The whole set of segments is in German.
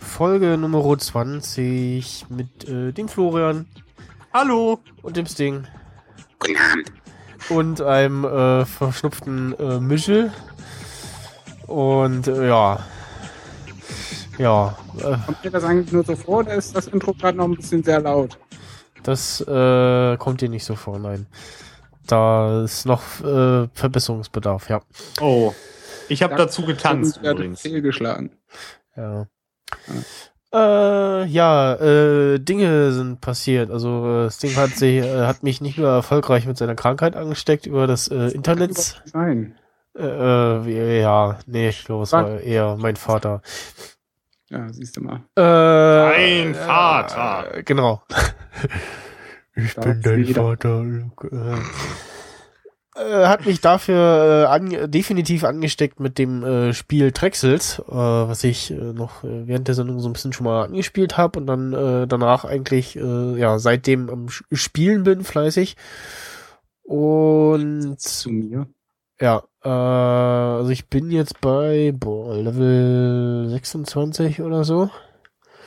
Folge Nummer 20 mit äh, dem Florian. Hallo. Und dem Sting. Guten Abend. Und einem äh, verschnupften äh, Michel. Und äh, ja. Ja. Äh, kommt mir das eigentlich nur so vor oder ist das Intro gerade noch ein bisschen sehr laut? Das äh, kommt dir nicht so vor, nein. Da ist noch äh, Verbesserungsbedarf, ja. Oh. Ich habe dazu getanzt übrigens. Fehlgeschlagen. Ja. Äh, ja, äh, Dinge sind passiert. Also äh, Sting hat sich, äh, hat mich nicht nur erfolgreich mit seiner Krankheit angesteckt über das äh, Internet. Nein. Äh, äh, ja, nee, ich glaube, es war eher mein Vater. Ja, siehst du mal. Äh, Dein Vater. Äh, genau. ich bin dein. Vater. Äh, hat mich dafür äh, an, definitiv angesteckt mit dem äh, Spiel Drexels, äh, was ich äh, noch äh, während der Sendung so ein bisschen schon mal angespielt habe und dann äh, danach eigentlich äh, ja seitdem am Sch- Spielen bin fleißig und Zu mir. ja, äh, also ich bin jetzt bei boah, Level 26 oder so.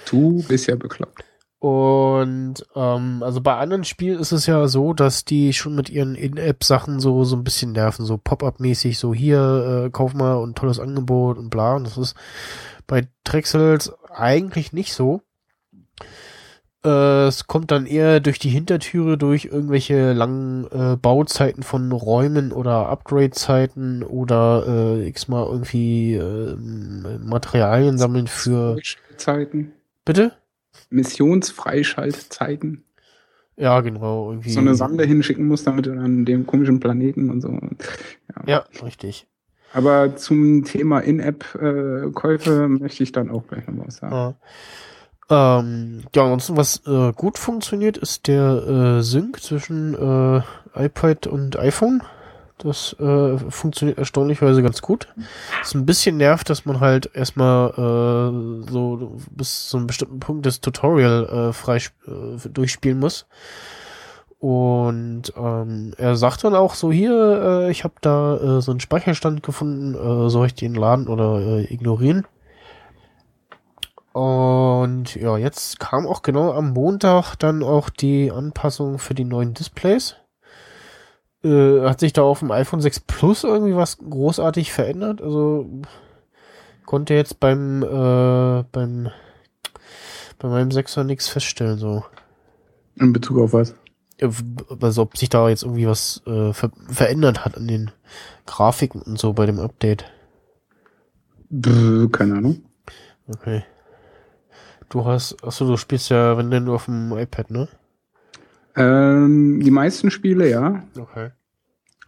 Du bist ja bekloppt. Und ähm, also bei anderen Spielen ist es ja so, dass die schon mit ihren In-App-Sachen so so ein bisschen nerven, so Pop-up-mäßig, so hier äh, kauf mal und tolles Angebot und bla. Und das ist bei Drexels eigentlich nicht so. Äh, es kommt dann eher durch die Hintertüre, durch irgendwelche langen äh, Bauzeiten von Räumen oder Upgrade-Zeiten oder äh, x-mal irgendwie äh, Materialien sammeln für. Zeiten. Bitte? Missionsfreischaltzeiten. Ja, genau. Irgendwie. So eine Sonde hinschicken musst, damit du an dem komischen Planeten und so. Ja, richtig. Aber zum Thema In-App-Käufe möchte ich dann auch gleich noch was sagen. Ja. Ähm, ja, ansonsten, was äh, gut funktioniert, ist der äh, Sync zwischen äh, iPad und iPhone. Das äh, funktioniert erstaunlicherweise ganz gut. Ist ein bisschen nervt, dass man halt erstmal äh, so bis zu einem bestimmten Punkt das Tutorial äh, frei äh, durchspielen muss. Und ähm, er sagt dann auch so hier, äh, ich habe da äh, so einen Speicherstand gefunden, äh, soll ich den laden oder äh, ignorieren? Und ja, jetzt kam auch genau am Montag dann auch die Anpassung für die neuen Displays. Äh, hat sich da auf dem iPhone 6 Plus irgendwie was großartig verändert? Also konnte jetzt beim äh, beim bei meinem 6er nichts feststellen so. In Bezug auf was? Also ob sich da jetzt irgendwie was äh, ver verändert hat an den Grafiken und so bei dem Update. Keine Ahnung. Okay. Du hast, achso, du spielst ja, wenn denn nur auf dem iPad, ne? Ähm, die meisten Spiele, ja. Okay.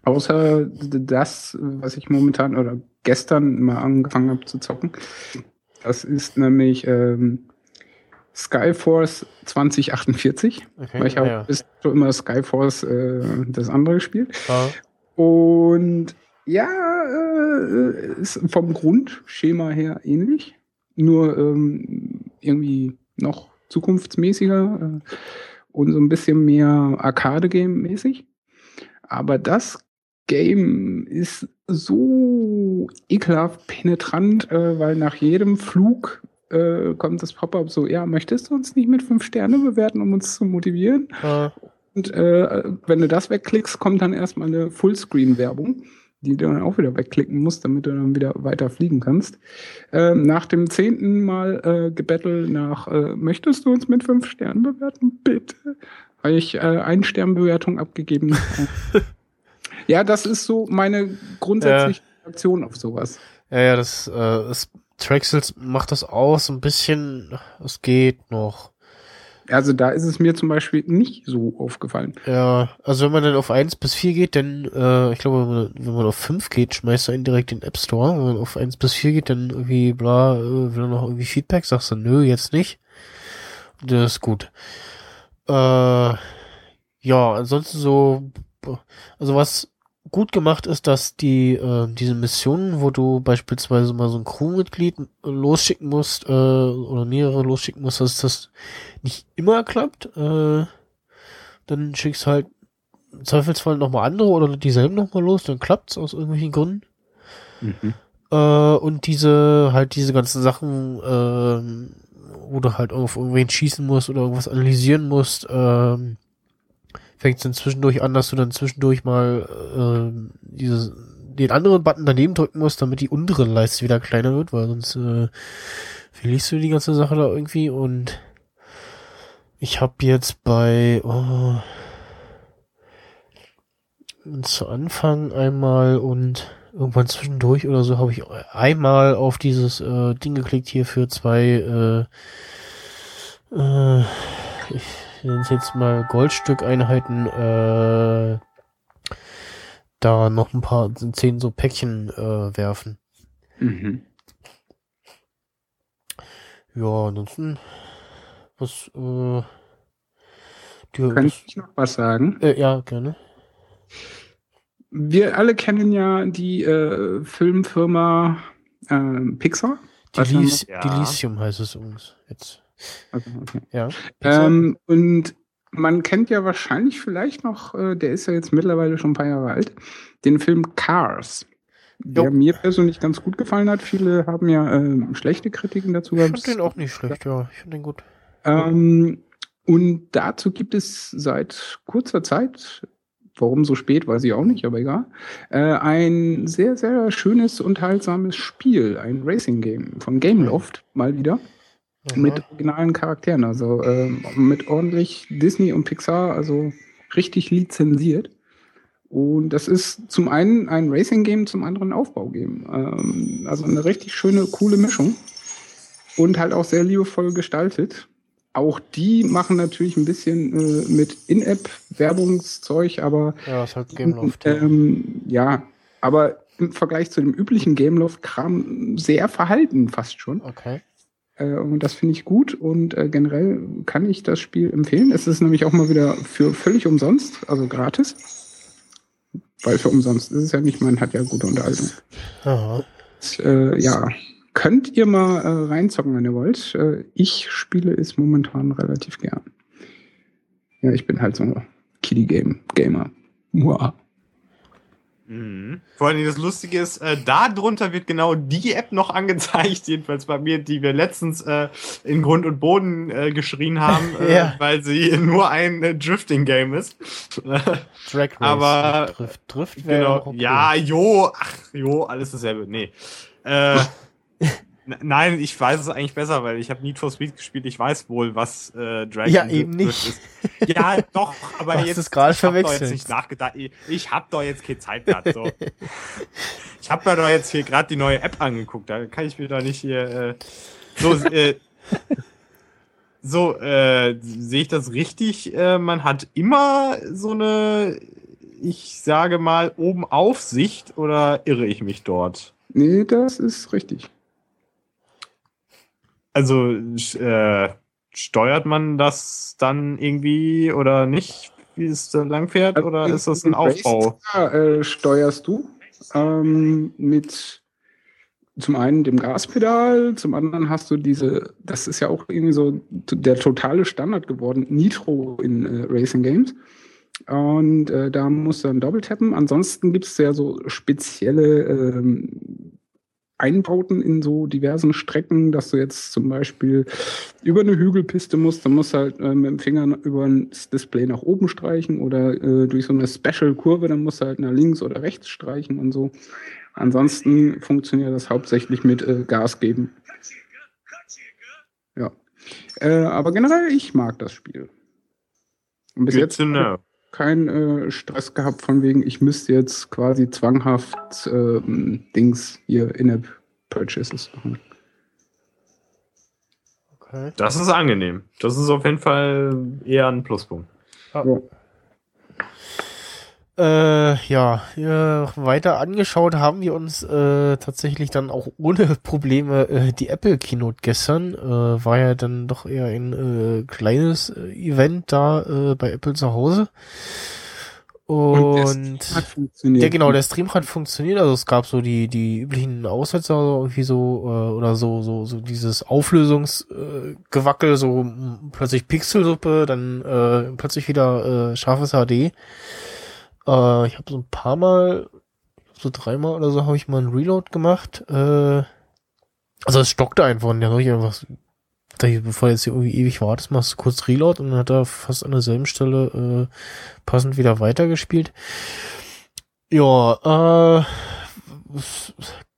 Außer das, was ich momentan oder gestern mal angefangen habe zu zocken. Das ist nämlich ähm, Skyforce 2048. Okay. Weil ich habe ja. bis so immer Skyforce äh, das andere gespielt. Ah, Und ja, äh, ist vom Grundschema her ähnlich. Nur ähm, irgendwie noch zukunftsmäßiger äh, und so ein bisschen mehr Arcade-Game-mäßig. Aber das Game ist so ekelhaft penetrant, äh, weil nach jedem Flug äh, kommt das Pop-up so, ja, möchtest du uns nicht mit fünf Sterne bewerten, um uns zu motivieren? ah, Und äh, wenn du das wegklickst, kommt dann erstmal eine Fullscreen-Werbung, die du dann auch wieder wegklicken musst, damit du dann wieder weiter fliegen kannst. Ähm, nach dem zehnten Mal äh, Gebettel nach, äh, möchtest du uns mit fünf Sternen bewerten? Bitte. Habe ich äh, eine Sternbewertung abgegeben. ja, das ist so meine grundsätzliche Reaktion auf sowas. ja, ja, das, äh, das Traxels macht das aus, ein bisschen, es geht noch. Also da ist es mir zum Beispiel nicht so aufgefallen. Ja, also wenn man dann auf 1 bis 4 geht, dann, äh, ich glaube, wenn man, wenn man auf 5 geht, schmeißt er ihn direkt in den App Store. Wenn man auf 1 bis 4 geht, dann irgendwie, bla, äh, will er noch irgendwie Feedback, sagst du, nö, jetzt nicht. Das ist gut. Äh, ja, ansonsten so, also was gut gemacht ist, dass die äh, diese Missionen, wo du beispielsweise mal so ein Crewmitglied losschicken musst äh, oder mehrere losschicken musst, dass das nicht immer klappt. Äh, dann schickst halt im Zweifelsfall nochmal andere oder dieselben nochmal los, dann klappt's aus irgendwelchen Gründen. Mhm. Äh, und diese, halt diese ganzen Sachen, ähm, wo du halt auf irgendwen schießen musst oder irgendwas analysieren musst, ähm, fängt es dann zwischendurch an, dass du dann zwischendurch mal äh, dieses, den anderen Button daneben drücken musst, damit die untere Leiste wieder kleiner wird, weil sonst äh, verlierst du die ganze Sache da irgendwie. Und ich habe jetzt bei oh, zu Anfang einmal und irgendwann zwischendurch oder so habe ich einmal auf dieses äh, Ding geklickt hier für zwei äh, äh, ich nenne es jetzt mal Goldstück-Einheiten äh, da noch ein paar zehn so Päckchen äh, werfen. Mhm. Ja, ansonsten was äh, die, Kann ich noch was sagen? äh, ja gerne. Wir alle kennen ja die äh, Filmfirma äh, Pixar. Delis Ja. Delicium heißt es übrigens jetzt. Okay, okay. Ja. Ähm, und man kennt ja wahrscheinlich vielleicht noch, äh, der ist ja jetzt mittlerweile schon ein paar Jahre alt, den Film Cars. Der Jo. mir persönlich ganz gut gefallen hat. Viele haben ja ähm, schlechte Kritiken dazu ich gehabt. fand den auch nicht schlecht, ja. Ich fand den gut. Ähm, und dazu gibt es seit kurzer Zeit, warum so spät, weiß ich auch nicht, aber egal, äh, ein sehr, sehr schönes, unterhaltsames Spiel, ein Racing-Game von Gameloft, mal wieder, Mhm. mit originalen Charakteren, also ähm, mit ordentlich Disney und Pixar, also richtig lizenziert. Und das ist zum einen ein Racing-Game, zum anderen ein Aufbaugame. Ähm, also eine richtig schöne, coole Mischung. Und halt auch sehr liebevoll gestaltet. Auch die machen natürlich ein bisschen äh, mit In-App-Werbungszeug, aber Ja, ist halt Gameloft. ja. ähm, ja, aber im Vergleich zu dem üblichen Gameloft-Kram sehr verhalten fast schon. Okay. Äh, und das finde ich gut und äh, generell kann ich das Spiel empfehlen. Es ist nämlich auch mal wieder für völlig umsonst, also gratis. Weil für umsonst ist es ja nicht, man hat ja gute Unterhaltung. Aha. Äh, ja, könnt ihr mal äh, reinzocken, wenn ihr wollt. Äh, ich spiele es momentan relativ gern. Ja, ich bin halt so ein Kiddie-Game-Gamer. Muah. Mhm. Vor allem das Lustige ist, äh, da drunter wird genau die App noch angezeigt, jedenfalls bei mir, die wir letztens äh, in Grund und Boden äh, geschrien haben, äh, Ja. weil sie nur ein äh, Drifting-Game ist. Drag Race. Aber- Drift, Drift genau. okay. Ja, jo, ach, jo, alles dasselbe. Nee. Nein, ich weiß es eigentlich besser, weil ich habe Need for Speed gespielt. Ich weiß wohl, was äh, Dragon Ja, eben nicht. ist. Ja, doch, aber Du hast jetzt es gerade doch jetzt verwechselt. nicht nachgedacht. Ich, ich habe doch jetzt keine Zeit gehabt. So. ich habe mir doch jetzt hier gerade die neue App angeguckt. Da kann ich mir doch nicht hier äh, so äh, so äh, sehe ich das richtig. Äh, man hat immer so eine, ich sage mal, oben Aufsicht oder irre ich mich dort? Nee, das ist richtig. Also äh, steuert man das dann irgendwie oder nicht, wie es langfährt, oder ist das ein Race, Aufbau? Ja, äh, steuerst du ähm, mit zum einen dem Gaspedal, zum anderen hast du diese, das ist ja auch irgendwie so der totale Standard geworden, Nitro in äh, Racing Games. Und äh, da musst du dann doppelt tappen. Ansonsten gibt es ja so spezielle ähm, Einbauten in so diversen Strecken, dass du jetzt zum Beispiel über eine Hügelpiste musst, dann musst du halt äh, mit dem Finger über das Display nach oben streichen oder äh, durch so eine Special-Kurve, dann musst du halt nach links oder rechts streichen und so. Ansonsten funktioniert das hauptsächlich mit äh, Gas geben. Ja. Äh, aber generell, ich mag das Spiel. Und bis Good jetzt to know. Keinen äh, Stress gehabt von wegen, ich müsste jetzt quasi zwanghaft ähm, Dings hier In-App-Purchases machen. Okay. Das ist angenehm. Das ist auf jeden Fall eher ein Pluspunkt. So. Äh, ja, ja, weiter angeschaut haben wir uns äh, tatsächlich dann auch ohne Probleme äh, die Apple Keynote gestern. Äh, war ja dann doch eher ein äh, kleines äh, Event da äh, bei Apple zu Hause. Und, funktioniert. ja, genau, der Stream hat funktioniert. Also es gab so die die üblichen Aussetzer also irgendwie so äh, oder so so so dieses Auflösungsgewackel, äh, so plötzlich Pixelsuppe, dann äh, plötzlich wieder äh, scharfes HD. Äh, ich habe so ein paar Mal, so dreimal oder so, habe ich mal einen Reload gemacht. Äh, also es stockte einfach und der habe ich einfach bevor jetzt hier irgendwie ewig wartest, machst du kurz Reload und dann hat er fast an derselben Stelle äh, passend wieder weitergespielt. Ja, äh, es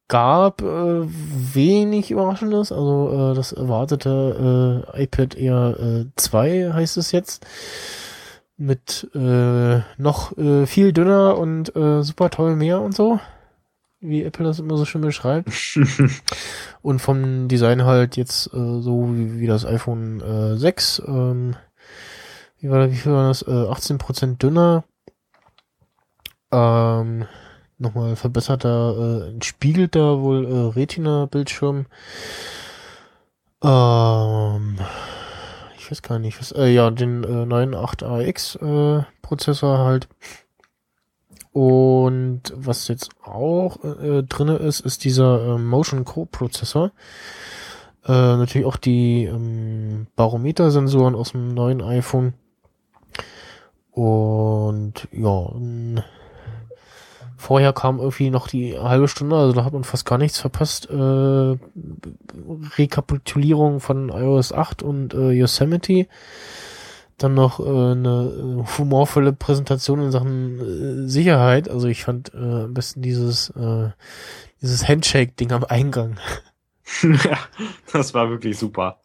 gab äh, wenig Überraschendes, also äh, das erwartete äh, iPad Air äh, 2 heißt es jetzt mit äh, noch äh, viel dünner und äh, super toll mehr und so, wie Apple das immer so schön beschreibt. Und vom Design halt jetzt äh, so wie, wie das iPhone äh, 6. Ähm, wie, war, wie viel war das? Äh, 18% dünner. Ähm, nochmal verbesserter, äh, entspiegelter wohl äh, Retina-Bildschirm. Ähm, ich weiß gar nicht, was, äh, ja, den äh, neuen 8AX äh, Prozessor halt. Und was jetzt auch äh, drinne ist, ist dieser äh, Motion Co Prozessor. Äh, natürlich auch die ähm, Barometersensoren aus dem neuen iPhone. Und ja, vorher kam irgendwie noch die halbe Stunde, also da hat man fast gar nichts verpasst. Äh, Rekapitulierung von iOS 8 und äh, Yosemite. Dann noch äh, eine humorvolle Präsentation in Sachen äh, Sicherheit. Also ich fand äh, am besten dieses, äh, dieses Handshake-Ding am Eingang. ja, das war wirklich super.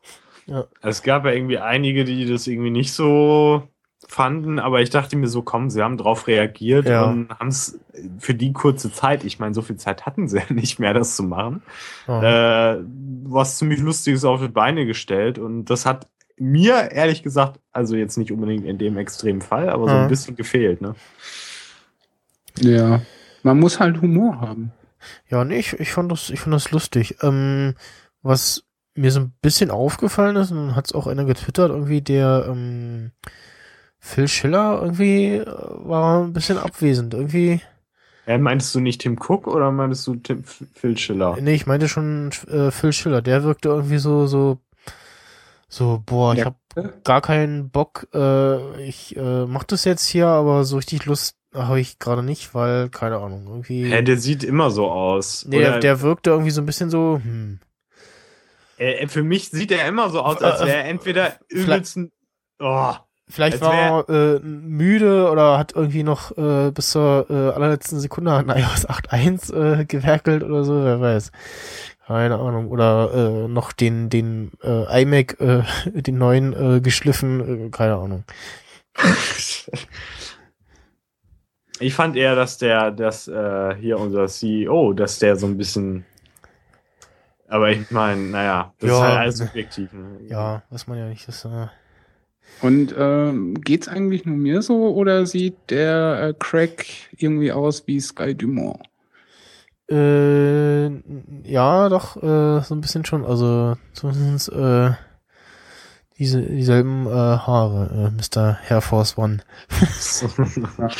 Ja. Es gab ja irgendwie einige, die das irgendwie nicht so fanden, aber ich dachte mir so, komm, sie haben drauf reagiert Ja. und haben es für die kurze Zeit, ich meine, so viel Zeit hatten sie ja nicht mehr, das zu machen, äh, was ziemlich Lustiges auf die Beine gestellt und das hat mir ehrlich gesagt, also jetzt nicht unbedingt in dem extremen Fall, aber so ein bisschen gefehlt, ne? Ja. Man muss halt Humor haben. Ja, nee, ich, ich fand das, ich fand das lustig. Ähm, was mir so ein bisschen aufgefallen ist, und hat es auch einer getwittert, irgendwie der ähm, Phil Schiller irgendwie äh, war ein bisschen abwesend. Irgendwie, Äh, meintest du nicht Tim Cook oder meintest du Tim Phil Schiller? nee, ich meinte schon äh, Phil Schiller. Der wirkte irgendwie so, so, so, boah, ich hab gar keinen Bock. Äh, ich äh, mach das jetzt hier, aber so richtig Lust habe ich gerade nicht, weil, keine Ahnung, irgendwie. Hä, der sieht immer so aus. nee, der, der wirkte irgendwie so ein bisschen so, hm. Äh, für mich sieht er immer so aus, als Äh, wäre er entweder übelst ein. Oh, Vielleicht war er äh, müde oder hat irgendwie noch äh, bis zur äh, allerletzten Sekunde an iOS 8.1 äh, gewerkelt oder so, wer weiß. Keine Ahnung. Oder äh, noch den, den äh, iMac, äh, den neuen äh, geschliffen, äh, keine Ahnung. ich fand eher, dass der, dass äh, hier unser CEO, dass der so ein bisschen. Aber ich meine, naja, das Ja. ist halt alles subjektiv. Ne? Ja, weiß man ja nicht. Das, äh, Und ähm, geht's eigentlich nur mir so oder sieht der äh, Crack irgendwie aus wie Sky Dumont? äh, ja, doch, äh, so ein bisschen schon. Also zumindest äh, diese, dieselben äh, Haare, äh, Mr. Air Force One.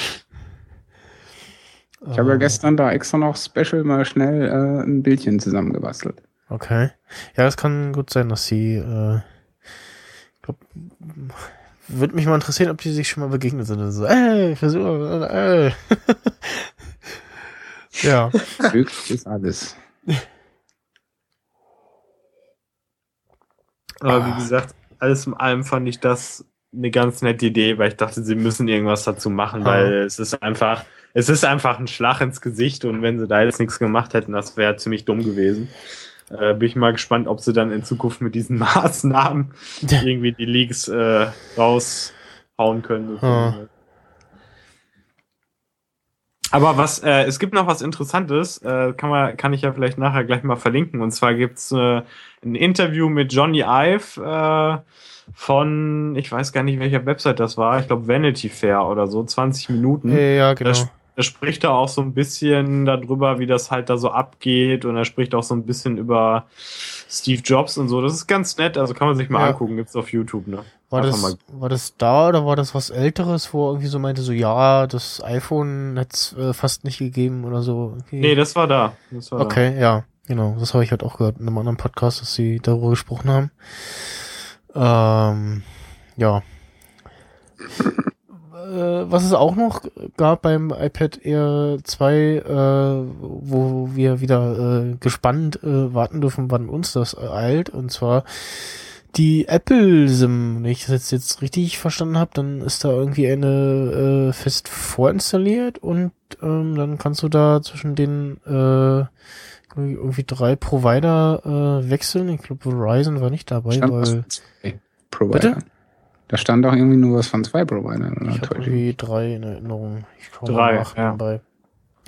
Ich habe ja Ähm, gestern da extra noch special mal schnell äh, ein Bildchen zusammengebastelt. Okay. Ja, es kann gut sein, dass sie, äh, glaub, würde mich mal interessieren, ob die sich schon mal begegnet sind. So, ey, ich versuche, ey. ja. Glück ist alles. Aber Ah. wie gesagt, alles in allem fand ich das eine ganz nette Idee, weil ich dachte, sie müssen irgendwas dazu machen, Ah. weil es ist einfach, es ist einfach ein Schlag ins Gesicht und wenn sie da jetzt nichts gemacht hätten, das wäre ziemlich dumm gewesen. Äh, bin ich mal gespannt, ob sie dann in Zukunft mit diesen Maßnahmen irgendwie die Leaks äh, raushauen können. Ah. Aber was, äh, es gibt noch was Interessantes, äh, kann man, kann ich ja vielleicht nachher gleich mal verlinken. Und zwar gibt's äh, ein Interview mit Johnny Ive äh, von, ich weiß gar nicht, welcher Website das war, ich glaube Vanity Fair oder so, 20 Minuten. Ja, genau. Da, da spricht er auch so ein bisschen darüber, wie das halt da so abgeht und er spricht auch so ein bisschen über Steve Jobs und so. Das ist ganz nett, also kann man sich mal Ja. angucken, gibt's auf YouTube, ne? War Einfach das, mal- war das da oder war das was älteres, wo er irgendwie so meinte, so ja, das iPhone hat's äh, fast nicht gegeben oder so? Irgendwie? Nee, das war da. Das war Okay, ja, genau. Das habe ich halt auch gehört in einem anderen Podcast, dass sie darüber gesprochen haben. Ähm, ja. Äh, Was es auch noch gab beim iPad Air 2, äh, wo wir wieder äh, gespannt äh, warten dürfen, wann uns das äh, eilt, und zwar die Apple SIM. Wenn ich das jetzt, jetzt richtig verstanden habe, dann ist da irgendwie eine äh, fest vorinstalliert und ähm, dann kannst du da zwischen den äh, irgendwie drei Provider äh, wechseln. Ich glaube, Verizon war nicht dabei, Stand weil zwei Providern. Da stand doch irgendwie nur was von zwei Providern. Oder ich habe irgendwie drei in Erinnerung. Ich schau Drei, mal nach ja. nebenbei.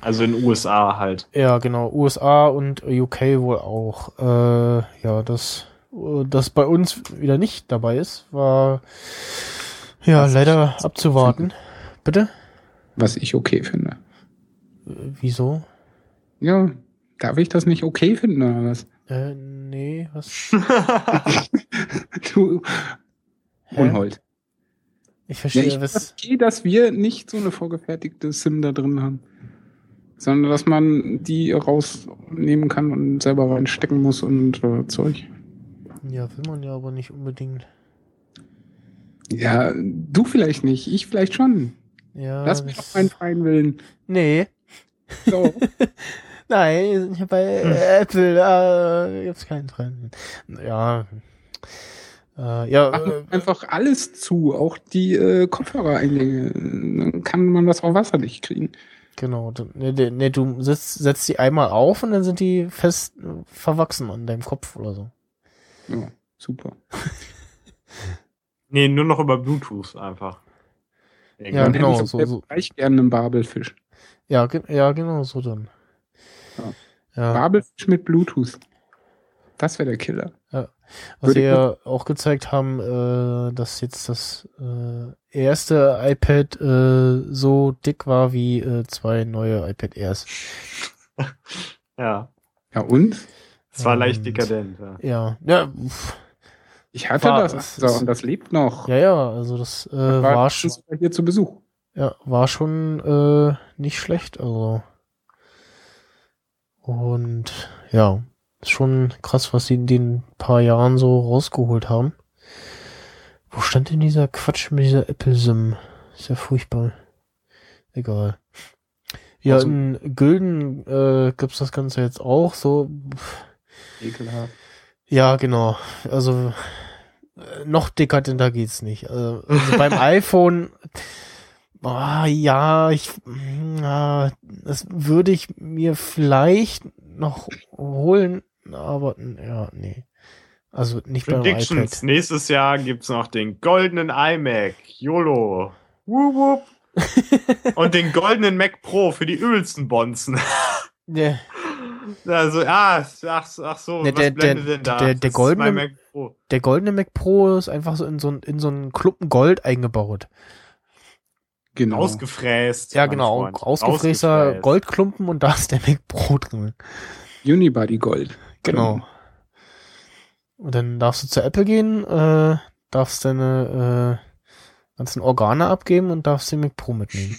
Also in den USA halt. Ja, genau. USA und UK wohl auch. Äh, ja, das, äh, das bei uns wieder nicht dabei ist, war ja Was leider ich- abzuwarten. Bitte? Was ich okay finde. Äh, wieso? Ja, darf ich das nicht okay finden oder was? Äh, nee, was? Du Hä? Unhold. Ich Ja, verstehe, ich finde was. okay, dass wir nicht so eine vorgefertigte SIM da drin haben. Sondern dass man die rausnehmen kann und selber reinstecken muss und äh, Zeug. Ja, will man ja aber nicht unbedingt. Ja, du vielleicht nicht, ich vielleicht schon. Ja. Lass das- doch meinen freien Willen. Nee. So. Nein, bei äh, Apple. Äh, gibt's keinen Trend. Ja. Äh, ja, Machen äh, einfach alles zu, auch die äh, Kopfhörereingänge. Dann kann man das auch wasserdicht kriegen. genau. Du, nee, nee, nee, du setzt, setzt die einmal auf und dann sind die fest äh, verwachsen an deinem Kopf oder so. Ja, super. Nee, nur noch über Bluetooth einfach. Ja, Dann genau, ich so- so, gleich gerne einen Babelfisch. Ja, ge ja genau, so dann. Ja. Ja, Babelfisch mit Bluetooth. Das wäre der Killer. was würde wir ich ja auch gezeigt haben, äh, dass jetzt das äh, erste iPad äh, so dick war wie äh, zwei neue iPad Airs. Ja. Ja, und? Es war Und- leicht dekadent. Ja. Ja, ja, Ich hatte War- das es also, ist- und das lebt noch. ja, ja, also das äh, war, war, schon, hier zu Besuch. ja, war schon äh, nicht schlecht, also und ja, ist schon krass, was sie in den paar Jahren so rausgeholt haben. Wo stand denn dieser Quatsch mit dieser Apple Sim? Ist ja furchtbar. Egal. Ja, Also- in Gülden äh, gibt's das Ganze jetzt auch so. Ekelhaft. Ja, genau. Also äh, noch dekadenter geht's nicht. Also, also beim iPhone, ah, ja, ich, ja, das würde ich mir vielleicht noch holen, aber ja, nee. Also nicht Predictions. iPad. Nächstes Jahr gibt's noch den goldenen iMac. YOLO. Wup, wup. Und den goldenen Mac Pro für die übelsten Bonzen. Der, Also, ah, ach, ach so, Ne, was der- blendet der- denn da? der- der goldene- Mac Pro. der goldene Mac Pro ist einfach so in so, ein- in so einen Klumpen Gold eingebaut. Genau. Ausgefräst. Ja, genau. Ausgefräster Ausgefräst. Goldklumpen und da ist der Mac Pro drin. Unibody Gold. Genau. Und dann darfst du zur Apple gehen, äh, darfst deine äh, ganzen Organe abgeben und darfst den Mac Pro mitnehmen.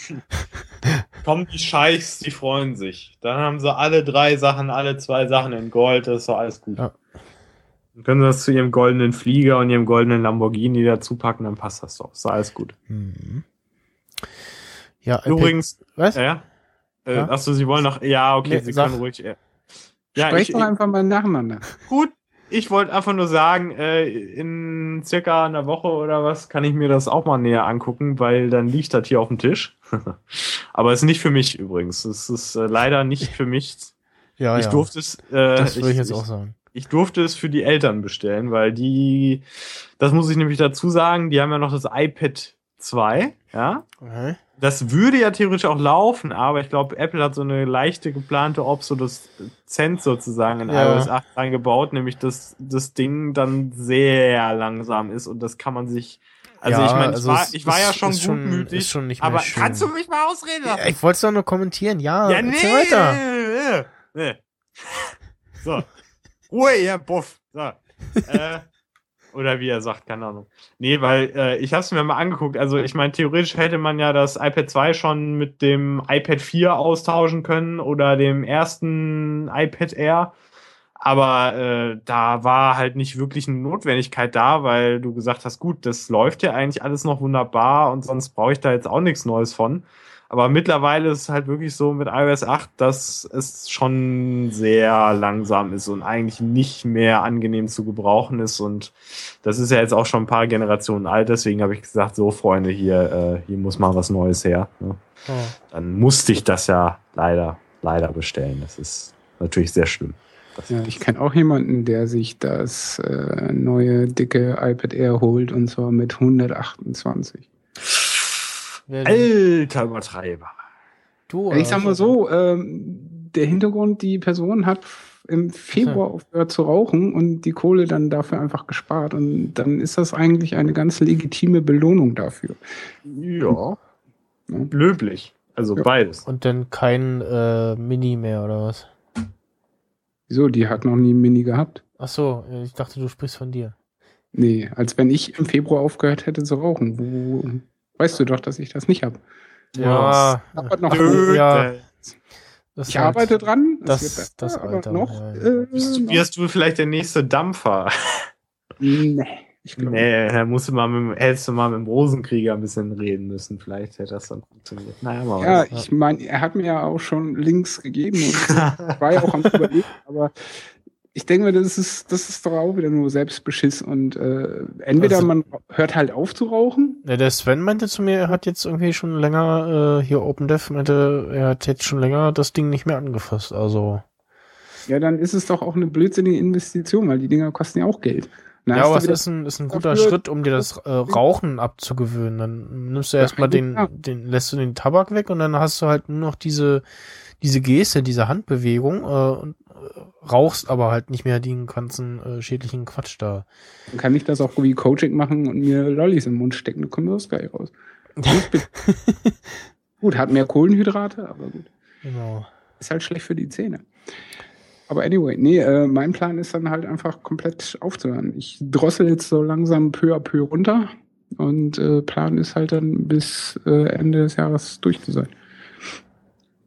Kommen die Scheichs, die freuen sich. Dann haben sie alle drei Sachen, alle zwei Sachen in Gold, das ist doch alles gut. Ja. Dann können sie das zu ihrem goldenen Flieger und ihrem goldenen Lamborghini dazu packen, dann passt das doch. Ist doch alles gut. Mhm. Ja, Übrigens, was? ja? ja? Äh, Ja? Achso, sie wollen noch, ja, okay, Nee, sie sag. können ruhig. Ja, Sprech ich, doch einfach mal nacheinander. gut, ich wollte einfach nur sagen, äh, in circa einer Woche oder was kann ich mir das auch mal näher angucken, weil dann liegt das hier auf dem Tisch. Aber es ist nicht für mich übrigens. Es ist äh, leider nicht für mich. ja, ich ja. durfte es. Äh, das würde ich jetzt auch sagen. ich durfte es für die Eltern bestellen, weil die, das muss ich nämlich dazu sagen, die haben ja noch das iPad 2, ja. Okay. Das würde ja theoretisch auch laufen, aber ich glaube, Apple hat so eine leichte geplante Obsoleszenz sozusagen in Ja. iOS 8 reingebaut, nämlich dass das Ding dann sehr langsam ist und das kann man sich. Also Ja, ich meine, also ich war, ich war ja schon schon- gutmütig, schon mehr aber schön. kannst du mich mal ausreden lassen? Ja, ich wollte es doch nur kommentieren. Ja, Ja, nee. weiter. Nee, nee. So. Ruhe, ihr Buff. So. äh, Oder wie er sagt, keine Ahnung. Nee, weil äh, ich habe es mir mal angeguckt. Also ich meine, theoretisch hätte man ja das iPad 2 schon mit dem iPad 4 austauschen können oder dem ersten iPad Air. Aber äh, da war halt nicht wirklich eine Notwendigkeit da, weil du gesagt hast, gut, das läuft ja eigentlich alles noch wunderbar und sonst brauche ich da jetzt auch nichts Neues von. Aber mittlerweile ist es halt wirklich so mit iOS 8, dass es schon sehr langsam ist und eigentlich nicht mehr angenehm zu gebrauchen ist. Und das ist ja jetzt auch schon ein paar Generationen alt. Deswegen habe ich gesagt, so Freunde, hier, äh, hier muss mal was Neues her. Ne? Oh. Dann musste ich das ja leider, leider bestellen. Das ist natürlich sehr schlimm. Das Ja, ich kenne auch jemanden, der sich das äh, neue dicke iPad Air holt und zwar mit 128. Wer denn? Alter Übertreiber. du, Ich sag mal so, ähm, der Hintergrund, die Person hat im Februar aufgehört zu rauchen und die Kohle dann dafür einfach gespart und dann ist das eigentlich eine ganz legitime Belohnung dafür. Ja. Ja. Löblich. Also Ja. beides. Und dann kein äh, Mini mehr, oder was? Wieso? Die hat noch nie ein Mini gehabt. Ach so, äh, ich dachte, du sprichst von dir. Nee, als wenn ich im Februar aufgehört hätte zu rauchen. Wo, weißt du doch, dass ich das nicht habe. Ja, Aber noch, ja. das ich halt- arbeite dran. das- wird besser, das Alter, noch. ja, ja. Äh, wirst du vielleicht der nächste Dampfer? nee, ich glaube. Nee, da musst du mal mit, dem- hättest du mal mit dem Rosenkrieger ein bisschen reden müssen. Vielleicht hätte das dann funktioniert. Naja, mal Ja, was. ich meine, er hat mir ja auch schon Links gegeben und ich war ja auch am überlegen, aber ich denke mir, das ist, das ist doch auch wieder nur Selbstbeschiss und äh, entweder Also- man hört halt auf zu rauchen. Ja, der Sven meinte zu mir, er hat jetzt irgendwie schon länger, äh, hier OpenDev meinte, er hat jetzt schon länger das Ding nicht mehr angefasst. Also. Ja, dann ist es doch auch eine blödsinnige Investition, weil die Dinger kosten ja auch Geld. Ja, aber es ist ein, ist ein guter dafür- Schritt, um dir das äh, Rauchen abzugewöhnen. Dann nimmst du erstmal den, den, lässt du den Tabak weg und dann hast du halt nur noch diese, diese Geste, diese Handbewegung äh, und äh, rauchst aber halt nicht mehr den ganzen äh, schädlichen Quatsch da. Dann kann ich das auch wie Coaching machen und mir Lollis im Mund stecken, dann kommt das geil raus. gut, hat mehr Kohlenhydrate, aber gut. Genau. Ist halt schlecht für die Zähne. Aber anyway, nee, äh, mein Plan ist dann halt einfach komplett aufzuhören. Ich drossel jetzt so langsam peu à peu runter und äh, Plan ist halt dann bis äh, Ende des Jahres durch zu sein.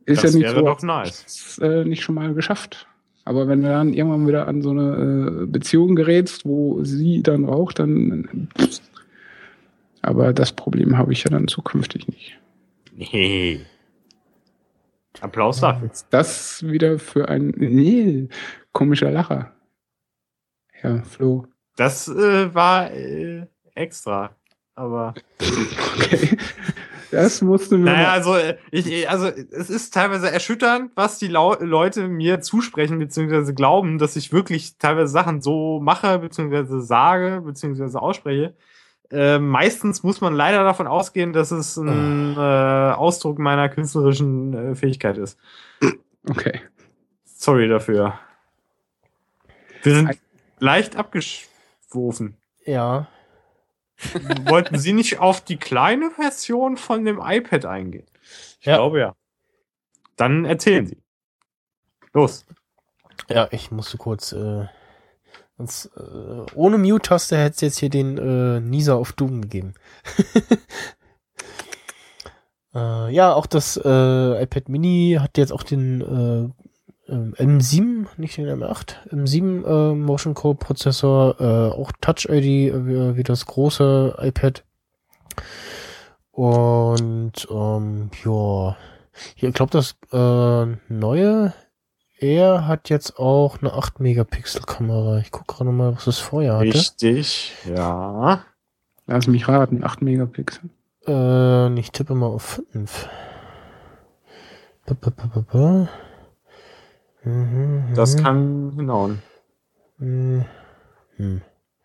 Ist das ja nicht wäre so, doch nice. äh, nicht schon mal geschafft. Aber wenn du dann irgendwann wieder an so eine äh, Beziehung gerätst, wo sie dann raucht, dann. Aber das Problem habe ich ja dann zukünftig nicht. Nee. Applaus dafür. Das wieder für ein nee, komischer Lacher. Ja, Flo. Das äh, war äh, extra. Aber. Okay. Das musste mir. Naja, also äh, ich, also es ist teilweise erschütternd, was die Lau Leute mir zusprechen beziehungsweise glauben, dass ich wirklich teilweise Sachen so mache beziehungsweise sage beziehungsweise ausspreche. Äh, meistens muss man leider davon ausgehen, dass es ein äh, Ausdruck meiner künstlerischen äh, Fähigkeit ist. Okay. Sorry dafür. Wir sind leicht abgeschwofen. Ja. Wollten Sie nicht auf die kleine Version von dem iPad eingehen? Ich Ja. glaube ja. Dann erzählen Sie. Los. Ja, ich musste kurz, äh, sonst, äh, ohne Mute-Taste hätte es jetzt hier den äh, Nieser auf Doom gegeben. äh, ja, auch das äh, iPad Mini hat jetzt auch den äh, ähm, M7, nicht den M8, M7 äh, Motion Core Prozessor, äh, auch Touch ID äh, wie, das große iPad. Und ähm, ja, ich glaube, das äh, neue er hat jetzt auch eine 8 Megapixel Kamera. Ich gucke gerade mal, was es vorher hatte. Richtig, ja. Lass mich raten, 8 Megapixel. Äh, ich tippe mal auf 5. Ba, ba, ba, ba, ba. Mhm, Das mhm, kann hinhauen. mhm. Hm.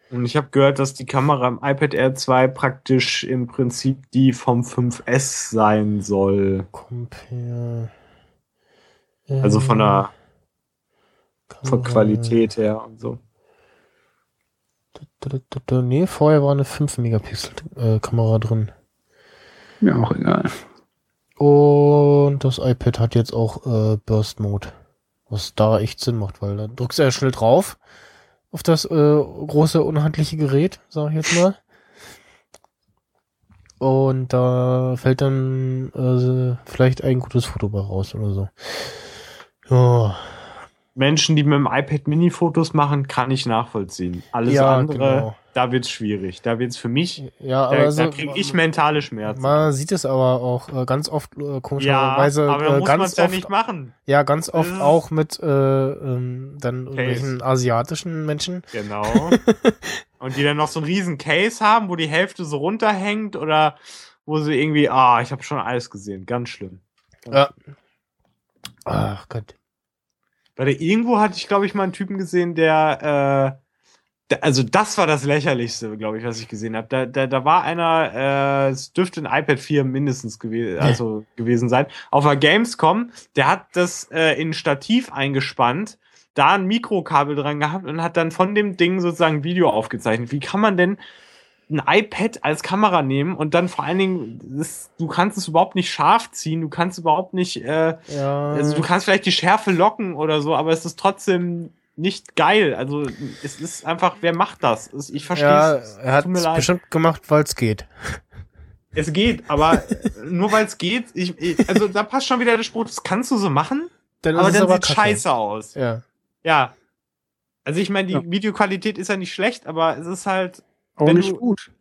Und ich habe gehört, dass die Kamera im iPad Air 2 praktisch im Prinzip die vom 5S sein soll. Compare. Also von der, von. Qualität her und so. Nee, vorher war eine 5 Megapixel äh, Kamera drin. Mir auch egal. Und das iPad hat jetzt auch äh, Burst Mode. Was da echt Sinn macht, weil da drückst du ja schnell drauf auf das äh, große, unhandliche Gerät, sag ich jetzt mal. Und da fällt dann äh, vielleicht ein gutes Foto bei raus oder so. Ja, Menschen, die mit dem iPad Mini Fotos machen, kann ich nachvollziehen. Alles Ja, andere, genau. da wird's schwierig. Da wird's für mich, ja da, aber so, da kriege ich mentale Schmerzen. man sieht es aber auch äh, ganz oft äh, ja, komischerweise aber da äh, muss man ganz es ja oft nicht machen. ja ganz oft Das auch mit äh, ähm, dann irgendwelchen asiatischen Menschen. Genau. Und die dann noch so einen riesen Case haben, wo die Hälfte so runterhängt oder wo sie irgendwie, ah, ich habe schon alles gesehen. Ganz schlimm. Ja. Ach Gott. Weil der irgendwo hatte ich, glaube ich, mal einen Typen gesehen, der, äh, der also das war das lächerlichste, glaube ich, was ich gesehen habe. Da, da, da war einer, äh, es dürfte ein iPad 4 mindestens gewe also gewesen sein, auf der Gamescom, der hat das äh, in ein Stativ eingespannt, da ein Mikrokabel dran gehabt und hat dann von dem Ding sozusagen ein Video aufgezeichnet. Wie kann man denn ein iPad als Kamera nehmen und dann vor allen Dingen, das, du kannst es überhaupt nicht scharf ziehen, du kannst überhaupt nicht, äh, Ja. also du kannst vielleicht die Schärfe locken oder so, aber es ist trotzdem nicht geil. Also es ist einfach, wer macht das? Ich verstehe ja, es. er hat es bestimmt gemacht, weil es geht. Es geht, aber nur weil es geht, ich, ich, also da passt schon wieder der Spruch, das kannst du so machen, Dann aber dann aber sieht kacke. scheiße aus. Ja. Ja. Also ich meine, die Ja. Videoqualität ist ja nicht schlecht, aber es ist halt, Auch Wenn nicht du- gut.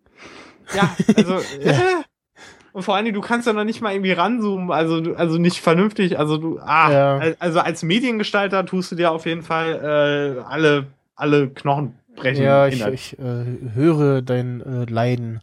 ja, also äh, und vor allen Dingen, du kannst ja noch nicht mal irgendwie ranzoomen, also also nicht vernünftig, also du, ah, Ja. al- also als Mediengestalter tust du dir auf jeden Fall äh, alle alle Knochen brechen. Ja, ich, ich äh, höre dein äh, Leiden.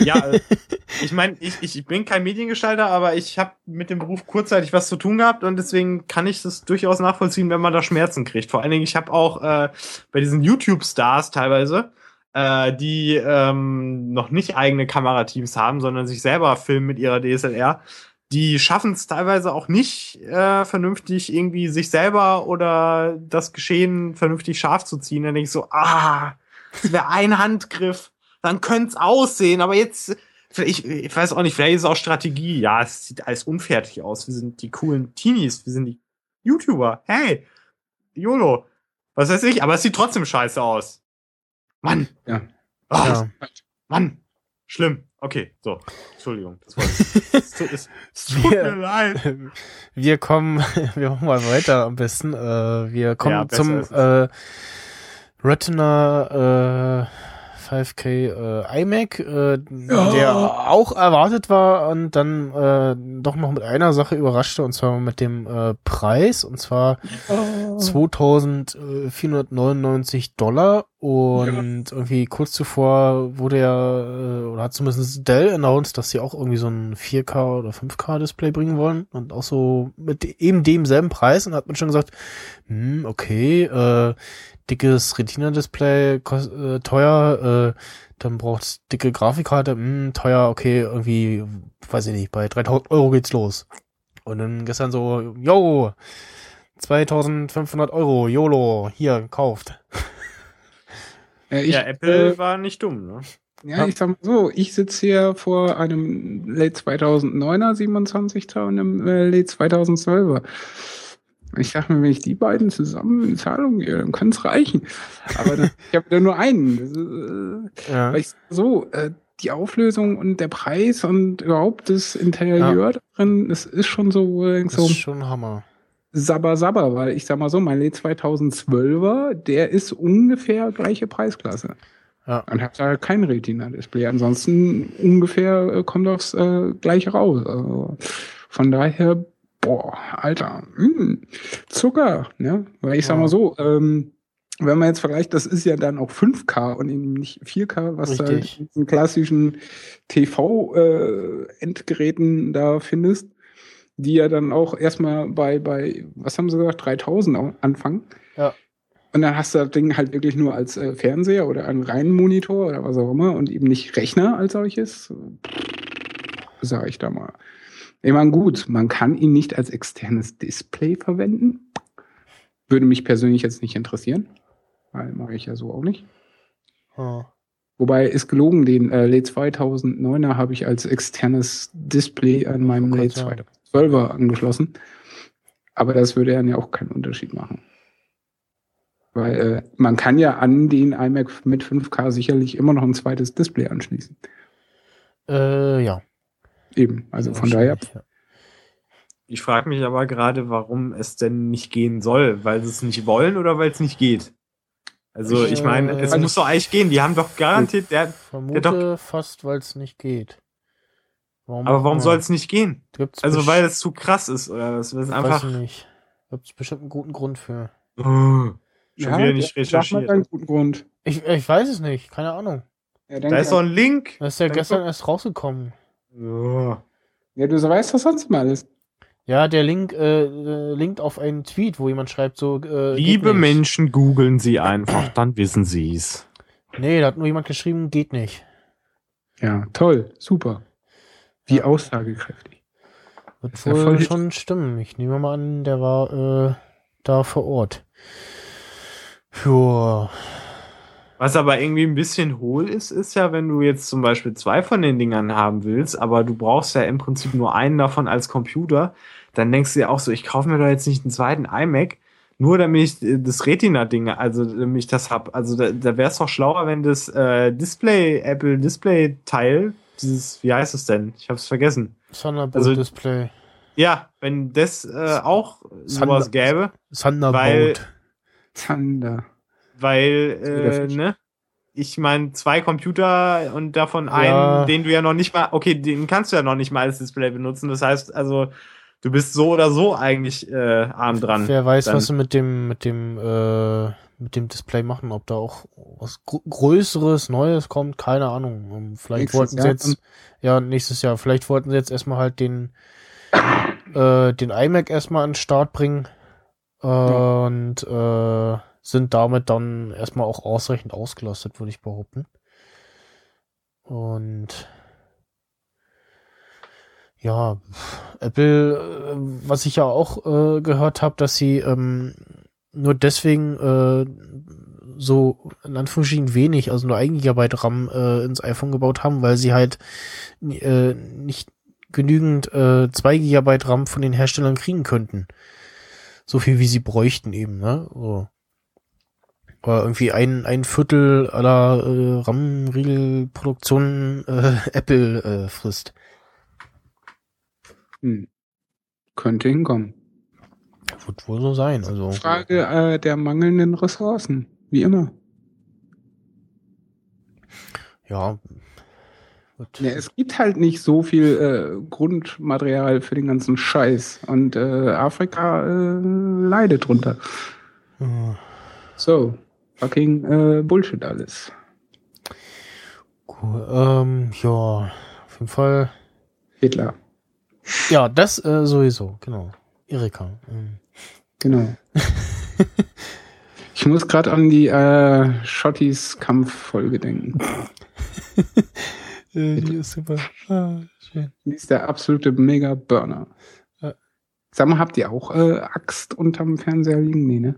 Ja, äh, ich meine, ich, ich bin kein Mediengestalter, aber ich habe mit dem Beruf kurzzeitig was zu tun gehabt und deswegen kann ich das durchaus nachvollziehen, wenn man da Schmerzen kriegt. Vor allen Dingen, ich habe auch äh, bei diesen YouTube-Stars teilweise, äh, die ähm, noch nicht eigene Kamerateams haben, sondern sich selber filmen mit ihrer DSLR. Die schaffen es teilweise auch nicht äh, vernünftig irgendwie sich selber oder das Geschehen vernünftig scharf zu ziehen. Dann denke ich so, ah, das wäre ein Handgriff dann könnte es aussehen, aber jetzt, ich, ich weiß auch nicht, vielleicht ist es auch Strategie. Ja, es sieht alles unfertig aus. Wir sind die coolen Teenies, wir sind die YouTuber. Hey, YOLO. Was weiß ich, aber es sieht trotzdem scheiße aus. Mann. Ja. Ah, Ja. Mann. Schlimm. Okay, so. Entschuldigung. Das ich. Es tut, es, es tut mir Wir, leid. wir kommen, wir machen mal weiter am besten. Äh, wir kommen Ja, zum äh, Retina äh, 5K äh, iMac, äh, der auch erwartet war und dann äh, doch noch mit einer Sache überraschte und zwar mit dem äh, Preis und zwar 2499 Dollar und irgendwie kurz zuvor wurde ja, äh, oder hat zumindest Dell announced, dass sie auch irgendwie so ein 4K oder 5K Display bringen wollen und auch so mit eben demselben Preis und hat man schon gesagt, hm, okay, äh, dickes Retina-Display, äh, teuer, äh, dann braucht's dicke Grafikkarte, hm, teuer, okay, irgendwie, weiß ich nicht, bei 3000 Euro geht's los. Und dann gestern so, yo, 2500 Euro, YOLO, hier, kauft. Ja, ich, ja, Apple äh, war nicht dumm, ne? ja, ich sag mal so, ich sitze hier vor einem Late 2009er 27 und einem äh, Late 2012er. Ich sag mir, wenn ich die beiden zusammen in Zahlung gehe, dann kann es reichen. Aber dann, ich habe da nur einen. Das ist, äh, Ja. Weil ich sag so, äh, die Auflösung und der Preis und überhaupt das Interieur drin, das ist schon so, Das so ist schon Hammer. sabber sabber, weil ich sag mal so, mein Late 2012er, der ist ungefähr gleiche Preisklasse. Ja. Und hat da kein Retina-Display. Ansonsten ungefähr äh, kommt aufs äh, gleiche raus. Also von daher, boah, Alter, mh, Zucker, ne? Weil ich sag mal so, ähm, wenn man jetzt vergleicht, das ist ja dann auch 5K und eben nicht 4K, was du halt Richtig. in diesen klassischen TV-Endgeräten da findest, die ja dann auch erstmal bei, bei, was haben sie gesagt, 3000 au- anfangen. Ja. Und dann hast du das Ding halt wirklich nur als äh, Fernseher oder einen reinen Monitor oder was auch immer und eben nicht Rechner als solches. Sag ich da mal. Ich meine, gut, man kann ihn nicht als externes Display verwenden. Würde mich persönlich jetzt nicht interessieren. Weil mache ich ja so auch nicht. Ja. Wobei ist gelogen, den äh, Late 2009er habe ich als externes Display an meinem Oh ja. 2012er angeschlossen. Aber das würde dann ja auch keinen Unterschied machen. Weil äh, man kann ja an den iMac mit 5K sicherlich immer noch ein zweites Display anschließen. Äh, ja. Eben, also von daher. Ja. Ich frage mich aber gerade, warum es denn nicht gehen soll. Weil sie es nicht wollen oder weil es nicht geht? Also ich meine, es Äh, muss doch eigentlich gehen. Die haben doch garantiert, der, Vermute fast, weil es nicht geht. Warum aber warum soll es nicht gehen? Gibt's Also weil es zu krass ist oder was? Weiß einfach ich nicht. Gibt es bestimmt einen guten Grund für. Oh, schon Ja, wieder nicht recherchiert. deinen guten Grund. Ich, ich weiß es nicht, keine Ahnung. Ja, Da ist doch ein Link. Das ist ja Dann gestern erst rausgekommen. Ja, du weißt doch sonst mal alles. Ja, der Link äh, äh, linkt auf einen Tweet, wo jemand schreibt so. Äh, Liebe nicht. Menschen, googeln Sie einfach, dann wissen Sie es. Nee, da hat nur jemand geschrieben, geht nicht. Ja, toll, super. Wie Ja. aussagekräftig. Wird wohl schon stimmen. Ich nehme mal an, der war äh, da vor Ort. Ja. Was aber irgendwie ein bisschen hohl ist, ist ja, wenn du jetzt zum Beispiel zwei von den Dingern haben willst, aber du brauchst ja im Prinzip nur einen davon als Computer, dann denkst du dir auch so, ich kaufe mir doch jetzt nicht einen zweiten iMac, nur damit ich äh, das Retina-Ding, also damit ich das hab. Also da, da wäre es doch schlauer, wenn das äh, Display, Apple Display-Teil, dieses, wie heißt es denn? Ich hab's vergessen. Thunderbolt Also- Display. Ja, wenn das äh, auch sowas gäbe, Thunderbolt. Zander. Weil, äh, ne? Ich meine, zwei Computer und davon Ja. einen, den du ja noch nicht mal, okay, den kannst du ja noch nicht mal als Display benutzen. Das heißt, also, du bist so oder so eigentlich äh, arm dran. Wer weiß, Dann- was sie mit dem, mit dem, äh, mit dem Display machen, ob da auch was Gr Größeres, Neues kommt, keine Ahnung. Um, Vielleicht Nächstes wollten sie Jahr jetzt, ja, nächstes Jahr, vielleicht wollten sie jetzt erstmal halt den, äh, den iMac erstmal an den Start bringen und äh, sind damit dann erstmal auch ausreichend ausgelastet, würde ich behaupten. Und ja, Apple, äh, was ich ja auch äh, gehört habe, dass sie ähm, nur deswegen äh, so in Anführungsstrichen wenig, also nur 1 GB RAM äh, ins iPhone gebaut haben, weil sie halt äh, nicht genügend äh, 2 GB RAM von den Herstellern kriegen könnten. So viel wie sie bräuchten eben, ne? So. Oder irgendwie ein, ein Viertel aller äh, RAM-Riegel-Produktionen äh, Apple äh, frisst. Hm. Könnte hinkommen. Wird wohl so sein. Also Frage äh, der mangelnden Ressourcen. Wie immer. ja. Ja, es gibt halt nicht so viel äh, Grundmaterial für den ganzen Scheiß. Und äh, Afrika äh, leidet drunter. äh, So, fucking äh, Bullshit alles. cool. Ähm, ja, auf jeden Fall. Hitler. Ja, das äh, sowieso, genau. Erika. Ähm, Genau. ich muss gerade an die äh, Schottis Kampffolge denken. äh, die ist super. Ah, schön. Die ist der absolute Mega-Burner. Sag mal, habt ihr auch äh, Axt unterm Fernseher liegen? Nee, ne?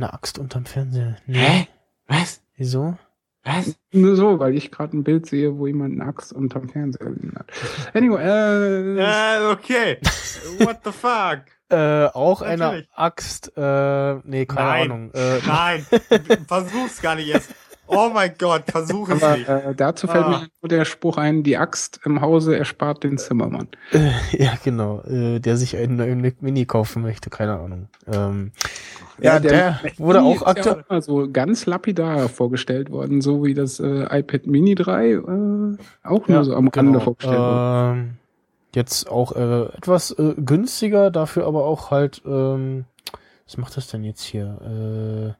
Eine Axt unterm Fernseher. Nee. Hä? Was? Wieso? Was? Nur so, weil ich gerade ein Bild sehe, wo jemand eine Axt unterm Fernseher liegen hat. Anyway, äh, Äh, okay. What the fuck? Äh, auch eine Natürlich. Axt. Äh, nee, keine Nein. Ahnung. Äh, Nein, versuch's gar nicht erst. Oh mein Gott, versuch es aber nicht. äh, dazu fällt Ah. mir nur der Spruch ein, die Axt im Hause erspart den Zimmermann. Äh, ja, genau. Äh, der sich einen neuen Mini kaufen möchte, keine Ahnung. Ähm, ja, der, Mac wurde auch aktuell. Ja so ganz lapidar vorgestellt worden, so wie das äh, iPad Mini 3 äh, auch nur so am Rande vorgestellt wurde. ähm, jetzt auch äh, etwas äh, günstiger, dafür aber auch halt. Ähm, was macht das denn jetzt hier?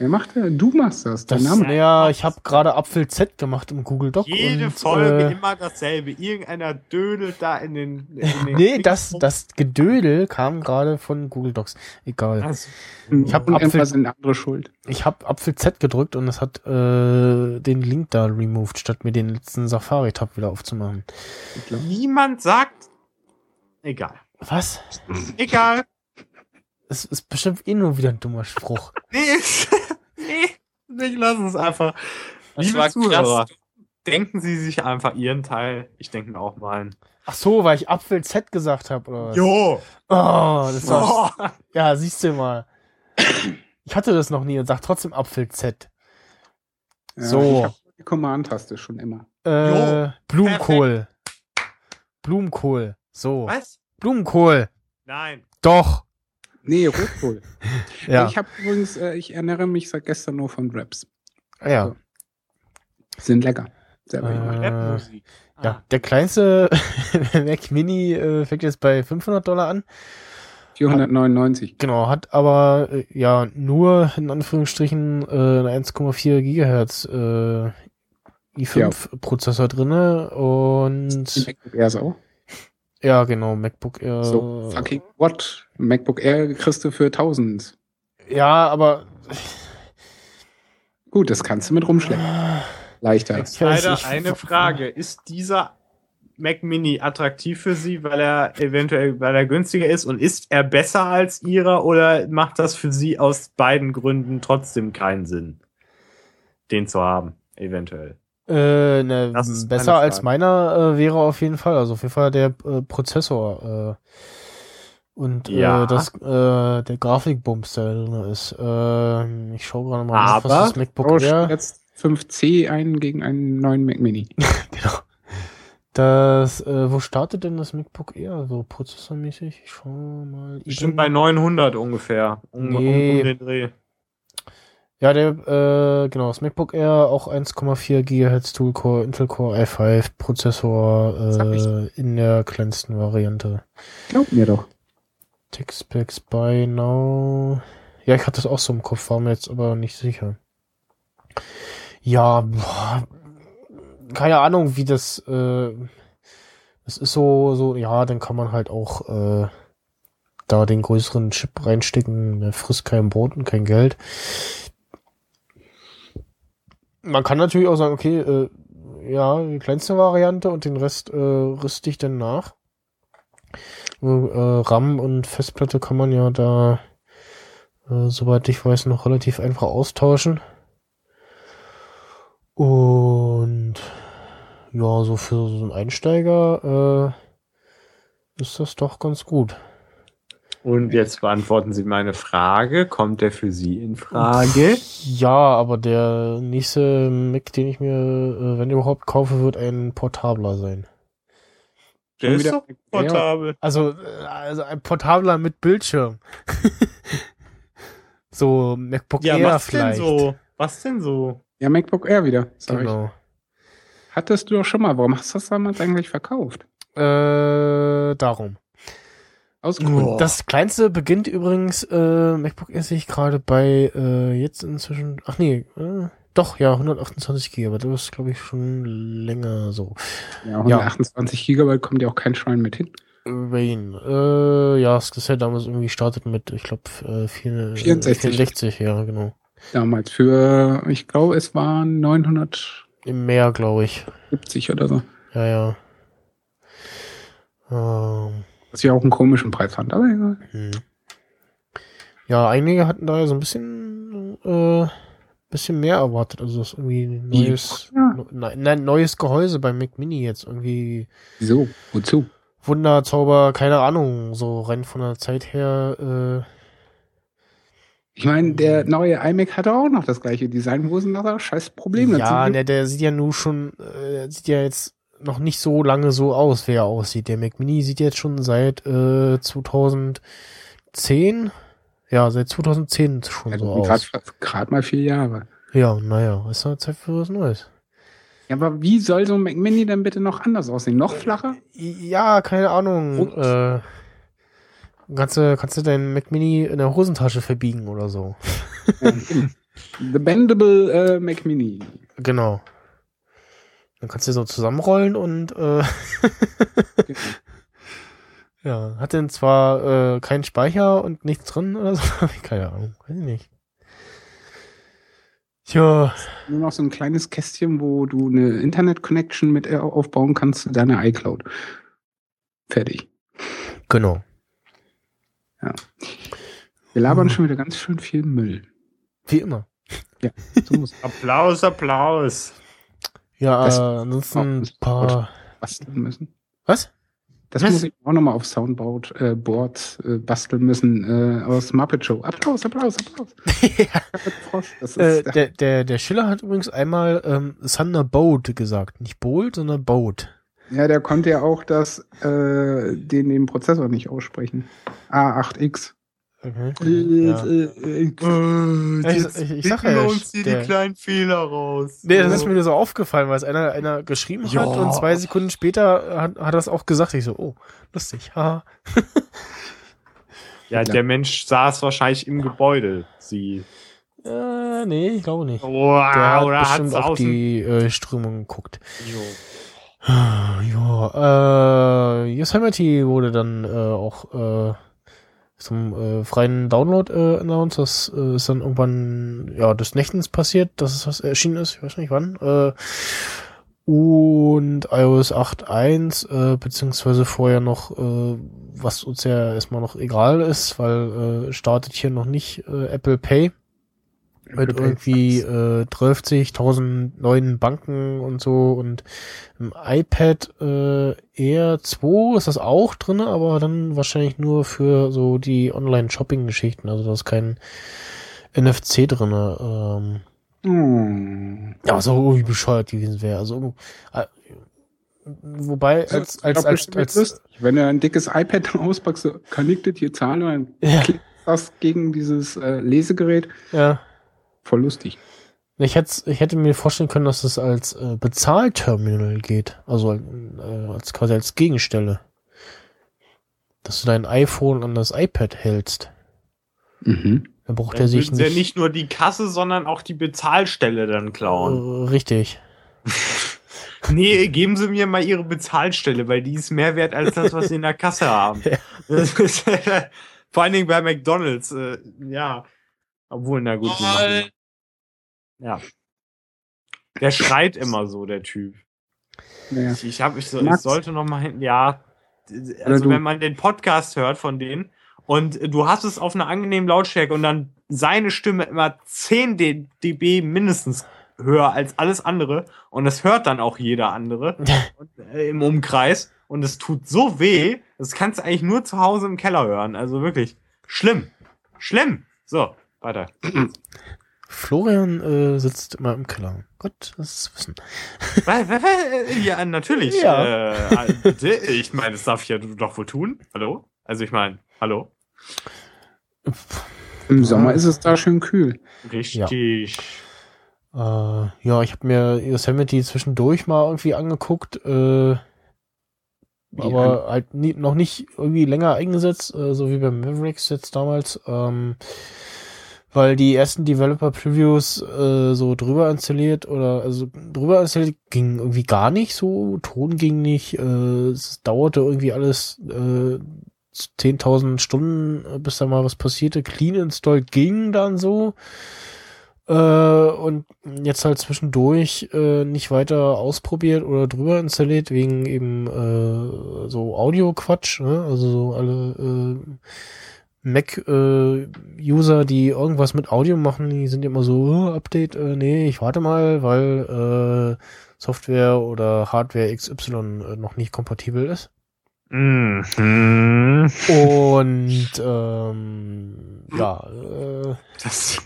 Wer macht der? Du machst das, dein das, Name. ja, ich habe gerade Apfel Z gemacht im Google Doc. Jede und, Folge äh, immer dasselbe. Irgendeiner dödelt da in den. In den Nee, das, das Gedödel kam gerade von Google Docs. Egal. Also, Ich hab Und Apfel- sind andere schuld. Ich habe Apfel Z gedrückt und es hat äh, den Link da removed, statt mir den letzten Safari-Tab wieder aufzumachen. niemand sagt. Egal. Was? Egal. Es ist bestimmt eh nur wieder ein dummer Spruch. Nee, nee, ich lasse es einfach. Das Liebe war Zuhörer, krass. denken Sie sich einfach Ihren Teil. Ich denke mir auch meinen. Ach so, weil ich Apfel Z gesagt habe, oder was? Jo! Oh, das war, Oh. ja, siehst du mal. Ich hatte das noch nie und sag trotzdem Apfel Z. Ja, So. Ich habe die Command-Taste schon immer. Äh, Jo, Blumenkohl. Blumenkohl. So. Was? Blumenkohl. Nein. Doch. Nee, Rotkohl. Ja. Ich habe übrigens, äh, ich ernähre mich seit gestern nur von Wraps. ja. so. Sind lecker. Sehr Äh. Rapmusik. Ja, Ah. der kleinste Mac Mini äh, fängt jetzt bei 500 Dollar an. 499. Genau, hat aber äh, ja nur in Anführungsstrichen äh, eine 1,4 Gigahertz äh, i5-Prozessor drinne und Airs auch. Ja genau MacBook Air. So, fucking what? MacBook Air kriegst du für 1000. Ja, aber Gut, das kannst du mit rumschleppen. Leichter. Ich weiß, Leider ich- eine Frage. Ist dieser Mac Mini attraktiv für Sie, weil er eventuell, weil er günstiger ist? Und ist er besser als Ihrer oder macht das für Sie aus beiden Gründen trotzdem keinen Sinn, den zu haben? Eventuell. Äh, ne, Das ist besser als meiner äh, wäre auf jeden Fall. Also auf jeden Fall der äh, Prozessor äh, und Ja. äh, das äh, der Grafikbums, der da drin ist. Äh, ich schaue gerade mal, Aber- was das MacBook Air. jetzt 5C ein gegen einen neuen Mac Mini. Genau. Das, äh, wo startet denn das MacBook Air so prozessormäßig? Ich schau mal. Bestimmt bei 900 ungefähr. Um, Nee. um den Dreh. Ja, der, äh, genau, das MacBook Air auch 1,4 GHz Dual-Core, Intel Core i5 Prozessor äh, in der kleinsten Variante. Glaub mir doch. TechSpecs by now. Ja, ich hatte das auch so im Kopf, war mir jetzt aber nicht sicher. Ja, boah, keine Ahnung, wie das, äh, es ist so, so, ja, dann kann man halt auch, äh, da den größeren Chip reinstecken, der frisst kein Brot und kein Geld. Man kann natürlich auch sagen, okay, äh, ja, die kleinste Variante und den Rest äh, rüste ich dann nach. Äh, RAM und Festplatte kann man ja da, äh, soweit ich weiß, noch relativ einfach austauschen. Und ja, so für so einen Einsteiger äh, ist das doch ganz gut. Und jetzt beantworten Sie meine Frage. Kommt der für Sie in Frage? Ja, aber der nächste Mac, den ich mir, äh, wenn überhaupt, kaufe, wird ein portabler sein. Der ist wieder doch portabel. Also, äh, also ein portabler mit Bildschirm. so MacBook Ja, Air was vielleicht. denn so? Was denn so? Ja, MacBook Air wieder. Sag Genau. ich. Hattest du doch schon mal. Warum hast du das damals eigentlich verkauft? Äh, darum. Aus Gründen. Oh. Das kleinste beginnt übrigens, äh, MacBook sehe ich gerade bei, äh, jetzt inzwischen, ach nee, äh, doch, ja, 128 GB, aber das ist, glaube ich, schon länger so. Ja, 128 Gigabyte kommt ja auch kein Schwein mit hin. Rain, äh, ja, das ist ja damals irgendwie gestartet mit, ich glaube, äh, 4, 64. 64, ja, genau. Damals für, ich glaube, es waren 970 Im Meer, glaube ich. oder so. Ja, ja. Ähm, Was ich auch einen komischen Preis fand, aber egal. hm. Ja, einige hatten da ja so ein bisschen, äh, bisschen mehr erwartet. Also das ist irgendwie ein neues, Ja. ne- nein, neues Gehäuse beim Mac Mini jetzt irgendwie Wieso? Wozu? Wunderzauber, keine Ahnung, so rein von der Zeit her, Ich meine, der neue iMac hatte auch noch das gleiche Design. Wo ist denn das scheiß äh, Problem ja, dazu? der, der sieht ja nur schon, äh, sieht ja jetzt noch nicht so lange so aus, wie er aussieht. Der Mac Mini sieht jetzt schon seit äh, 2010, ja, seit 2010 schon Ja, so gut, aus. Gerade mal vier Jahre. Ja, naja, ist halt Zeit für was Neues. Ja, aber wie soll so ein Mac Mini denn bitte noch anders aussehen? Noch flacher? Ja, keine Ahnung. Äh, kannst, du, kannst du deinen Mac Mini in der Hosentasche verbiegen oder so. The Bendable äh, Mac Mini. Genau. Dann kannst du so zusammenrollen und äh, ja, hat denn zwar äh, keinen Speicher und nichts drin oder so, keine Ahnung, weiß ich nicht. Tja, Nur noch so ein kleines Kästchen, wo du eine Internet-Connection mit äh, aufbauen kannst zu deiner iCloud. Fertig. genau. Wir labern Hm. schon wieder ganz schön viel Müll. Wie immer. So muss Applaus, Applaus. Ja, Das- ansonsten ein paar. basteln müssen. Was? Das Was? muss ich auch nochmal auf Soundboard äh, Board, äh, basteln müssen äh, aus Muppet Show. Applaus, Applaus, Applaus. Das Äh, der, der, der Schiller hat übrigens einmal ähm, Thunderbolt gesagt. Nicht Bolt, sondern Boat. ja, der konnte ja auch das, äh, den, den Prozessor nicht aussprechen. A8X. Okay. Äh, Ja. äh, äh, Äh, Ich- jetzt ich- ich sag ja, wir uns hier der- die kleinen Fehler raus. Nee, das ist mir nur so aufgefallen, weil es einer, einer geschrieben Ja. hat und zwei Sekunden später hat, hat er es auch gesagt. Ich so, oh, lustig, haha. ja, der Mensch saß wahrscheinlich im Gebäude. Sie. Äh, nee, ich glaube nicht. Wow, Der hat oder bestimmt auf die äh, Strömung geguckt. Jo. Ja, äh, Yosemite wurde dann äh, auch äh, zum äh, freien Download äh, announced. Das äh, ist dann irgendwann ja des Nächtens passiert, dass es was erschienen ist. Ich weiß nicht wann. Äh, und iOS 8.1, äh, beziehungsweise vorher noch, äh, was uns ja erstmal noch egal ist, weil äh, startet hier noch nicht äh, Apple Pay mit irgendwie äh, 30.000 neuen Banken und so und im iPad äh, Air 2 ist das auch drinne, aber dann wahrscheinlich nur für so die Online-Shopping-Geschichten, also da ist kein NFC drinne. Ähm, hm. ja, was auch irgendwie bescheuert gewesen wäre. Also äh, wobei als Ich als als, bestimmt als, lustig. Wenn du ein dickes iPad auspackst, kann ich das hier zahlen, ja, das gegen dieses äh, Lesegerät. ja. Voll lustig. Ich hätte, ich hätte mir vorstellen können, dass es als äh, Bezahlterminal geht. Also äh, als quasi als Gegenstelle. Dass du dein iPhone an das iPad hältst. Mhm. Dann braucht Dann er sich ja nicht. nicht nur die Kasse, sondern auch die Bezahlstelle dann klauen. Äh, richtig. Nee, geben Sie mir mal Ihre Bezahlstelle, weil die ist mehr wert als das, was Sie in der Kasse haben. Vor allen Dingen bei McDonalds, äh, ja. Obwohl, na gut, die machen, ja. Der schreit immer so, der Typ. Ja. Ich, ich, hab, ich, so, ich sollte noch mal hin, ja. Also wenn man den Podcast hört von denen und du hast es auf einer angenehmen Lautstärke und dann seine Stimme immer 10 D- dB mindestens höher als alles andere und das hört dann auch jeder andere und, äh, im Umkreis und es tut so weh, das kannst du eigentlich nur zu Hause im Keller hören. Also wirklich schlimm. Schlimm. So, weiter. Florian äh, sitzt immer im Keller. Gott, das wissen. Weil- weil- weil- Ja, natürlich. Ja. Äh, bitte. ich meine, das darf ich ja doch wohl tun. Hallo? Also ich meine, hallo? Im Sommer ist es da schön kühl. Richtig. Äh, ja, ich habe mir Yosemite zwischendurch mal irgendwie angeguckt, äh, aber halt nie, noch nicht irgendwie länger eingesetzt, äh, so wie beim Mavericks jetzt damals, ähm, weil die ersten Developer-Previews äh, so drüber installiert oder also drüber installiert ging irgendwie gar nicht so, Ton ging nicht, äh, es dauerte irgendwie alles äh, 10.000 Stunden, äh, bis da mal was passierte. Clean Install ging dann so. Äh, und jetzt halt zwischendurch äh, nicht weiter ausprobiert oder drüber installiert, wegen eben äh, so Audio-Quatsch, ne? Also so alle äh, Mac-User, die irgendwas mit Audio machen, die sind immer so, oh, Update, äh, nee, ich warte mal, weil äh, Software oder Hardware XY äh, noch nicht kompatibel ist. Mhm. Und ähm, ja, äh, Das,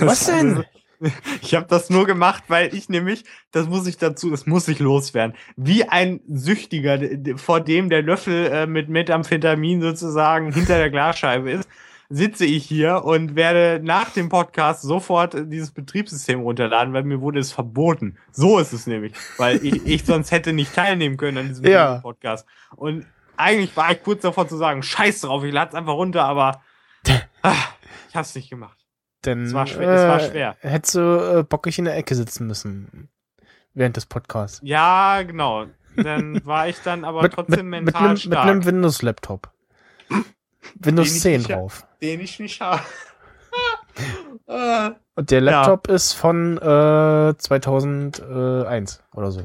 was denn? Ich habe das nur gemacht, weil ich nämlich, das muss ich dazu, das muss ich loswerden, wie ein Süchtiger, vor dem der Löffel äh, mit Methamphetamin sozusagen hinter der Glasscheibe ist, sitze ich hier und werde nach dem Podcast sofort äh, dieses Betriebssystem runterladen, weil mir wurde es verboten. So ist es nämlich, weil ich, ich sonst hätte nicht teilnehmen können an diesem Ja. Podcast. Und eigentlich war ich kurz davor zu sagen, scheiß drauf, ich lade es einfach runter, aber ah, ich hab's nicht gemacht. Denn Es war schwer- es war äh, schwer. Hättest du äh, bockig in der Ecke sitzen müssen während des Podcasts. Ja, genau. Dann war ich dann aber mit, trotzdem mit, mit, mental mit stark, einem Windows-Laptop. Windows Den ich 10 nicht- drauf. den ich nicht habe. Äh, Und der Ja. Laptop ist von äh, 2001 oder so.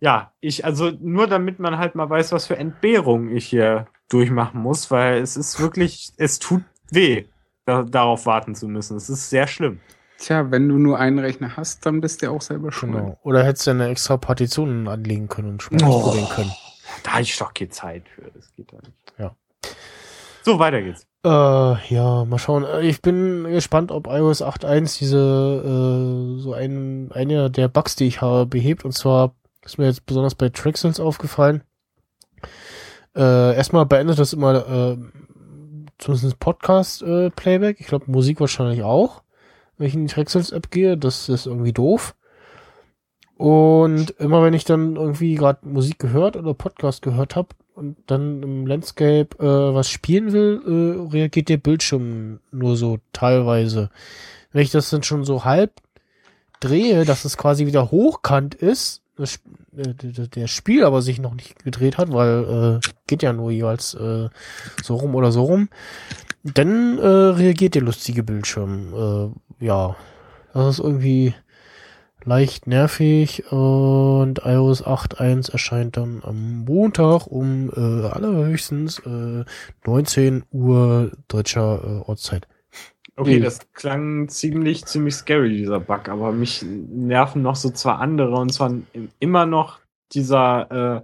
ja, ich, also nur damit man halt mal weiß, was für Entbehrungen ich hier durchmachen muss, weil es ist wirklich, es tut weh, da, darauf warten zu müssen. Es ist sehr schlimm. Tja, wenn du nur einen Rechner hast, dann bist du auch selber schuld. Genau. Oder hättest du eine extra Partition anlegen können und schon mal Oh. ausprobieren können. da hatte ich doch keine Zeit für. Das geht doch nicht. Ja. So, weiter geht's. Äh, ja, mal schauen. Äh, Ich bin gespannt, ob iOS 8.1 diese, äh, so ein, eine der Bugs, die ich habe, behebt. Und zwar ist mir jetzt besonders bei Traxels aufgefallen. Äh, erstmal beendet das immer, äh, zumindest Podcast-Playback. ich glaube, Musik wahrscheinlich auch. Wenn ich in die Traxels-App gehe, das ist irgendwie doof. Und immer wenn ich dann irgendwie gerade Musik gehört oder Podcast gehört habe und dann im Landscape äh, was spielen will, äh, reagiert der Bildschirm nur so teilweise. Wenn ich das dann schon so halb drehe, dass es quasi wieder hochkant ist, das, äh, der Spiel aber sich noch nicht gedreht hat, weil äh, geht ja nur jeweils äh, so rum oder so rum, dann äh, reagiert der lustige Bildschirm. Äh, ja, das ist irgendwie leicht nervig und iOS 8.1 erscheint dann am Montag um äh, allerhöchstens äh, 19 Uhr deutscher äh, Ortszeit. Okay, Mhm. das klang ziemlich, ziemlich scary, dieser Bug, aber mich nerven noch so zwei andere und zwar immer noch dieser, äh,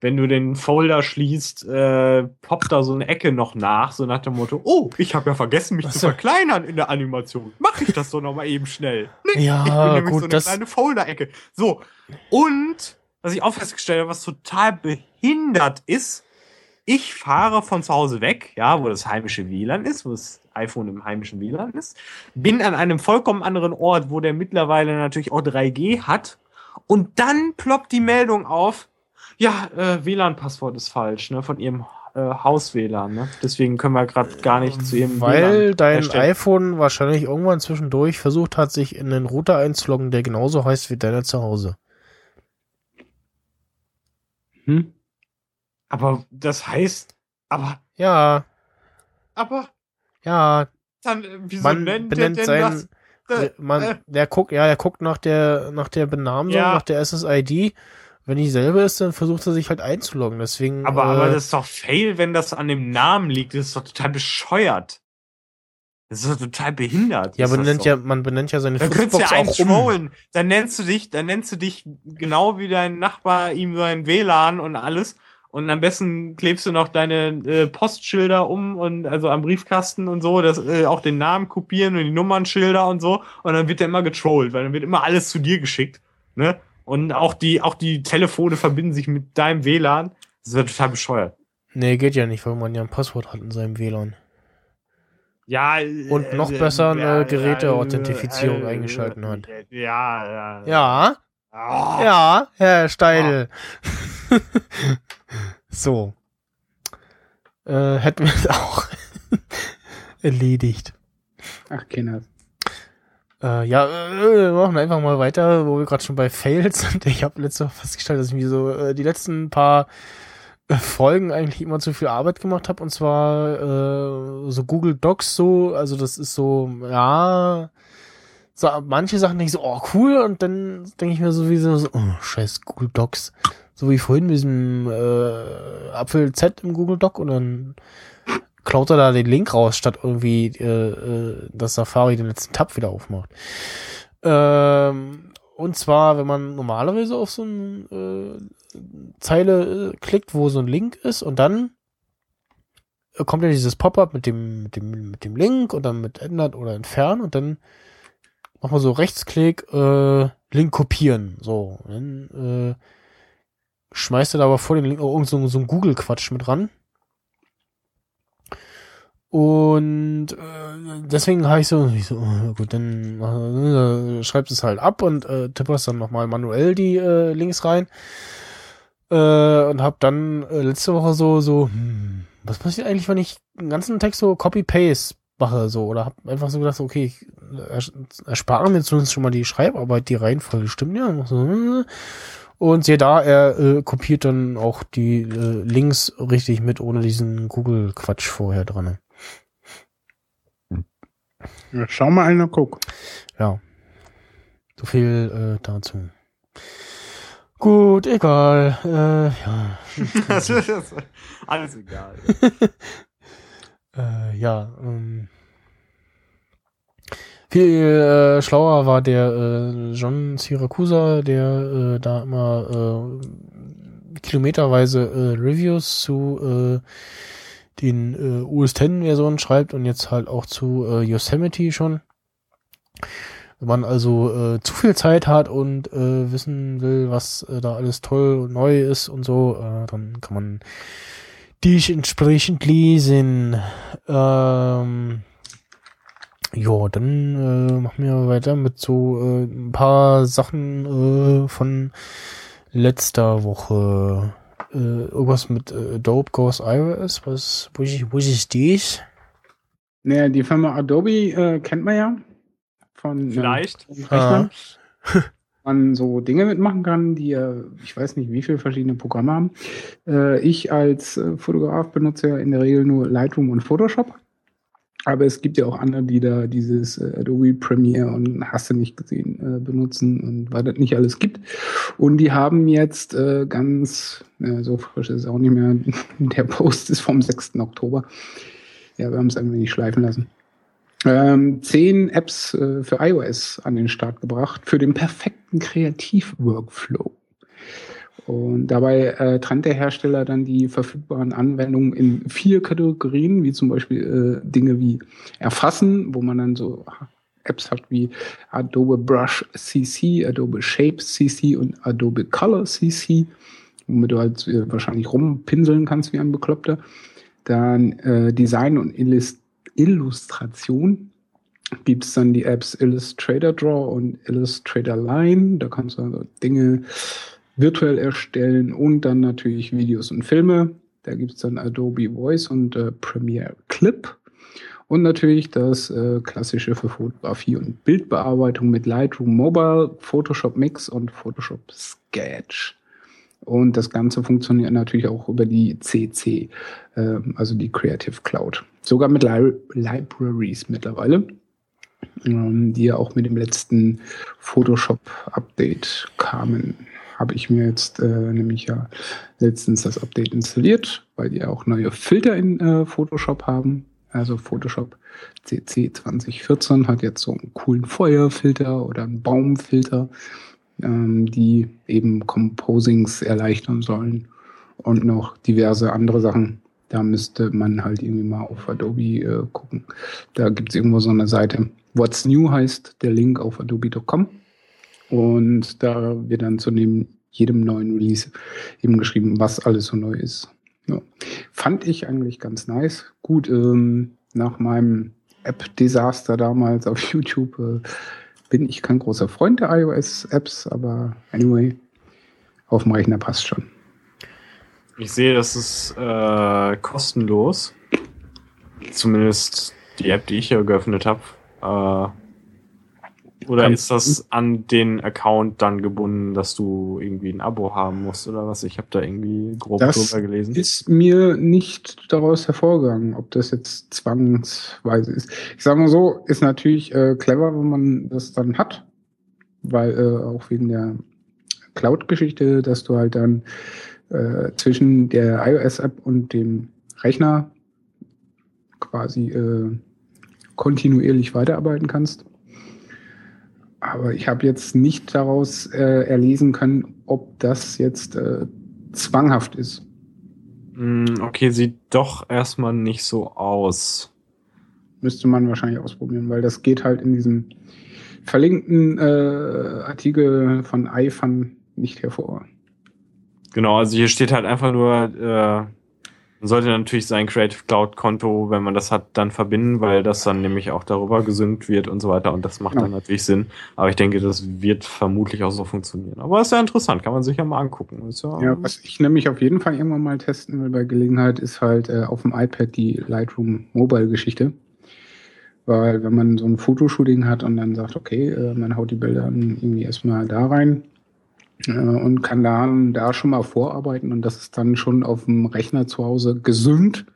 wenn du den Folder schließt, äh, poppt da so eine Ecke noch nach, so nach dem Motto, oh, ich habe ja vergessen, mich Ach zu verkleinern in der Animation. Mach ich das doch noch mal eben schnell. Nee, Ja, ich bin nämlich gut, so eine das- kleine Folder-Ecke. So, und was ich auch festgestellt habe, was total behindert ist, ich fahre von zu Hause weg, ja, wo das heimische WLAN ist, wo das iPhone im heimischen WLAN ist, bin an einem vollkommen anderen Ort, wo der mittlerweile natürlich auch 3G hat, und dann ploppt die Meldung auf, ja, äh, WLAN-Passwort ist falsch, ne, von ihrem äh, Haus-WLAN, ne? Deswegen können wir gerade gar nicht zu ihrem Weil WLAN dein erstellen. iPhone wahrscheinlich irgendwann zwischendurch versucht hat, sich in den Router einzuloggen, der genauso heißt wie deiner zu Hause. Hm? Aber das heißt, aber, Ja, aber, ja, dann, äh, wieso man nennt benennt denn sein, das? Man, äh. der guckt, ja, der guckt nach der, nach der Benamsung, Ja. nach der SSID. Wenn die selber ist, dann versucht er sich halt einzuloggen. Deswegen. Aber, äh, aber das ist doch fail, wenn das an dem Namen liegt. Das ist doch total bescheuert. Das ist doch total behindert. ja, benennt doch. ja, man benennt ja seine Dann könntest du ja einen auch um. trollen. Dann nennst du dich, dann nennst du dich genau wie dein Nachbar ihm sein WLAN und alles. Und am besten klebst du noch deine äh, Postschilder um und also am Briefkasten und so, das äh, auch den Namen kopieren und die Nummernschilder und so. Und dann wird der immer getrollt, weil dann wird immer alles zu dir geschickt. Ne? Und auch die, auch die Telefone verbinden sich mit deinem WLAN. Das wird total bescheuert. Nee, geht ja nicht, weil man ja ein Passwort hat in seinem WLAN. Ja. Und noch besser eine Geräteauthentifizierung eingeschalten hat. Ja, ja. Ja, Oh. ja, Herr Steidel. so. Äh, hätten wir es auch erledigt. Ach, Kinder. Äh, ja, äh, wir machen einfach mal weiter, wo wir gerade schon bei Fails sind. Ich habe letzte Woche festgestellt, dass ich mir so äh, die letzten paar äh, Folgen eigentlich immer zu viel Arbeit gemacht habe. Und zwar äh, so Google Docs so, also das ist so, ja, so manche Sachen denke ich so, oh cool, und dann denke ich mir sowieso so, oh, scheiß Google Docs. So wie vorhin mit diesem äh, Apfel Z im Google Doc und dann klaut er da den Link raus, statt irgendwie äh, äh, dass Safari den letzten Tab wieder aufmacht. Ähm, und zwar, wenn man normalerweise auf so eine äh, Zeile äh, klickt, wo so ein Link ist und dann äh, kommt ja dieses Pop-up mit dem, mit dem, mit dem Link und dann mit ändern oder entfernen und dann macht man so Rechtsklick, äh, Link kopieren. So. Und dann schmeißt er da aber vor den Link auch irgend so, so ein Google-Quatsch mit ran. Und äh, deswegen habe ich so, ich so, oh, gut, dann äh, schreibst es halt ab und äh, tipperst dann nochmal manuell die äh, Links rein. Äh, und hab dann äh, letzte Woche so, so, hm, was passiert eigentlich, wenn ich den ganzen Text so Copy-Paste mache, so, oder hab einfach so gedacht, okay, ich ers- erspare mir zumindest schon mal die Schreibarbeit, die Reihenfolge stimmt ja. So, äh, Und siehe da, er äh, kopiert dann auch die äh, Links richtig mit, ohne diesen Google-Quatsch vorher dran. Ja, schau mal einer, guck. Ja. So viel äh, dazu. Gut, egal. Äh, ja. Alles egal. Äh, ja. Ähm, viel äh, schlauer war der äh, John Siracusa, der äh, da immer äh, kilometerweise äh, Reviews zu äh, den äh, OS X Versionen schreibt und jetzt halt auch zu äh, Yosemite schon. Wenn man also äh, zu viel Zeit hat und äh, wissen will, was äh, da alles toll und neu ist und so, äh, dann kann man dich entsprechend lesen. Ähm, ja, dann äh, machen wir weiter mit so äh, ein paar Sachen äh, von letzter Woche. Äh, irgendwas mit äh, Dope Goes iOS, was, wo ich, wo ich dich? Naja, die Firma Adobe äh, kennt man ja. Von, äh, Vielleicht. von Rechnern. man so Dinge mitmachen kann, die ja, ich weiß nicht, wie viele verschiedene Programme haben. Äh, ich als äh, Fotograf benutze ja in der Regel nur Lightroom und Photoshop. Aber es gibt ja auch andere, die da dieses äh, Adobe Premiere und hast du nicht gesehen äh, benutzen und weil das nicht alles gibt. Und die haben jetzt äh, ganz, äh, so frisch ist es auch nicht mehr, der Post ist vom 6. Oktober. Ja, wir haben es ein wenig schleifen lassen. Ähm, zehn Apps äh, für iOS an den Start gebracht für den perfekten Kreativ-Workflow. Und dabei äh, trennt der Hersteller dann die verfügbaren Anwendungen in vier Kategorien, wie zum Beispiel äh, Dinge wie Erfassen, wo man dann so Apps hat wie Adobe Brush CC, Adobe Shape CC und Adobe Color CC, womit du halt äh, wahrscheinlich rumpinseln kannst wie ein Bekloppter. Dann äh, Design und Illust Illustration gibt es dann die Apps Illustrator Draw und Illustrator Line. Da kannst du also Dinge virtuell erstellen und dann natürlich Videos und Filme. Da gibt es dann Adobe Voice und äh, Premiere Clip. Und natürlich das äh, klassische für Fotografie und Bildbearbeitung mit Lightroom Mobile, Photoshop Mix und Photoshop Sketch. Und das Ganze funktioniert natürlich auch über die CC, äh, also die Creative Cloud. Sogar mit Li Libraries mittlerweile, ähm, die ja auch mit dem letzten Photoshop-Update kamen. Habe ich mir jetzt äh, nämlich ja letztens das Update installiert, weil die auch neue Filter in äh, Photoshop haben. Also Photoshop CC 2014 hat jetzt so einen coolen Feuerfilter oder einen Baumfilter ähm, die eben Composings erleichtern sollen und noch diverse andere Sachen. Da müsste man halt irgendwie mal auf Adobe äh, gucken. Da gibt es irgendwo so eine Seite. What's New heißt der Link auf adobe.com. Und da wird dann zu dem, jedem neuen Release eben geschrieben, was alles so neu ist. Ja. Fand ich eigentlich ganz nice. Gut, ähm, nach meinem App-Desaster damals auf YouTube äh, bin ich kein großer Freund der iOS-Apps, aber anyway, auf dem Rechner passt schon. Ich sehe, das ist äh, kostenlos. Zumindest die App, die ich hier geöffnet habe. Äh, oder ist das an den Account dann gebunden, dass du irgendwie ein Abo haben musst oder was? Ich habe da irgendwie grob das drüber gelesen. Ist mir nicht daraus hervorgegangen, ob das jetzt zwangsweise ist. Ich sage mal so, ist natürlich äh, clever, wenn man das dann hat, weil äh, auch wegen der Cloud-Geschichte, dass du halt dann äh, zwischen der iOS-App und dem Rechner quasi äh, kontinuierlich weiterarbeiten kannst. Aber ich habe jetzt nicht daraus äh, erlesen können, ob das jetzt äh, zwanghaft ist. Mm, Okay, sieht doch erstmal nicht so aus. Müsste man wahrscheinlich ausprobieren, weil das geht halt in diesem verlinkten äh, Artikel von iFun nicht hervor. Genau, also hier steht halt einfach nur, äh, man sollte natürlich sein Creative Cloud Konto, wenn man das hat, dann verbinden, weil das dann nämlich auch darüber gesynkt wird und so weiter und das macht Ja. dann natürlich Sinn. Aber ich denke, das wird vermutlich auch so funktionieren. Aber ist ja interessant, kann man sich ja mal angucken. Ja, Ja, was ich nämlich auf jeden Fall irgendwann mal testen will bei Gelegenheit, ist halt äh, auf dem iPad die Lightroom Mobile Geschichte. Weil wenn man so ein Fotoshooting hat und dann sagt, okay, äh, man haut die Bilder dann irgendwie erstmal da rein und kann dann da schon mal vorarbeiten und das ist dann schon auf dem Rechner zu Hause gesynkt.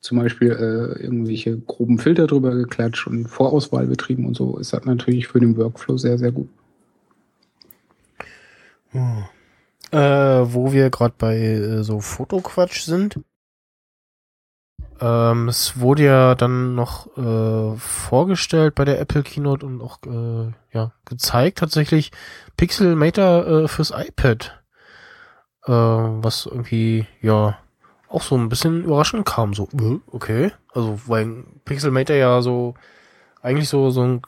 Zum Beispiel äh, irgendwelche groben Filter drüber geklatscht und Vorauswahl betrieben und so, ist das natürlich für den Workflow sehr, sehr gut. Hm. Äh, wo wir gerade bei äh, so Fotoquatsch sind. Ähm, es wurde ja dann noch äh, vorgestellt bei der Apple Keynote und auch äh, ja gezeigt tatsächlich Pixelmator äh, fürs iPad. Äh, was irgendwie, ja, auch so ein bisschen überraschend kam. So, äh, okay. Also, weil Pixelmator ja so eigentlich so, so ein,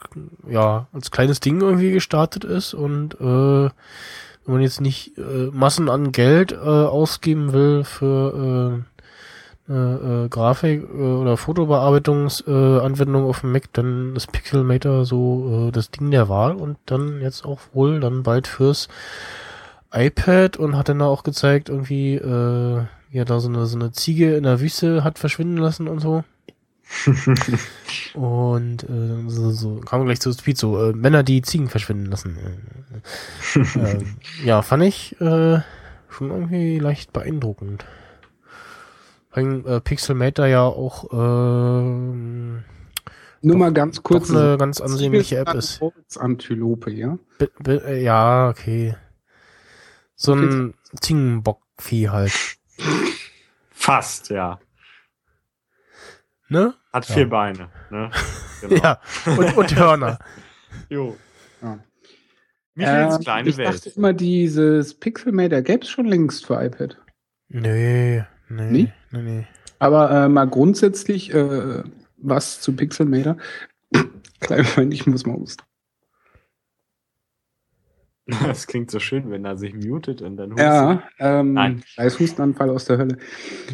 ja, als kleines Ding irgendwie gestartet ist und äh, wenn man jetzt nicht äh, Massen an Geld äh, ausgeben will für äh, äh, Grafik äh, oder Fotobearbeitungsanwendung äh, auf dem Mac, dann ist Pixelmator so äh, das Ding der Wahl und dann jetzt auch wohl dann bald fürs iPad und hat dann da auch gezeigt, irgendwie, äh, ja, da so eine, so eine Ziege in der Wüste hat verschwinden lassen und so. und äh, so, so kam gleich zu Speed so äh, Männer, die Ziegen verschwinden lassen. Äh, ja, fand ich äh, schon irgendwie leicht beeindruckend. Weil äh, Pixelmator ja auch äh, Nur mal ganz kurz. doch eine ganz ansehnliche App ist. Antilope, ja? Bi- äh, ja, okay. So ein Ziegenbockvieh halt. Fast, ja. Ne? Hat Ja. vier Beine. Ne? Genau. Ja. Und, und Hörner. Jo. Ja. Michaels Ähm, kleine ich dachte Welt. immer, dieses Pixelmator gäbe es schon längst für iPad. Nee, nee, Nee? nee, nee. Aber äh, mal grundsätzlich äh, was zu Pixelmator. Kleiner Moment, ich muss mal husten. Das klingt so schön, wenn er sich mutet und dann hustet. Ja, ähm, Nein. als Hustenanfall aus der Hölle.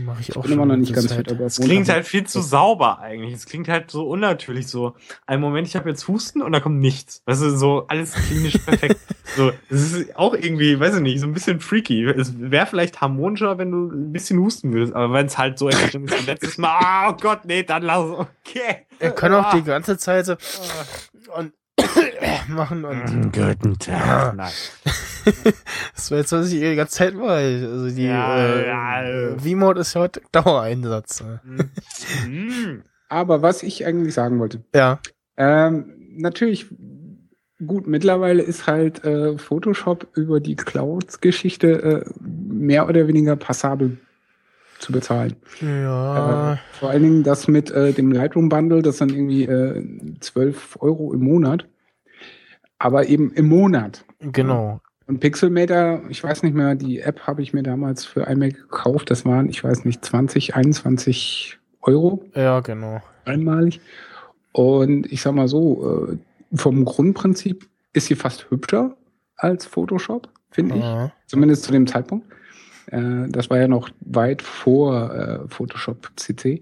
Mach ich auch Bin immer noch nicht ganz fit, Es klingt halt viel zu sauber eigentlich. Es klingt halt so unnatürlich so. Ein Moment, ich habe jetzt Husten und da kommt nichts. Weißt du, so alles klinisch perfekt. so, das ist auch irgendwie, weiß ich nicht, so ein bisschen freaky. Es wäre vielleicht harmonischer, wenn du ein bisschen husten würdest, aber wenn es halt so extrem ist wie letztes Mal, ah, oh Gott, nee, dann lass okay. Er kann auch die Ah. ganze Zeit so und machen und Guten Tag. Nein. das war jetzt, was ich die ganze Zeit war. Also die Ja, äh, ja. V-Mode ist ja heute Dauereinsatz. ne? Mm. Aber was ich eigentlich sagen wollte. Ja. Ähm, natürlich, gut, mittlerweile ist halt äh, Photoshop über die Clouds-Geschichte äh, mehr oder weniger passabel zu bezahlen. Ja. Äh, vor allen Dingen das mit äh, dem Lightroom-Bundle, das dann irgendwie äh, 12 Euro im Monat. Aber eben im Monat. genau. Und Pixelmator, ich weiß nicht mehr, die App habe ich mir damals für iMac gekauft. Das waren, ich weiß nicht, 20, 21 Euro Ja, genau. einmalig. Und ich sag mal so, äh, vom Grundprinzip ist sie fast hübscher als Photoshop, finde ich. Ja. Zumindest zu dem Zeitpunkt. Äh, das war ja noch weit vor äh, Photoshop CC.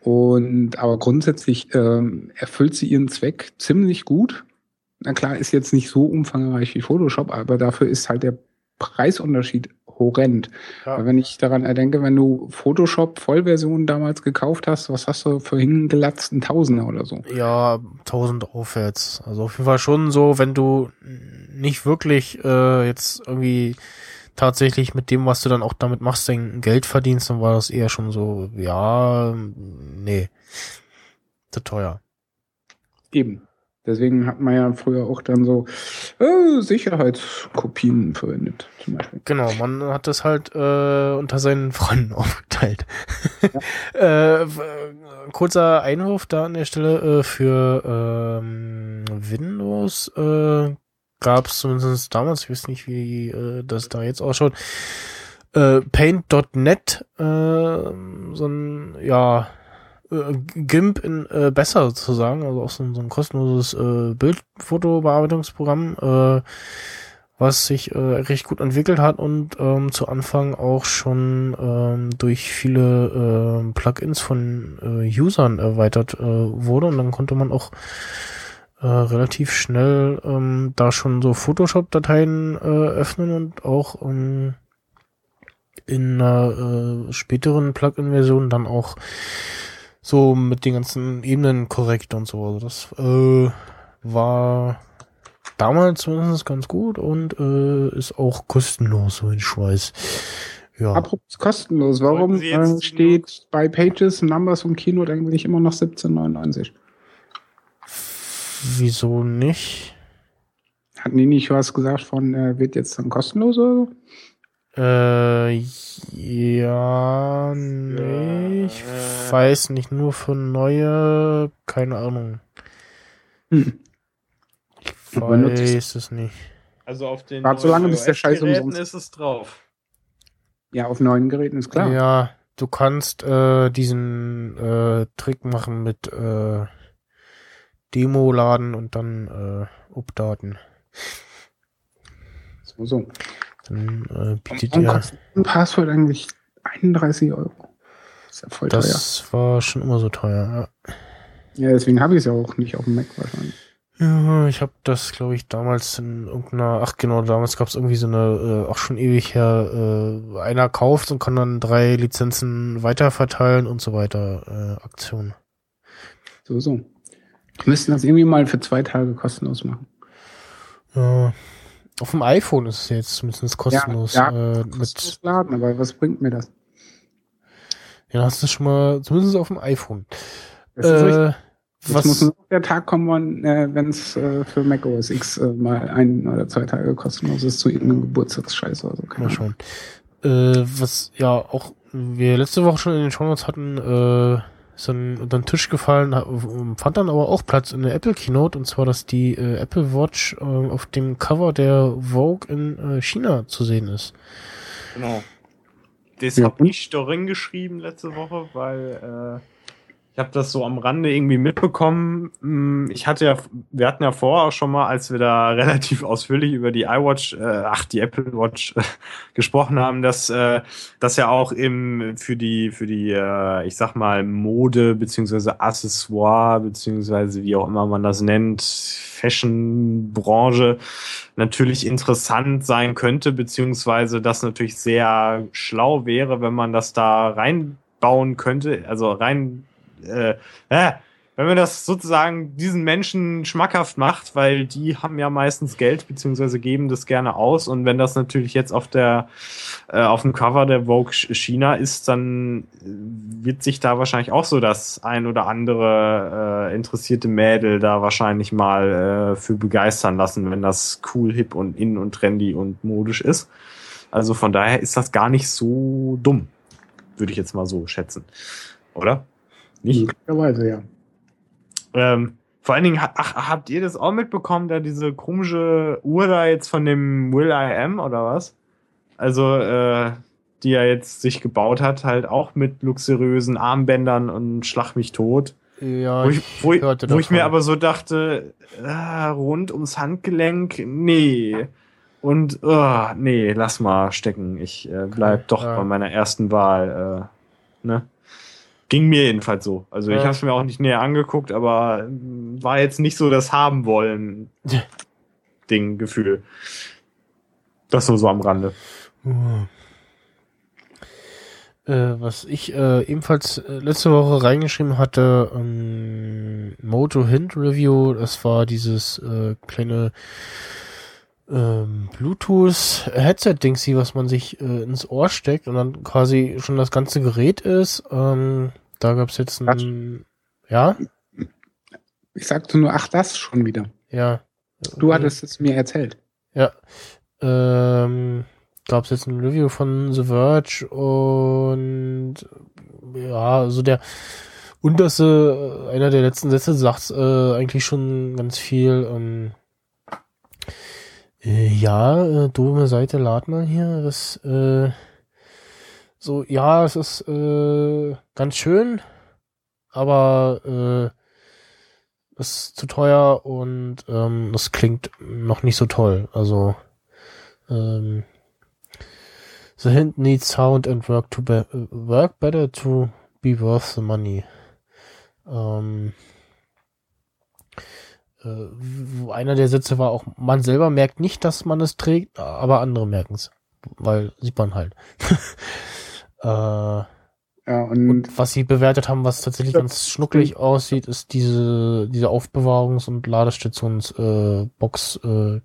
Und aber grundsätzlich ähm, erfüllt sie ihren Zweck ziemlich gut. Na klar, ist jetzt nicht so umfangreich wie Photoshop, aber dafür ist halt der Preisunterschied horrend. Ja. Weil Wenn ich daran erdenke, wenn du Photoshop Vollversion damals gekauft hast, was hast du für hingelatzten Tausender oder so? Ja, 1000 aufwärts. Also auf jeden Fall schon so, wenn du nicht wirklich äh, jetzt irgendwie tatsächlich mit dem, was du dann auch damit machst, dein Geld verdienst, dann war das eher schon so, ja, nee, zu teuer. Eben. Deswegen hat man ja früher auch dann so äh, Sicherheitskopien verwendet, zum Beispiel. Genau, man hat das halt äh, unter seinen Freunden aufgeteilt. äh, w- äh, kurzer Einwurf da an der Stelle äh, für ähm, Windows äh, gab es zumindest damals, ich weiß nicht, wie äh, das da jetzt ausschaut, äh, Paint.net, äh, so ein, ja, äh, GIMP in äh, besser sozusagen, also auch so, ein- so ein kostenloses äh, Bildfotobearbeitungsprogramm, äh, was sich äh, recht gut entwickelt hat und ähm, zu Anfang auch schon ähm, durch viele ähm, Plugins von äh, Usern erweitert äh, wurde. Und dann konnte man auch äh, relativ schnell ähm, da schon so Photoshop-Dateien äh, öffnen und auch ähm, in einer äh, späteren Plugin-Version dann auch so mit den ganzen Ebenen korrekt und so. Also das äh, war damals zumindest ganz gut und äh, ist auch kostenlos, so ich weiß. Ja. Apropos kostenlos, warum äh, steht bei Pages, Numbers und Keynote eigentlich immer noch 17,99? Wieso nicht? Hatten die nicht was gesagt von, äh, wird jetzt dann kostenlos oder so? Äh, ja, nee, ich äh. weiß nicht, nur für neue, keine Ahnung. Hm. Ich weiß es nicht. Also auf den Wart so lange, bis der Scheiß umsonst- ist es drauf. Ja, auf neuen Geräten ist klar. Ja, du kannst äh, diesen äh, Trick machen mit äh, Demo laden und dann äh, updaten. So, so. Dann äh, bietet Warum ihr. ein Passwort eigentlich 31 Euro? ist ja voll Das war schon immer so teuer. teuer. Ja, deswegen habe ich es ja auch nicht auf dem Mac wahrscheinlich. Ja, ja ich habe das, glaube ich, damals in irgendeiner, ach genau, damals gab es irgendwie so eine, äh, auch schon ewig her, äh, einer kauft und kann dann drei Lizenzen weiterverteilen und so weiter äh, Aktion. So, so. Wir müssten das irgendwie mal für zwei Tage kostenlos machen. Ja. Auf dem iPhone ist es jetzt zumindest kostenlos. Ja, äh, Kostenlos mit, laden, aber was bringt mir das? ja, hast du schon mal, zumindest auf dem iPhone. Das. Äh, muss was, noch der Tag kommen, wenn es äh, für Mac OS X äh, mal ein oder zwei Tage kostenlos ist zu irgendeinem Geburtstagsscheiß oder so. Keine mal schauen. Äh, was ja auch wir letzte Woche schon in den Shownotes hatten, äh, ist dann unter den Tisch gefallen, fand dann aber auch Platz in der Apple Keynote und zwar, dass die äh, Apple Watch äh, auf dem Cover der Vogue in äh, China zu sehen ist. Genau. Das Ja. hab ich darin geschrieben letzte Woche, weil äh, ich habe das so am Rande irgendwie mitbekommen. Hm, Ich hatte ja, wir hatten ja vorher auch schon mal, als wir da relativ ausführlich über die iWatch, äh, ach die Apple Watch äh, gesprochen haben, dass äh, das ja auch im für die für die, äh, ich sag mal Mode beziehungsweise Accessoire beziehungsweise wie auch immer man das nennt, Fashion-Branche natürlich interessant sein könnte, beziehungsweise das natürlich sehr schlau wäre, wenn man das da reinbauen könnte, also rein, äh, äh, wenn man das sozusagen diesen Menschen schmackhaft macht, weil die haben ja meistens Geld, beziehungsweise geben das gerne aus und wenn das natürlich jetzt auf der, äh, auf dem Cover der Vogue China ist, dann äh, wird sich da wahrscheinlich auch so das ein oder andere äh, interessierte Mädel da wahrscheinlich mal äh, für begeistern lassen, wenn das cool, hip und in und trendy und modisch ist. Also von daher ist das gar nicht so dumm, würde ich jetzt mal so schätzen. Oder? Nicht? Möglicherweise, ja. Ähm, vor allen Dingen, ach, habt ihr das auch mitbekommen, da diese komische Uhr da jetzt von dem Will I Am oder was? Also, äh, die er jetzt sich gebaut hat, halt auch mit luxuriösen Armbändern und Schlag mich tot. Ja, wo ich, wo, ich, hörte wo ich mir aber so dachte, ah, rund ums Handgelenk, nee. Und, ah, nee, lass mal stecken. Ich äh, bleib doch ja. bei meiner ersten Wahl. Äh, ne? Ging mir jedenfalls so. Also ich Ja. habe es mir auch nicht näher angeguckt, aber mm, war jetzt nicht so das haben wollen Ding, Gefühl. Das nur so am Rande. Äh, was ich äh, ebenfalls äh, letzte Woche reingeschrieben hatte, ähm, Moto Hint Review, das war dieses äh, kleine ähm, Bluetooth-Headset-Dingsy, was man sich äh, ins Ohr steckt und dann quasi schon das ganze Gerät ist. Ähm, da gab's jetzt ein... Ja? Ich sagte nur, ach, das schon wieder. Ja. Du hattest es mir erzählt. Ja. Ähm, gab es jetzt ein Review von The Verge und ja, also der unterste, äh, einer der letzten Sätze sagt äh, eigentlich schon ganz viel. Ähm, äh, ja, äh, dumme Seite lad mal hier. Das, äh, so, ja, es ist äh, ganz schön, aber äh, ist zu teuer und ähm, das klingt noch nicht so toll. Also ähm, The hint needs sound and work to be work better to be worth the money. Ähm, äh, einer der Sätze war auch, man selber merkt nicht, dass man es trägt, aber andere merken es. Weil sieht man halt. äh, Ja, und, und was sie bewertet haben, was tatsächlich Ja, ganz schnucklig aussieht, ist diese, diese Aufbewahrungs- und Ladestations, äh, äh.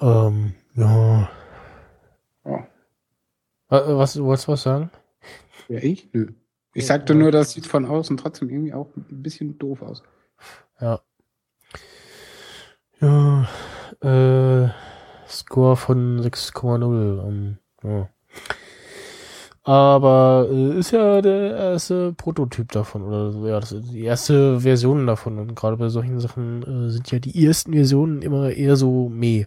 Ähm, ja. ja. Wa- Was, du wolltest was sagen? ja, ich? Nö. Ich sagte nur, das sieht von außen trotzdem irgendwie auch ein bisschen doof aus. Ja. Ja, äh, Score von 6,0. Ähm, ja. Aber äh, ist ja der erste Prototyp davon oder so, ja, das ist die erste Version davon. Und gerade bei solchen Sachen äh, sind ja die ersten Versionen immer eher so meh.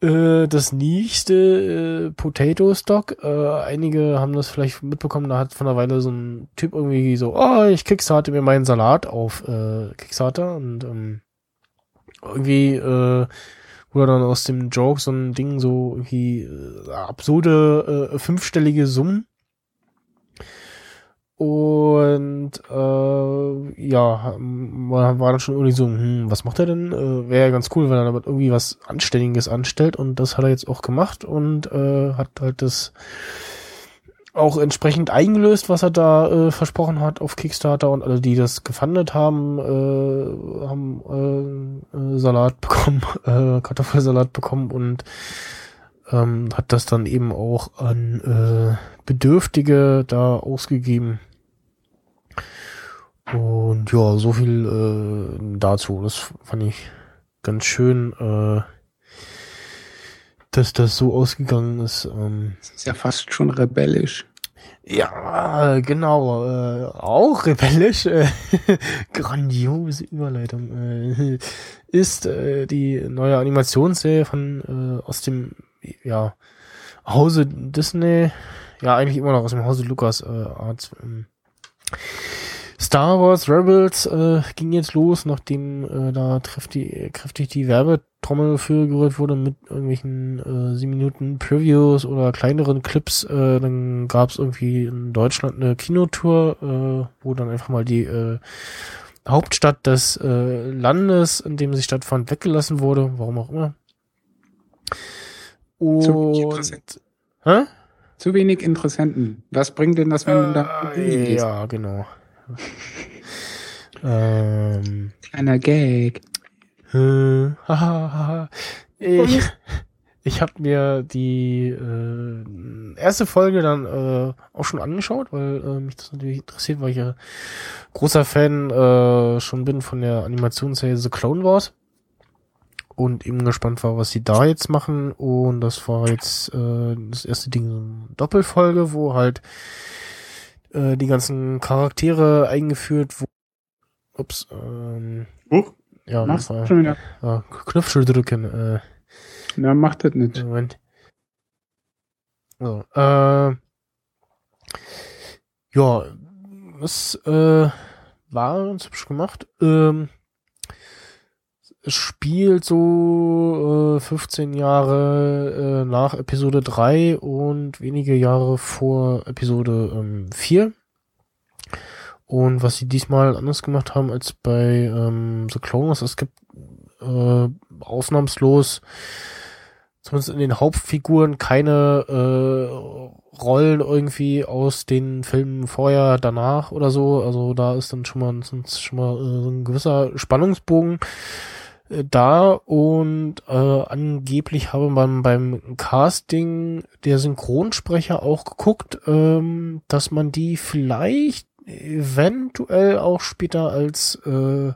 Äh, das nächste äh, Potato Stock. Äh, einige haben das vielleicht mitbekommen, da hat von einer Weile so ein Typ irgendwie so, oh, ich kickstarte mir meinen Salat auf äh, Kickstarter und ähm, irgendwie äh, wurde dann aus dem Joke so ein Ding so irgendwie äh, absurde äh, fünfstellige Summen. Und äh, ja, war, war dann schon irgendwie so, hm, was macht er denn? Äh, Wäre ja ganz cool, wenn er damit irgendwie was Anständiges anstellt und das hat er jetzt auch gemacht und äh, hat halt das auch entsprechend eingelöst, was er da äh, versprochen hat auf Kickstarter und alle, die das gefundet haben, äh, haben äh, äh, Salat bekommen, äh, Kartoffelsalat bekommen und ähm, hat das dann eben auch an äh, Bedürftige da ausgegeben. Und ja, so viel äh, dazu. Das fand ich ganz schön, äh, dass das so ausgegangen ist. Ähm, Das ist ja fast schon rebellisch. ja, genau. Äh, auch rebellisch. Äh, grandiose Überleitung. Äh, ist äh, die neue Animationsserie von äh, aus dem ja Hause Disney. Ja, eigentlich immer noch aus dem Hause Lucas äh, Arts. Ähm, Star Wars Rebels äh, ging jetzt los, nachdem äh, da kräftig, kräftig die Werbetrommel für gerührt wurde mit irgendwelchen äh, 7 Minuten Previews oder kleineren Clips. Äh, dann gab es irgendwie in Deutschland eine Kinotour, äh, wo dann einfach mal die äh, Hauptstadt des äh, Landes, in dem sie stattfand, weggelassen wurde, warum auch immer. Zu wenig Und Interessenten. Hä? Zu wenig Interessenten. Was bringt denn das, wenn du da Äh, gehst? ja, genau. Ähm, Kleiner Gag. äh, ich ich habe mir die äh, erste Folge dann äh, auch schon angeschaut, weil äh, mich das natürlich interessiert, weil ich ja großer Fan äh, schon bin von der Animationsserie The Clone Wars. Und eben gespannt war, was sie da jetzt machen. Und das war jetzt äh, das erste Ding so eine Doppelfolge, wo halt äh, die ganzen Charaktere eingeführt wurden. Ups, ähm, Huch. ja, Machst das du war schon wieder? ja, Knöpfel drücken. Äh, Na, macht das nicht. Moment. So, äh, ja, das äh, war ganz hübsch gemacht. Ähm, es spielt so äh, 15 Jahre äh, nach Episode 3 und wenige Jahre vor Episode ähm, 4. Und was sie diesmal anders gemacht haben als bei ähm, The Clone Wars, es gibt äh, ausnahmslos zumindest in den Hauptfiguren keine äh, Rollen irgendwie aus den Filmen vorher, danach oder so. Also da ist dann schon mal, schon mal äh, ein gewisser Spannungsbogen da und äh, angeblich habe man beim Casting der Synchronsprecher auch geguckt, ähm, dass man die vielleicht eventuell auch später als äh,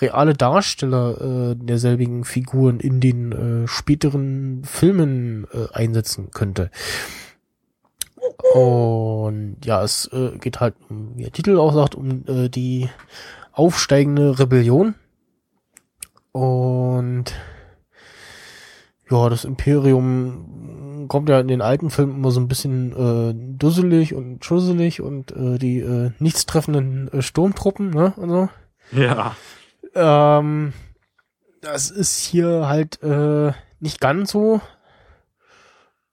reale Darsteller äh, derselbigen Figuren in den äh, späteren Filmen äh, einsetzen könnte. Und ja, es äh, geht halt, wie der Titel auch sagt, um äh, die aufsteigende Rebellion. Und ja, das Imperium kommt ja in den alten Filmen immer so ein bisschen äh, dusselig und schusselig und äh, die äh, nichtstreffenden äh, Sturmtruppen, ne? Und so. Ja. Ähm, das ist hier halt äh, nicht ganz so.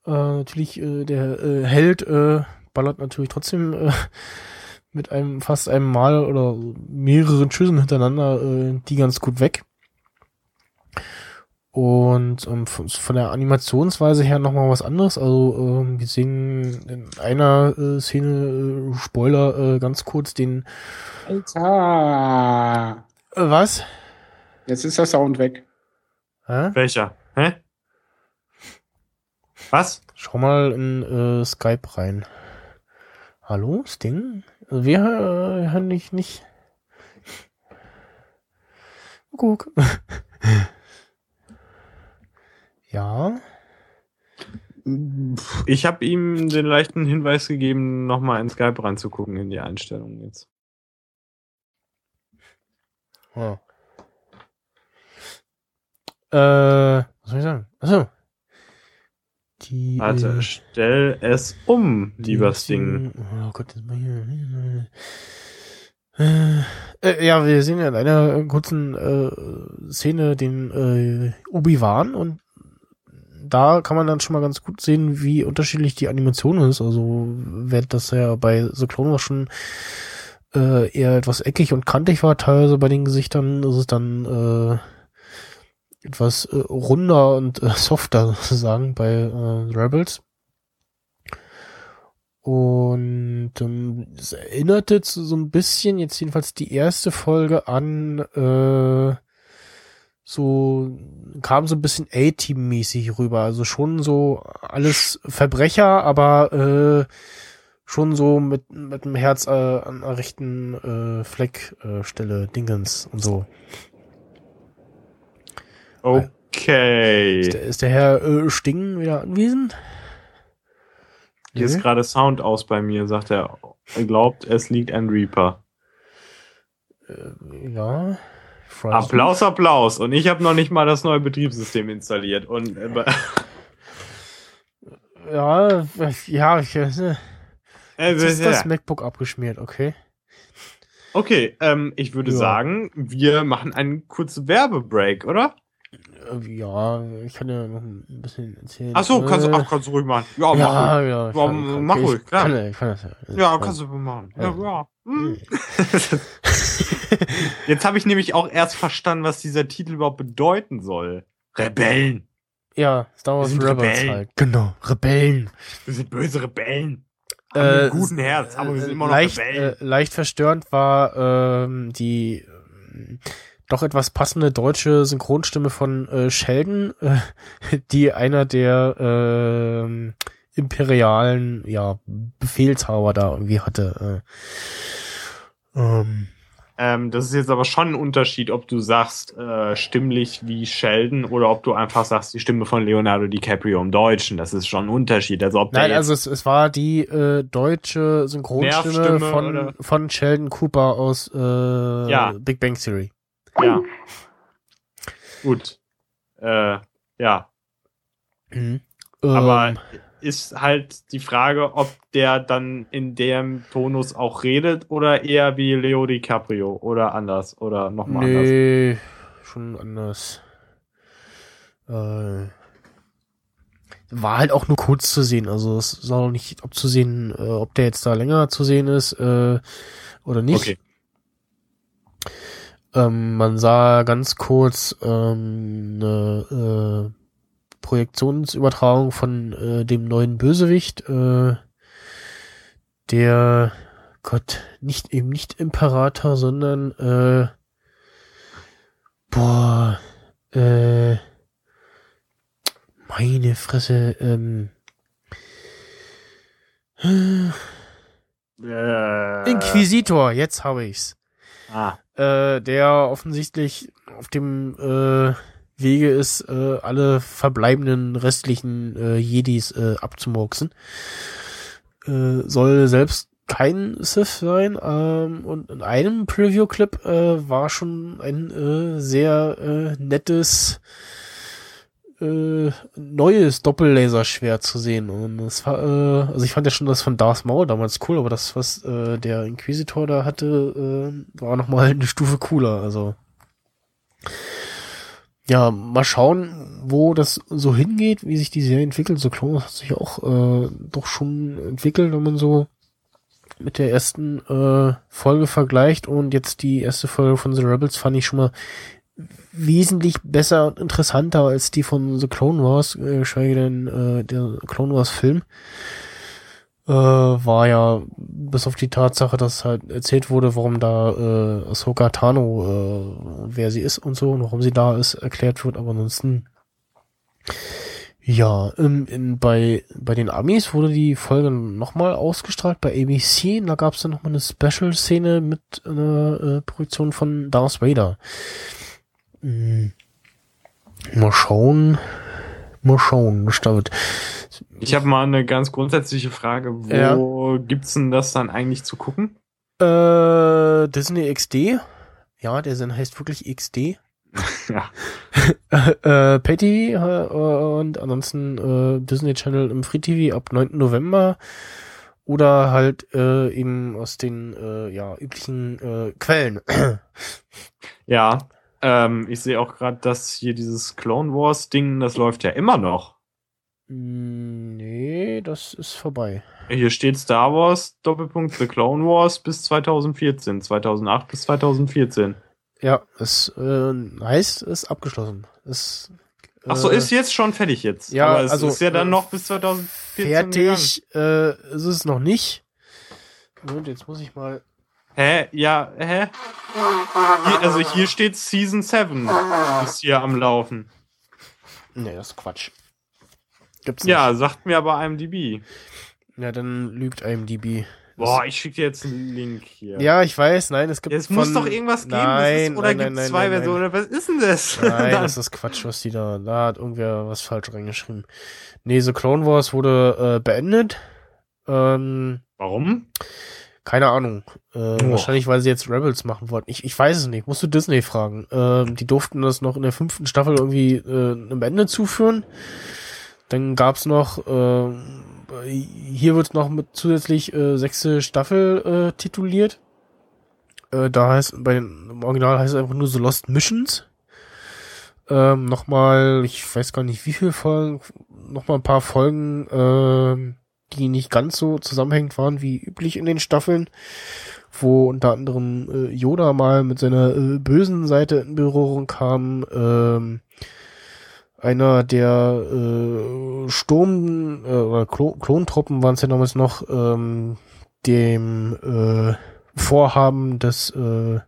Äh, natürlich, äh, der äh, Held äh, ballert natürlich trotzdem äh, mit einem fast einem Mal oder mehreren Schüssen hintereinander äh, die ganz gut weg. Und ähm, von, von der Animationsweise her nochmal was anderes. Also ähm, wir sehen in einer äh, Szene, äh, Spoiler, äh, ganz kurz den Alter. äh, was? Jetzt ist der Sound weg. Hä? Welcher? Hä? Was? Schau mal in äh, Skype rein. Hallo, Sting? Wir äh, hören dich nicht. Guck. ja. Ich habe ihm den leichten Hinweis gegeben, nochmal in Skype reinzugucken in die Einstellungen jetzt. ja. Äh, was soll ich sagen? Achso. Die, Warte, äh, stell es um, liebes die- Ding. Oh Gott, das mal hier. Äh, äh, ja, wir sehen ja in einer kurzen äh, Szene den äh, Obi-Wan und da kann man dann schon mal ganz gut sehen, wie unterschiedlich die Animation ist. Also, während das ja bei The Clone Wars schon äh, eher etwas eckig und kantig war, teilweise bei den Gesichtern, ist es dann äh, etwas äh, runder und äh, softer sozusagen bei äh, Rebels. Und ähm, es erinnerte so ein bisschen, jetzt jedenfalls die erste Folge an, äh, so, kam so ein bisschen A-Team-mäßig rüber. Also schon so alles Verbrecher, aber äh, schon so mit, mit dem Herz äh, an der rechten äh, Fleckstelle, äh, Stelle, Dingens und so. Okay. Ist der, ist der Herr äh, Sting wieder anwesend? Hier ist gerade Sound aus bei mir, sagt er. Er glaubt, es liegt ein Reaper. Äh, ja. Fries- Applaus, Applaus. Und ich habe noch nicht mal das neue Betriebssystem installiert. Und äh, Ja, ja, ich, äh, äh, jetzt ist das MacBook abgeschmiert, okay. okay, ähm, ich würde Ja. sagen, wir machen einen kurzen Werbebreak, oder? Ja, ich kann ja noch ein bisschen erzählen. Ach so, kannst du, ach, kannst du ruhig machen. Ja, mach ja, ruhig. ja, kann- mach ruhig, klar. Kann, kann das ja. Ja, kannst du machen. Ja, Ja. Hm. Hm. Jetzt habe ich nämlich auch erst verstanden, was dieser Titel überhaupt bedeuten soll. Rebellen. Ja, Star Wars Rebels Rebellen. halt. Genau, Rebellen. Wir sind böse Rebellen. Haben Äh, einen guten Herz, aber wir sind immer noch leicht, Rebellen. äh, leicht verstörend war ähm, die ähm, doch etwas passende deutsche Synchronstimme von äh, Sheldon, äh, die einer der ähm, imperialen ja, Befehlshaber da irgendwie hatte. Äh, ähm, Ähm, das ist jetzt aber schon ein Unterschied, ob du sagst, äh, stimmlich wie Sheldon oder ob du einfach sagst, die Stimme von Leonardo DiCaprio im Deutschen. Das ist schon ein Unterschied. Also ob Nein, also es, es war die äh, deutsche Synchronstimme von, oder? von Sheldon Cooper aus äh, Ja. Big Bang Theory. ja. Gut. Äh, ja. Mhm. Aber Ähm, ist halt die Frage, ob der dann in dem Tonus auch redet oder eher wie Leo DiCaprio oder anders oder nochmal anders. nee, schon anders. Äh, war halt auch nur kurz zu sehen, also es ist auch nicht abzusehen, äh, ob der jetzt da länger zu sehen ist äh, oder nicht. Okay. Ähm, man sah ganz kurz ähm, eine äh, Projektionsübertragung von äh, dem neuen Bösewicht, äh, der Gott, nicht eben nicht Imperator, sondern äh, boah, äh, meine Fresse, ähm, Äh, Inquisitor, jetzt habe ich's. Ah, äh, der offensichtlich auf dem äh, Wege ist, äh, alle verbleibenden restlichen äh, Jedis äh, abzumurksen. Äh, soll selbst kein Sith sein. Ähm, und in einem Preview-Clip äh, war schon ein äh, sehr äh, nettes äh, neues Doppellaserschwert zu sehen. Und das war, äh, also ich fand ja schon das von Darth Maul damals cool, aber das, was äh, der Inquisitor da hatte, äh, war nochmal eine Stufe cooler. Also ja, mal schauen, wo das so hingeht, wie sich die Serie entwickelt. So Clone Wars hat sich auch äh, doch schon entwickelt, wenn man so mit der ersten äh, Folge vergleicht und jetzt die erste Folge von The Rebels fand ich schon mal wesentlich besser und interessanter als die von The Clone Wars, äh, geschweige denn äh, der Clone Wars Film. Äh, war ja bis auf die Tatsache, dass halt erzählt wurde, warum da äh, Ahsoka Tano, äh, wer sie ist und so und warum sie da ist, erklärt wird, aber ansonsten ja, in, in, bei, bei den Amis wurde die Folge nochmal ausgestrahlt bei ABC. Da gab es dann nochmal eine Special-Szene mit einer äh, Projektion von Darth Vader. Hm. Mal schauen. Mal schauen, wird. ich habe mal eine ganz grundsätzliche Frage. Wo gibt's denn das dann eigentlich zu gucken? Äh, Disney XD. Ja, der Sinn heißt wirklich XD. Ja. äh, PayTV äh, und ansonsten äh, Disney Channel im Free TV ab 9. November oder halt äh, eben aus den äh, ja üblichen äh, Quellen. Ja, ähm, ich sehe auch gerade, dass hier dieses Clone Wars Ding, das läuft ja immer noch. Mm, nee, das ist vorbei. Hier steht Star Wars Doppelpunkt The Clone Wars bis 2014, 2008 bis 2014. Ja, es äh, heißt, es ist abgeschlossen. Es, Ach so, äh, ist jetzt schon fertig jetzt. ja, Aber es also, ist ja dann äh, noch bis 2014 gegangen. fertig äh, ist es noch nicht. Und jetzt muss ich mal. Hä? Ja, hä? Hier, also hier steht Season 7 ist hier am Laufen. Nee, das ist Quatsch. Gibt's nicht. Ja, sagt mir aber IMDb. Ja, dann lügt IMDb. Boah, ich schicke dir jetzt einen Link hier. Ja, ich weiß, nein, es gibt. Es muss doch irgendwas geben. Nein, ist, oder nein, gibt nein, es zwei Versionen? Was ist denn das? Nein, das ist Quatsch, was die da. Da hat irgendwer was falsch reingeschrieben. Nee, The Clone Wars wurde äh, beendet. Ähm, Warum? Keine Ahnung. Äh, Boah. Wahrscheinlich, weil sie jetzt Rebels machen wollten. Ich, ich weiß es nicht. Musst du Disney fragen. Ähm, die durften das noch in der fünften Staffel irgendwie äh, einem Ende zuführen. Dann gab's noch, äh, hier wird noch mit zusätzlich äh, sechste Staffel äh, tituliert. Äh, da heißt, bei den, im Original heißt es einfach nur so Lost Missions. Ähm, nochmal, ich weiß gar nicht wie viele Folgen, nochmal ein paar Folgen, ähm, die nicht ganz so zusammenhängend waren wie üblich in den Staffeln, wo unter anderem äh, Yoda mal mit seiner äh, bösen Seite in Berührung kam. Ähm, einer der äh, Sturm äh, oder Klo Klontruppen waren es ja damals noch, ähm, dem äh, Vorhaben des äh,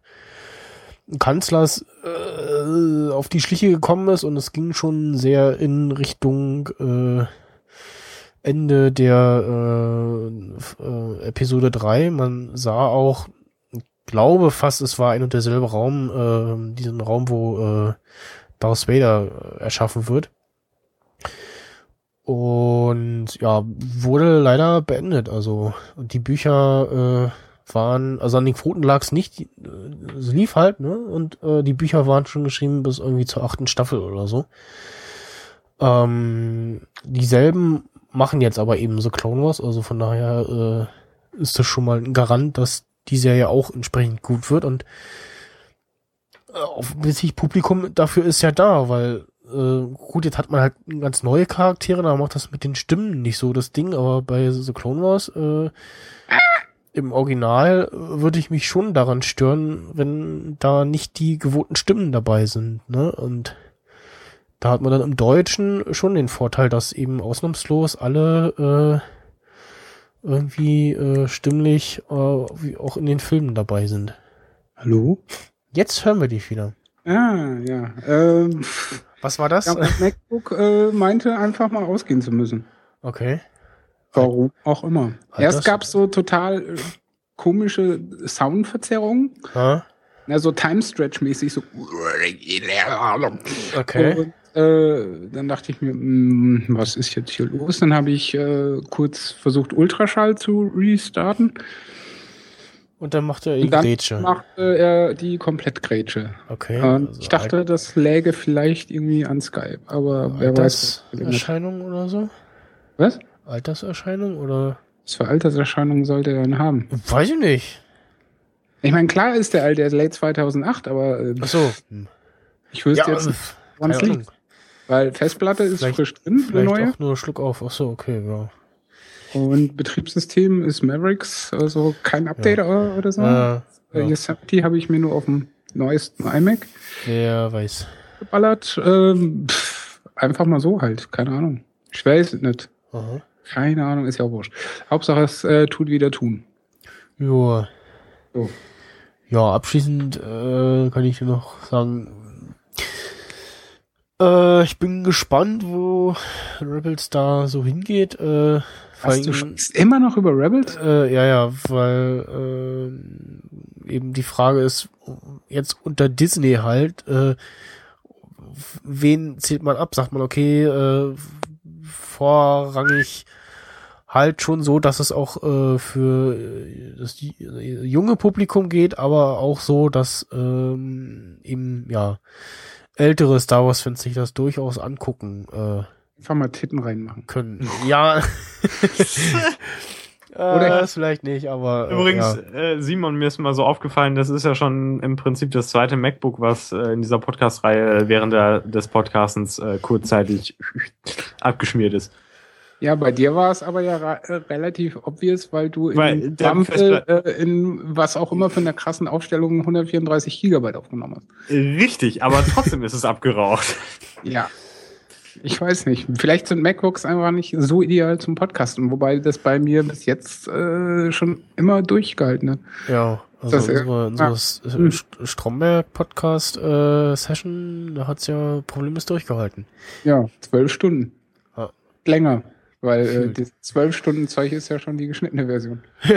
Kanzlers äh, auf die Schliche gekommen ist und es ging schon sehr in Richtung äh, Ende der äh, äh, Episode 3. Man sah auch, glaube fast, es war ein und derselbe Raum, äh, diesen Raum, wo äh, Darth Vader äh, erschaffen wird. Und ja, wurde leider beendet. Also die Bücher äh, waren, also an den Quoten lag es nicht, äh, es lief halt, ne? Und äh, die Bücher waren schon geschrieben bis irgendwie zur achten Staffel oder so. Ähm, dieselben machen jetzt aber eben so Clone Wars, also von daher äh, ist das schon mal ein Garant, dass die Serie auch entsprechend gut wird und äh, offensichtlich Publikum dafür ist ja da, weil äh, gut, jetzt hat man halt ganz neue Charaktere, da macht das mit den Stimmen nicht so das Ding, aber bei The Clone Wars äh, im Original äh, würde ich mich schon daran stören, wenn da nicht die gewohnten Stimmen dabei sind, ne? Und da hat man dann im Deutschen schon den Vorteil, dass eben ausnahmslos alle äh, irgendwie äh, stimmlich äh, wie auch in den Filmen dabei sind. Hallo? Jetzt hören wir dich wieder. Ah, ja. Ähm, Was war das? ja MacBook äh, meinte einfach mal ausgehen zu müssen. Okay. Warum auch immer. Hat Erst gab es so total äh, komische Soundverzerrungen. Ah, Ja, so Time-Stretch-mäßig, so. okay. Und äh, dann dachte ich mir, hm, was ist jetzt hier los? Dann habe ich äh, kurz versucht, Ultraschall zu restarten. Und dann macht er die dann Grätsche. machte er die Komplettgrätsche. Okay. Also ich dachte, das läge vielleicht irgendwie an Skype, aber wer weiß. Alterserscheinung oder so? Was? Alterserscheinung oder? Was für Alterserscheinungen sollte er denn haben? Weiß ich nicht. Ich meine, klar ist der alt, der ist late 2008, aber äh, Ach so. Ich wüsste jetzt äh, nicht, woran es liegt. Weil Festplatte ist Vielleicht- frisch drin, eine Vielleicht neue. auch nur Schluck auf. Ach so, okay, ja. Und Betriebssystem ist Mavericks, also kein Update oder, oder so. Äh, ja. Yosemite habe ich mir nur auf dem neuesten iMac Wer weiß. geballert. Ähm, pff, einfach mal so halt, keine Ahnung. Ich weiß es nicht. Aha. Keine Ahnung, ist ja auch wurscht. Hauptsache es äh, tut wieder tun. Ja. So. Ja, abschließend äh, kann ich noch sagen, äh, ich bin gespannt, wo Rebels da so hingeht. Äh, Hast du sprichst immer noch über Rebels? Äh, ja, ja, weil äh, eben die Frage ist, jetzt unter Disney halt, äh, wen zählt man ab? Sagt man, okay, äh, vorrangig halt schon so, dass es auch äh, für das junge Publikum geht, aber auch so, dass ähm, eben ja ältere Star Wars Fans sich das durchaus angucken äh, Einfach mal Titten reinmachen. können. Ja. Oder- äh, ist vielleicht nicht, aber äh, Übrigens, ja. äh, Simon, mir ist mal so aufgefallen, das ist ja schon im Prinzip das zweite MacBook, was äh, in dieser Podcast-Reihe während der, des Podcastens äh, kurzzeitig abgeschmiert ist. Ja, bei dir war es aber ja äh, relativ obvious, weil du Weil in, der Bumble, äh, in was auch immer für eine krassen Aufstellung 134 Gigabyte aufgenommen hast. Richtig, aber trotzdem ist es abgeraucht. Ja. Ich weiß nicht. Vielleicht sind MacBooks einfach nicht so ideal zum Podcasten, wobei das bei mir bis jetzt äh, schon immer durchgehalten hat. Ja, also Das, äh, unsere, unsere S- Hm. St- Stromberg-Podcast äh, Session, da hat's ja problemlos durchgehalten. Ja, zwölf Stunden. Ja. Länger, weil äh, das zwölf Stunden Zeug ist ja schon die geschnittene Version.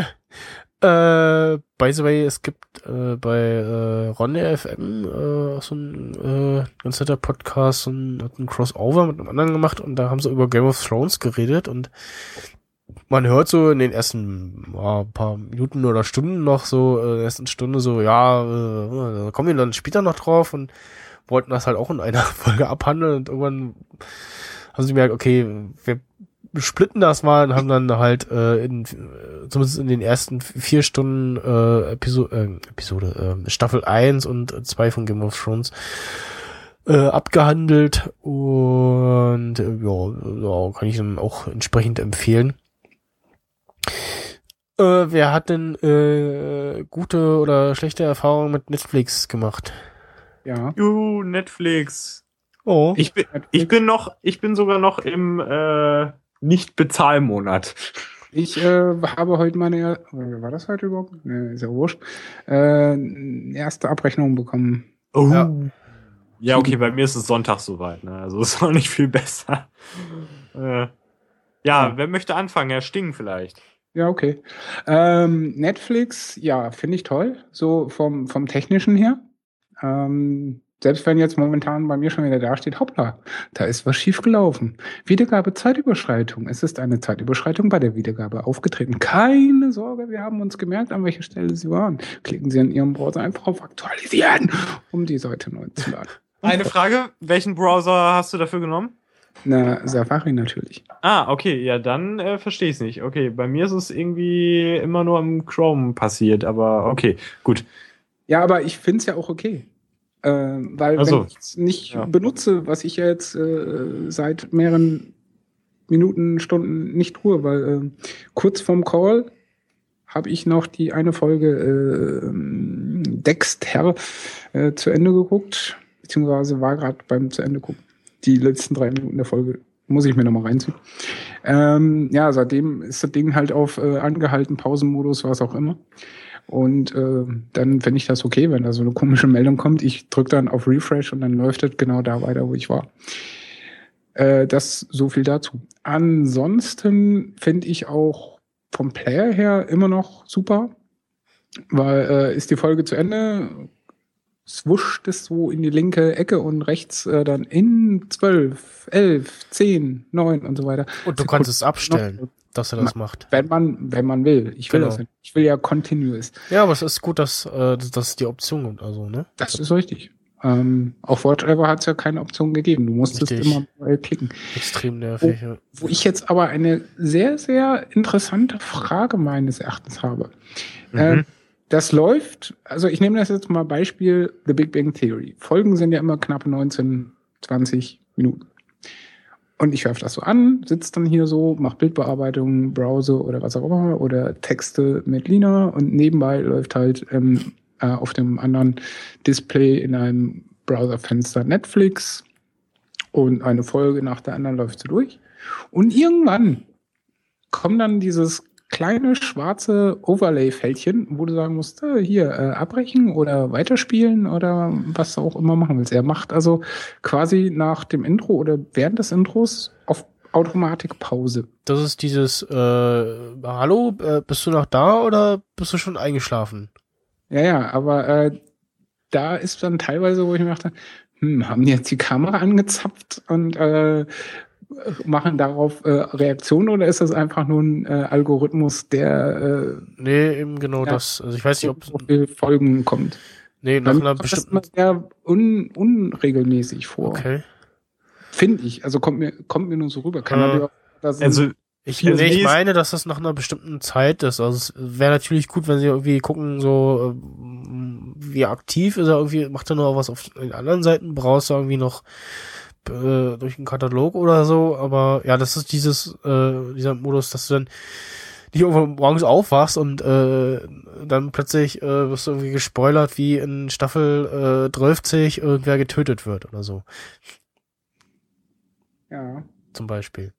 Äh, by the way, es gibt äh, bei äh, Ronde FM äh, auch so ein äh, ganz netter Podcast, so ein, hat ein Crossover mit einem anderen gemacht und da haben sie über Game of Thrones geredet und man hört so in den ersten ja, paar Minuten oder Stunden noch so, äh, in der ersten Stunde so, ja, äh, da kommen wir dann später noch drauf und wollten das halt auch in einer Folge abhandeln und irgendwann haben sie gemerkt, okay, wir splitten das mal und haben dann halt äh, in, äh, zumindest in den ersten vier Stunden äh, Episo äh, Episode, äh, Staffel 1 und 2 von Game of Thrones äh, abgehandelt und äh, ja, ja, kann ich dann auch entsprechend empfehlen. Äh, wer hat denn äh, gute oder schlechte Erfahrungen mit Netflix gemacht? Ja. Juhu, Netflix. Oh, Ich bin, ich bin noch, ich bin sogar noch im äh, Nicht-Bezahlmonat. Ich äh, habe heute meine, äh, war das heute überhaupt? Ne, ist ja wurscht. Äh, erste Abrechnung bekommen. Oh. Ja. Ja. okay, bei mir ist es Sonntag soweit, ne? Also ist auch nicht viel besser. Äh, ja, wer möchte anfangen? Herr Sting vielleicht. Ja, okay. Ähm, Netflix, ja, finde ich toll, so vom, vom Technischen her. Ähm, selbst wenn jetzt momentan bei mir schon wieder da steht, hoppla, da ist was schiefgelaufen. Wiedergabe Zeitüberschreitung. Es ist eine Zeitüberschreitung bei der Wiedergabe aufgetreten. Keine Sorge, wir haben uns gemerkt, an welcher Stelle Sie waren. Klicken Sie in Ihrem Browser einfach auf Aktualisieren, um die Seite neu zu laden. Eine Frage, welchen Browser hast du dafür genommen? Na, Safari natürlich. Ah, okay, ja, dann äh, verstehe ich es nicht. Okay, bei mir ist es irgendwie immer nur im Chrome passiert, aber okay, gut. Ja, aber ich finde es ja auch okay. Äh, weil Ach so. wenn ich es nicht Ja. benutze, was ich ja jetzt äh, seit mehreren Minuten, Stunden nicht tue, weil äh, kurz vorm Call habe ich noch die eine Folge äh, Dexter äh, zu Ende geguckt, beziehungsweise war gerade beim zu Ende gucken. Die letzten drei Minuten der Folge muss ich mir nochmal reinziehen. Ähm, ja, seitdem ist das Ding halt auf äh, angehalten, Pausenmodus, was auch immer. Und äh, dann finde ich das okay, wenn da so eine komische Meldung kommt. Ich drücke dann auf Refresh und dann läuft es genau da weiter, wo ich war. Äh, das so viel dazu. Ansonsten finde ich auch vom Player her immer noch super, weil äh, ist die Folge zu Ende, swuscht es so in die linke Ecke und rechts äh, dann in 12, 11, 10, 9 und so weiter. und du kannst es abstellen, dass er das macht. Wenn man, wenn man will. Ich will Genau. das nicht. Ich will ja continuous. Ja, aber es ist gut, dass, äh, dass, die Option gibt, also, ne? Das ist richtig. Ähm, auf Whatever hat es ja keine Option gegeben. Du musstest Richtig. immer mal klicken. Extrem nervig. ja. Wo ich jetzt aber eine sehr, sehr interessante Frage meines Erachtens habe. Äh, Mhm. das läuft, also ich nehme das jetzt mal Beispiel The Big Bang Theory. Folgen sind ja immer knapp 19, 20 Minuten. Und ich werfe das so an, sitze dann hier so, mache Bildbearbeitung, Browse oder was auch immer oder Texte mit Lina und nebenbei läuft halt ähm, äh, auf dem anderen Display in einem Browserfenster Netflix und eine Folge nach der anderen läuft so durch. Und irgendwann kommt dann dieses kleine schwarze Overlay-Fältchen, wo du sagen musst, äh, hier äh, abbrechen oder weiterspielen oder was du auch immer machen willst. Er macht also quasi nach dem Intro oder während des Intros auf Automatik Pause. Das ist dieses, äh, hallo, äh, bist du noch da oder bist du schon eingeschlafen? Ja, ja, aber äh, da ist dann teilweise, wo ich mir dachte, hm, haben die jetzt die Kamera angezapft und äh, machen darauf äh, Reaktionen oder ist das einfach nur ein äh, Algorithmus, der äh, Nee, eben genau Ja. das. Also ich weiß nicht, ob so viel Folgen kommt? nee, nach einer kommt das bestimmten sehr un, unregelmäßig vor. Okay. Finde ich. Also kommt mir, kommt mir nur so rüber. Kann Äh, natürlich Also, Ich, nee, ich meine, dass das nach einer bestimmten Zeit ist. Also es wäre natürlich gut, wenn sie irgendwie gucken, so ähm, wie aktiv ist er irgendwie, macht er noch was auf den anderen Seiten, brauchst du irgendwie noch äh, durch einen Katalog oder so, aber ja, das ist dieses, äh, dieser Modus, dass du dann nicht irgendwann morgens aufwachst und äh, dann plötzlich äh, wirst du irgendwie gespoilert, wie in Staffel äh, 12 irgendwer getötet wird oder so, ja. zum Beispiel.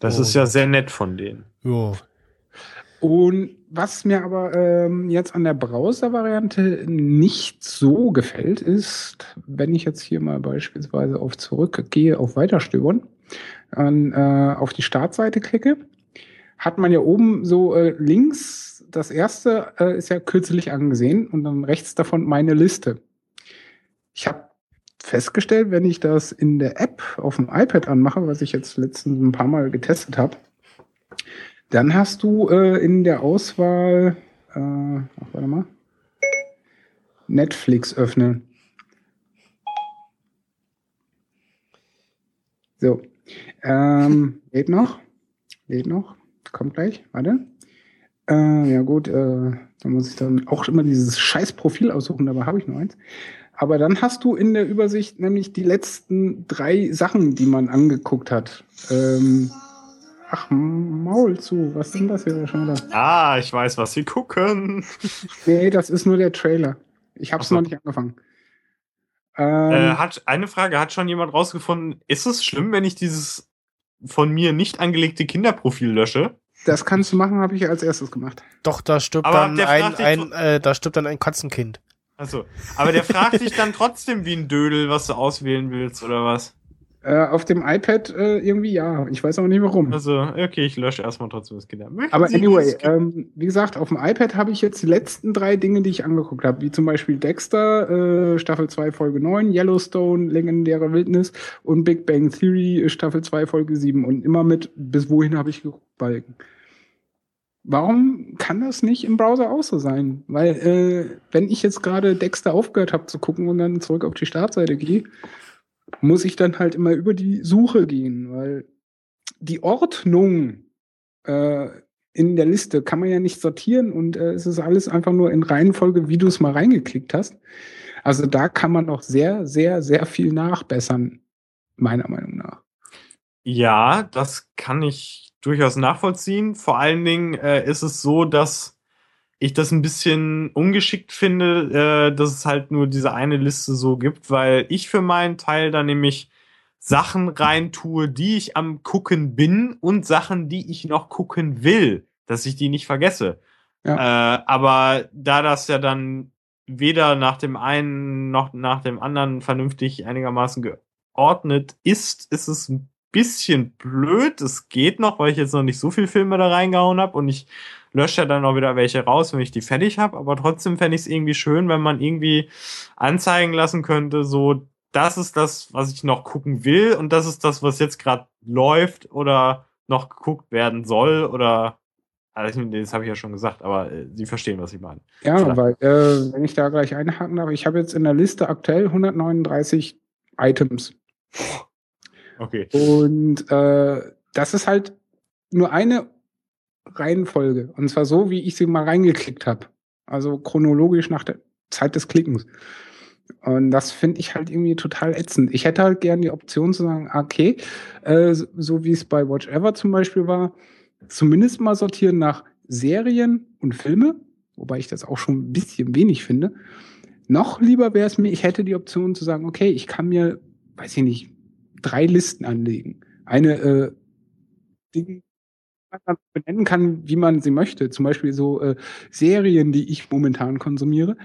das Oh. ist ja sehr nett von denen. Ja. Und was mir aber ähm, jetzt an der Browser-Variante nicht so gefällt, ist, wenn ich jetzt hier mal beispielsweise auf zurückgehe, auf Weiterstöbern, dann äh, auf die Startseite klicke, hat man ja oben so äh, links, das erste äh, ist ja kürzlich angesehen und dann rechts davon meine Liste. Ich habe festgestellt, wenn ich das in der App auf dem iPad anmache, was ich jetzt letztens ein paar Mal getestet habe, dann hast du äh, in der Auswahl, äh, ach, warte mal, Netflix öffnen. So, ähm, lädt noch, lädt noch, kommt gleich, warte. Äh, ja gut, äh, da muss ich dann auch immer dieses scheiß Profil aussuchen, dabei habe ich nur eins. Aber dann hast du in der Übersicht nämlich die letzten drei Sachen, die man angeguckt hat. Ähm, ach, Maul zu, was ist denn das hier schon wieder? Ah, ich weiß, was sie gucken. Nee, das ist nur der Trailer. Ich habe es so. noch nicht angefangen. Äh, Ähm, hat eine Frage, hat schon jemand rausgefunden, ist es schlimm, wenn ich dieses von mir nicht angelegte Kinderprofil lösche? das kannst du machen, habe ich als erstes gemacht. Doch, da stirbt Aber dann ein, ein äh, da stirbt dann ein Katzenkind. Also, aber der fragt dich dann trotzdem wie ein Dödel, was du auswählen willst oder was? Äh, auf dem iPad äh, irgendwie ja. Ich weiß auch nicht warum. Also, okay, ich lösche erstmal trotzdem das Kinder. Möchten Aber Sie anyway, ähm, wie gesagt, auf dem iPad habe ich jetzt die letzten drei Dinge, die ich angeguckt habe, wie zum Beispiel Dexter, äh, Staffel 2, Folge 9, Yellowstone, legendäre Wildnis und Big Bang Theory, äh, Staffel 2, Folge 7 und immer mit, bis wohin habe ich geguckt, Balken. Warum kann das nicht im Browser auch so sein? Weil, äh, wenn ich jetzt gerade Dexter aufgehört habe zu gucken und dann zurück auf die Startseite gehe, muss ich dann halt immer über die Suche gehen, weil die Ordnung äh, in der Liste kann man ja nicht sortieren und äh, es ist alles einfach nur in Reihenfolge, wie du es mal reingeklickt hast. Also da kann man noch sehr, sehr, sehr viel nachbessern, meiner Meinung nach. Ja, das kann ich durchaus nachvollziehen. Vor allen Dingen äh, ist es so, dass ich das ein bisschen ungeschickt finde, äh, dass es halt nur diese eine Liste so gibt, weil ich für meinen Teil da nämlich Sachen reintue, die ich am gucken bin und Sachen, die ich noch gucken will, dass ich die nicht vergesse. Äh, aber da das ja dann weder nach dem einen noch nach dem anderen vernünftig einigermaßen geordnet ist, ist es ein bisschen blöd. Es geht noch, weil ich jetzt noch nicht so viel Filme da reingehauen habe und ich lösche ja dann auch wieder welche raus, wenn ich die fertig habe. Aber trotzdem fände ich es irgendwie schön, wenn man irgendwie anzeigen lassen könnte, so das ist das, was ich noch gucken will und das ist das, was jetzt gerade läuft oder noch geguckt werden soll oder also das habe ich ja schon gesagt, aber äh, Sie verstehen, was ich meine. Ja, weil, äh, wenn ich da gleich einhaken darf, ich habe jetzt in der Liste aktuell 139 Items. Okay. Und äh, das ist halt nur eine Reihenfolge. Und zwar so, wie ich sie mal reingeklickt habe. Also chronologisch nach der Zeit des Klickens. Und das finde ich halt irgendwie total ätzend. Ich hätte halt gern die Option zu sagen, okay, äh, so- wie es bei Watch Ever zum Beispiel war, zumindest mal sortieren nach Serien und Filme, wobei ich das auch schon ein bisschen wenig finde. Noch lieber wäre es mir, ich hätte die Option zu sagen, okay, ich kann mir, weiß ich nicht, drei Listen anlegen. Eine, äh, man benennen kann, wie man sie möchte. Zum Beispiel so äh, Serien, die ich momentan konsumiere,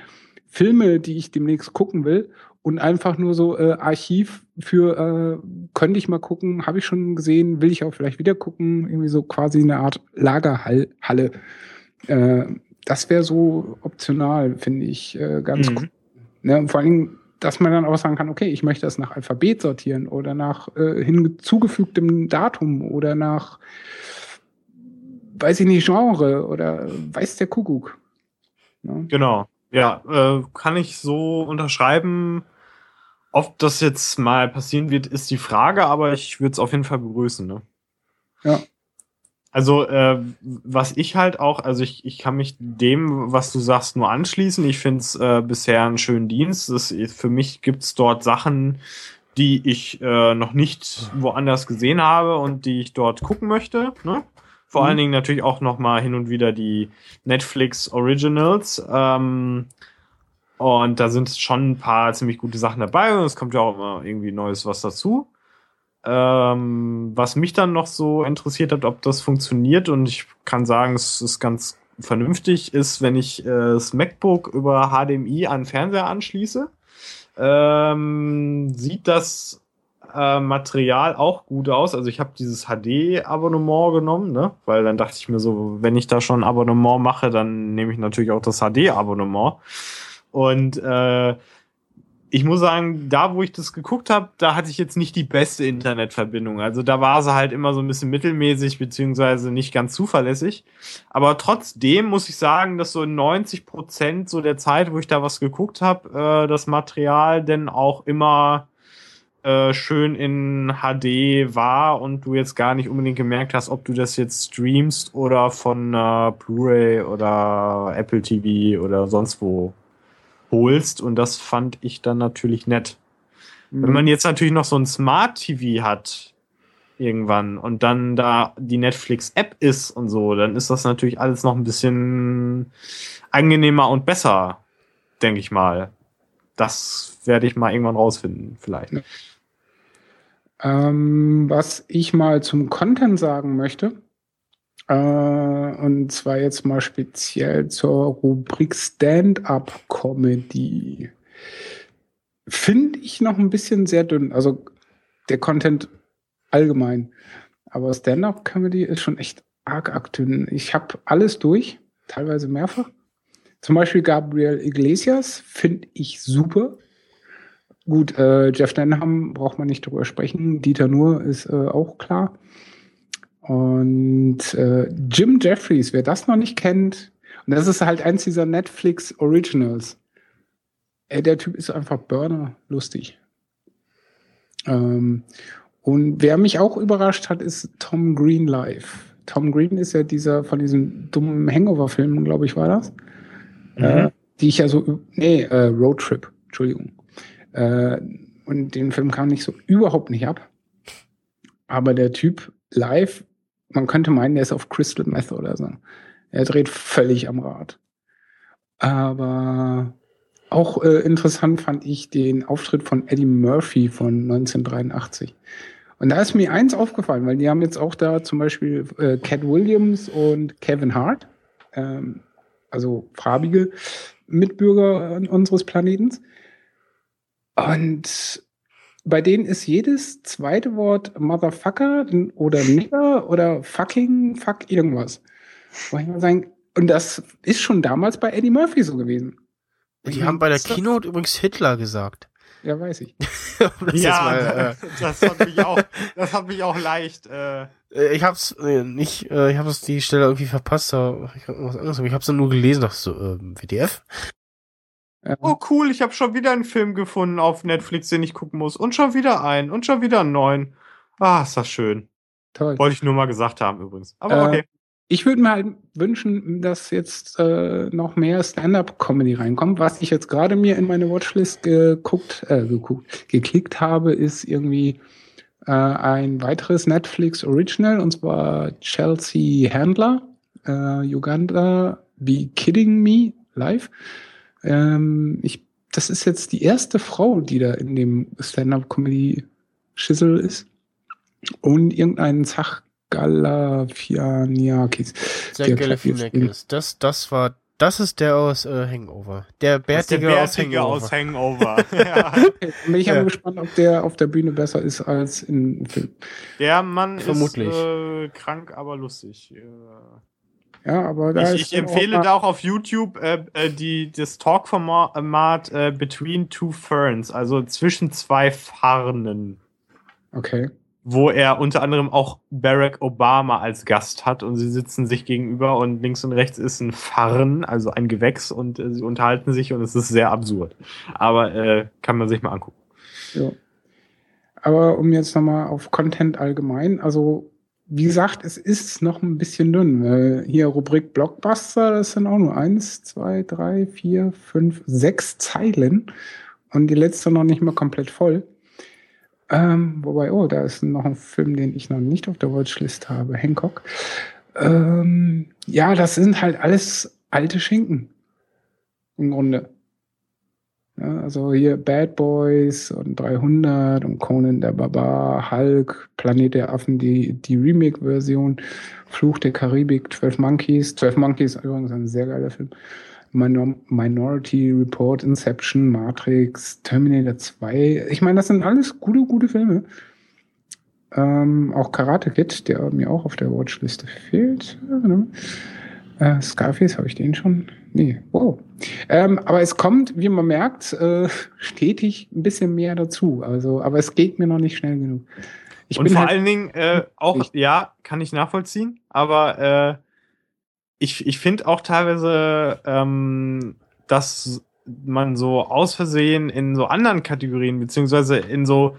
Filme, die ich demnächst gucken will und einfach nur so äh, Archiv für äh, könnte ich mal gucken, habe ich schon gesehen, will ich auch vielleicht wieder gucken, irgendwie so quasi eine Art Lagerhalle. Äh, das wäre so optional, finde ich äh, ganz Mhm. cool. Ne, vor allen Dingen dass man dann auch sagen kann, okay, ich möchte das nach Alphabet sortieren oder nach äh, hinzugefügtem Datum oder nach, weiß ich nicht, Genre oder weiß der Kuckuck. Ja. Genau. Ja, äh, kann ich so unterschreiben. Ob das jetzt mal passieren wird, ist die Frage, aber ich würde es auf jeden Fall begrüßen. Ne? Ja. Also, äh, was ich halt auch, also ich, ich kann mich dem, was du sagst, nur anschließen. Ich finde es äh, bisher einen schönen Dienst. Das, für mich gibt's dort Sachen, die ich äh, noch nicht woanders gesehen habe und die ich dort gucken möchte. Ne? Vor mhm. allen Dingen natürlich auch noch mal hin und wieder die Netflix Originals. Ähm, und da sind schon ein paar ziemlich gute Sachen dabei und es kommt ja auch immer irgendwie Neues was dazu. Ähm, was mich dann noch so interessiert hat, ob das funktioniert und ich kann sagen, es ist ganz vernünftig, ist, wenn ich äh, das MacBook über HDMI an Fernseher anschließe, ähm, sieht das äh, Material auch gut aus. Also ich habe dieses HD-Abonnement genommen, ne? weil dann dachte ich mir so, wenn ich da schon ein Abonnement mache, dann nehme ich natürlich auch das HD-Abonnement. Und äh, ich muss sagen, da wo ich das geguckt habe, da hatte ich jetzt nicht die beste Internetverbindung. Also da war sie halt immer so ein bisschen mittelmäßig beziehungsweise nicht ganz zuverlässig. Aber trotzdem muss ich sagen, dass so in 90 Prozent so der Zeit, wo ich da was geguckt habe, äh, das Material denn auch immer äh, schön in HD war und du jetzt gar nicht unbedingt gemerkt hast, ob du das jetzt streamst oder von äh, Blu-ray oder Apple TV oder sonst wo holst. Und das fand ich dann natürlich nett. Mhm. Wenn man jetzt natürlich noch so ein Smart TV hat, irgendwann, und dann da die Netflix-App ist und so, dann ist das natürlich alles noch ein bisschen angenehmer und besser, denke ich mal. Das werde ich mal irgendwann rausfinden, vielleicht. Ja. Ähm, was ich mal zum Content sagen möchte, äh, und zwar jetzt mal speziell zur Rubrik Stand-up-Comedy. Finde ich noch ein bisschen sehr dünn. Also der Content allgemein. Aber Stand-up-Comedy ist schon echt arg, arg dünn. Ich habe alles durch, teilweise mehrfach. Zum Beispiel Gabriel Iglesias finde ich super. Gut, äh, Jeff Denham braucht man nicht drüber sprechen. Dieter Nuhr ist äh, auch klar. Und äh, Jim Jeffries, wer das noch nicht kennt, und das ist halt eins dieser Netflix Originals. Ey, der Typ ist einfach Burner lustig. Ähm, und wer mich auch überrascht hat, ist Tom Green live. Tom Green ist ja dieser von diesem dummen Hangover-Film, glaube ich, war das. Mhm. Äh, die ich ja so, nee, äh, Road Trip, Entschuldigung. Äh, und den Film kam nicht so überhaupt nicht ab. Aber der Typ live man könnte meinen, der ist auf Crystal Meth oder so. Er dreht völlig am Rad. Aber auch äh, interessant fand ich den Auftritt von Eddie Murphy von 1983. Und da ist mir eins aufgefallen, weil die haben jetzt auch da zum Beispiel äh, Cat Williams und Kevin Hart, ähm, also farbige Mitbürger unseres Planetens. Und bei denen ist jedes zweite Wort Motherfucker oder Nigger oder fucking fuck irgendwas. Wo ich mal sagen, und das ist schon damals bei Eddie Murphy so gewesen. Und die haben bei der Keynote übrigens Hitler gesagt. Ja, weiß ich. das ja, mal, äh, das, hat mich auch, das hat mich auch leicht. Äh, äh ich hab's äh, nicht, äh, ich hab's die Stelle irgendwie verpasst, aber ich hab was anderes, aber ich hab's nur gelesen, dachte so, äh, WDF. Oh cool, ich habe schon wieder einen Film gefunden auf Netflix, den ich gucken muss. Und schon wieder einen und schon wieder einen neuen. Ah, ist das schön. Toll. Wollte ich nur mal gesagt haben übrigens. Aber äh, okay. Ich würde mir halt wünschen, dass jetzt äh, noch mehr Stand-up-Comedy reinkommt. Was ich jetzt gerade mir in meine Watchlist geguckt, äh, geguckt, geklickt habe, ist irgendwie äh, ein weiteres Netflix Original und zwar Chelsea Handler, äh, Uganda, Be Kidding Me live. Ähm, ich, das ist jetzt die erste Frau, die da in dem Stand-up-Comedy-Schissel ist. Und irgendeinen Zach Galafianakis. Zach Galafianakis. Das, das war, das ist der aus äh, Hangover. Der Bärtige, der Bärtige aus Hangover. Aus Hangover. ja. Bin ich ja. gespannt, ob der auf der Bühne besser ist als im Film. Der Mann Vermutlich. ist äh, krank, aber lustig. Ja, aber da ich, ich auch empfehle da auch auf YouTube äh, äh, die, das Talk-Format äh, Between Two Ferns, also zwischen zwei Farnen, Okay. wo er unter anderem auch Barack Obama als Gast hat und sie sitzen sich gegenüber und links und rechts ist ein Farn, also ein Gewächs und äh, sie unterhalten sich und es ist sehr absurd. Aber äh, kann man sich mal angucken. Ja. Aber um jetzt nochmal auf Content allgemein, also wie gesagt, es ist noch ein bisschen dünn. Weil hier Rubrik Blockbuster, das sind auch nur eins, zwei, drei, vier, fünf, sechs Zeilen und die letzte noch nicht mal komplett voll. Ähm, wobei, oh, da ist noch ein Film, den ich noch nicht auf der Watchlist habe, Hancock. Ähm, ja, das sind halt alles alte Schinken. Im Grunde. Ja, also hier Bad Boys und 300 und Conan der Barbar, Hulk, Planet der Affen, die, die Remake-Version, Fluch der Karibik, 12 Monkeys. 12 Monkeys übrigens ein sehr geiler Film. Minor Minority Report, Inception, Matrix, Terminator 2. Ich meine, das sind alles gute, gute Filme. Ähm, auch Karate Kid, der mir auch auf der Watchliste fehlt. Äh, Scarface, habe ich den schon? Nee, wow. Ähm, aber es kommt, wie man merkt, äh, stetig ein bisschen mehr dazu. Also, aber es geht mir noch nicht schnell genug. Ich und vor halt, allen Dingen äh, auch, Ich- ja, kann ich nachvollziehen, aber äh, ich, ich finde auch teilweise, ähm, dass man so aus Versehen in so anderen Kategorien, beziehungsweise in so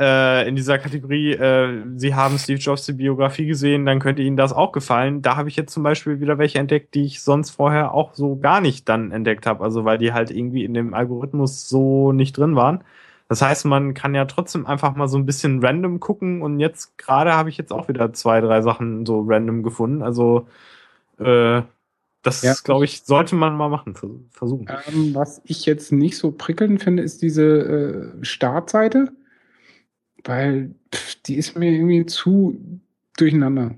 äh, in dieser Kategorie, äh, Sie haben Steve Jobs die Biografie gesehen, dann könnte Ihnen das auch gefallen. Da habe ich jetzt zum Beispiel wieder welche entdeckt, die ich sonst vorher auch so gar nicht dann entdeckt habe. Also weil die halt irgendwie in dem Algorithmus so nicht drin waren. Das heißt, man kann ja trotzdem einfach mal so ein bisschen random gucken und jetzt gerade habe ich jetzt auch wieder zwei, drei Sachen so random gefunden. Also äh, das, Ja. glaube ich, sollte man mal machen, vers- versuchen. ähm, was ich jetzt nicht so prickelnd finde, ist diese äh, Startseite, weil pff, die ist mir irgendwie zu durcheinander.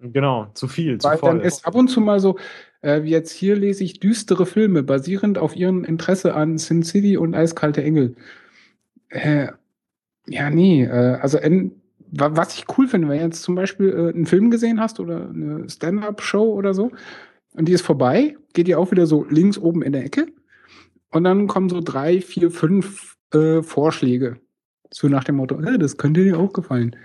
Genau, zu viel, zu Weil dann voll. ist ab und zu mal so, äh, wie jetzt hier lese ich düstere Filme, basierend auf ihrem Interesse an Sin City und Eiskalte Engel. Äh, ja, nee, äh, also wa- was ich cool finde, wenn du jetzt zum Beispiel äh, einen Film gesehen hast oder eine Stand-up-Show oder so und die ist vorbei, geht die auch wieder so links oben in der Ecke und dann kommen so drei, vier, fünf äh, Vorschläge. So nach dem Motto, äh, das könnte dir auch gefallen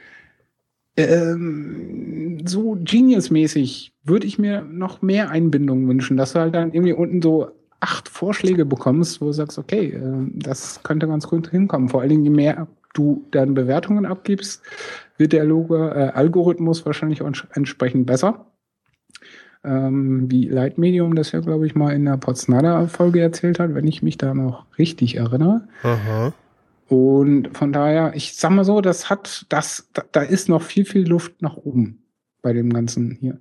ähm, so Genius-mäßig würde ich mir noch mehr Einbindung wünschen, dass du halt dann irgendwie unten so acht Vorschläge bekommst, wo du sagst, okay, äh, das könnte ganz gut hinkommen. Vor allen Dingen, je mehr du dann Bewertungen abgibst, wird der Logo, äh, Algorithmus wahrscheinlich entsprechend besser. Ähm, wie Light Medium das ja, glaube ich, mal in der Potsdamer-Folge erzählt hat, wenn ich mich da noch richtig erinnere. Aha. Und von daher, ich sag mal so, das hat, das, da, da ist noch viel, viel Luft nach oben bei dem Ganzen hier.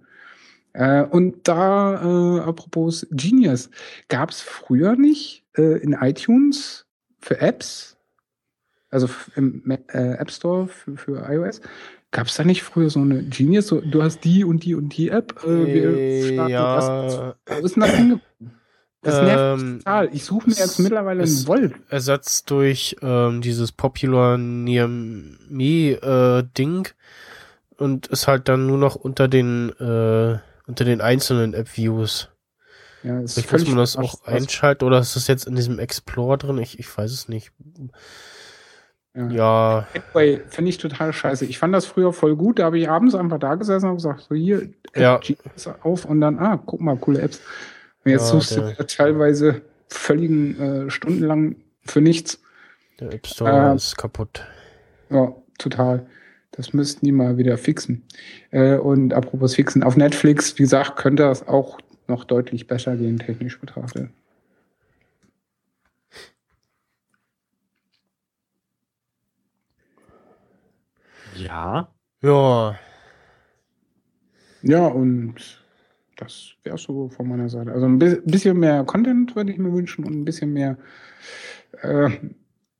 Äh, und da, äh, apropos Genius, gab es früher nicht äh, in iTunes für Apps, also im äh, App Store für, für iOS, gab es da nicht früher so eine Genius, so, du hast die und die und die App, äh, wir starten das. ja, Wo ist denn das hingekommen? Das nervt Ähm, total. Ich suche mir jetzt mittlerweile einen Wolf. ersetzt durch ähm, dieses Popular Near Me äh, Ding und ist halt dann nur noch unter den äh, unter den einzelnen App-Views. Ja, ist Vielleicht muss man das auch einschalten oder ist das jetzt in diesem Explorer drin? Ich, ich weiß es nicht. Ja. Ja, Anyway, finde ich total scheiße. Ich fand das früher voll gut. Da habe ich abends einfach da gesessen und gesagt, so hier, App Ja. Auf und dann, ah, guck mal, coole Apps. Und jetzt Ja, suchst du der- dir teilweise völligen äh, stundenlang für nichts. der App Store Ähm, ist kaputt. Ja, total. Das müssten die mal wieder fixen. Äh, und apropos fixen, auf Netflix, wie gesagt, könnte das auch noch deutlich besser gehen, technisch betrachtet. Ja. Ja, Ja, und das wäre so von meiner Seite. Also ein bi- bisschen mehr Content würde ich mir wünschen und ein bisschen mehr äh,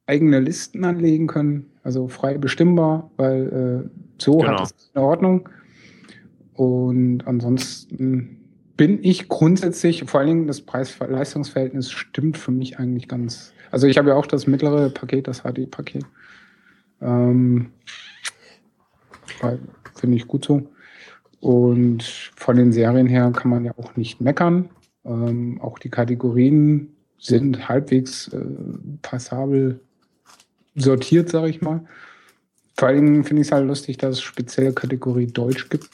eigene Listen anlegen können. Also frei bestimmbar, weil äh, so Genau. hat es in Ordnung. Und ansonsten bin ich grundsätzlich, vor allen Dingen das Preis-Leistungsverhältnis stimmt für mich eigentlich ganz. Also ich habe ja auch das mittlere Paket, das HD-Paket. Ähm, Finde ich gut so. Und von den Serien her kann man ja auch nicht meckern. Ähm, auch die Kategorien sind halbwegs äh, passabel sortiert, sage ich mal. Vor allem finde ich es halt lustig, dass es spezielle Kategorie Deutsch gibt.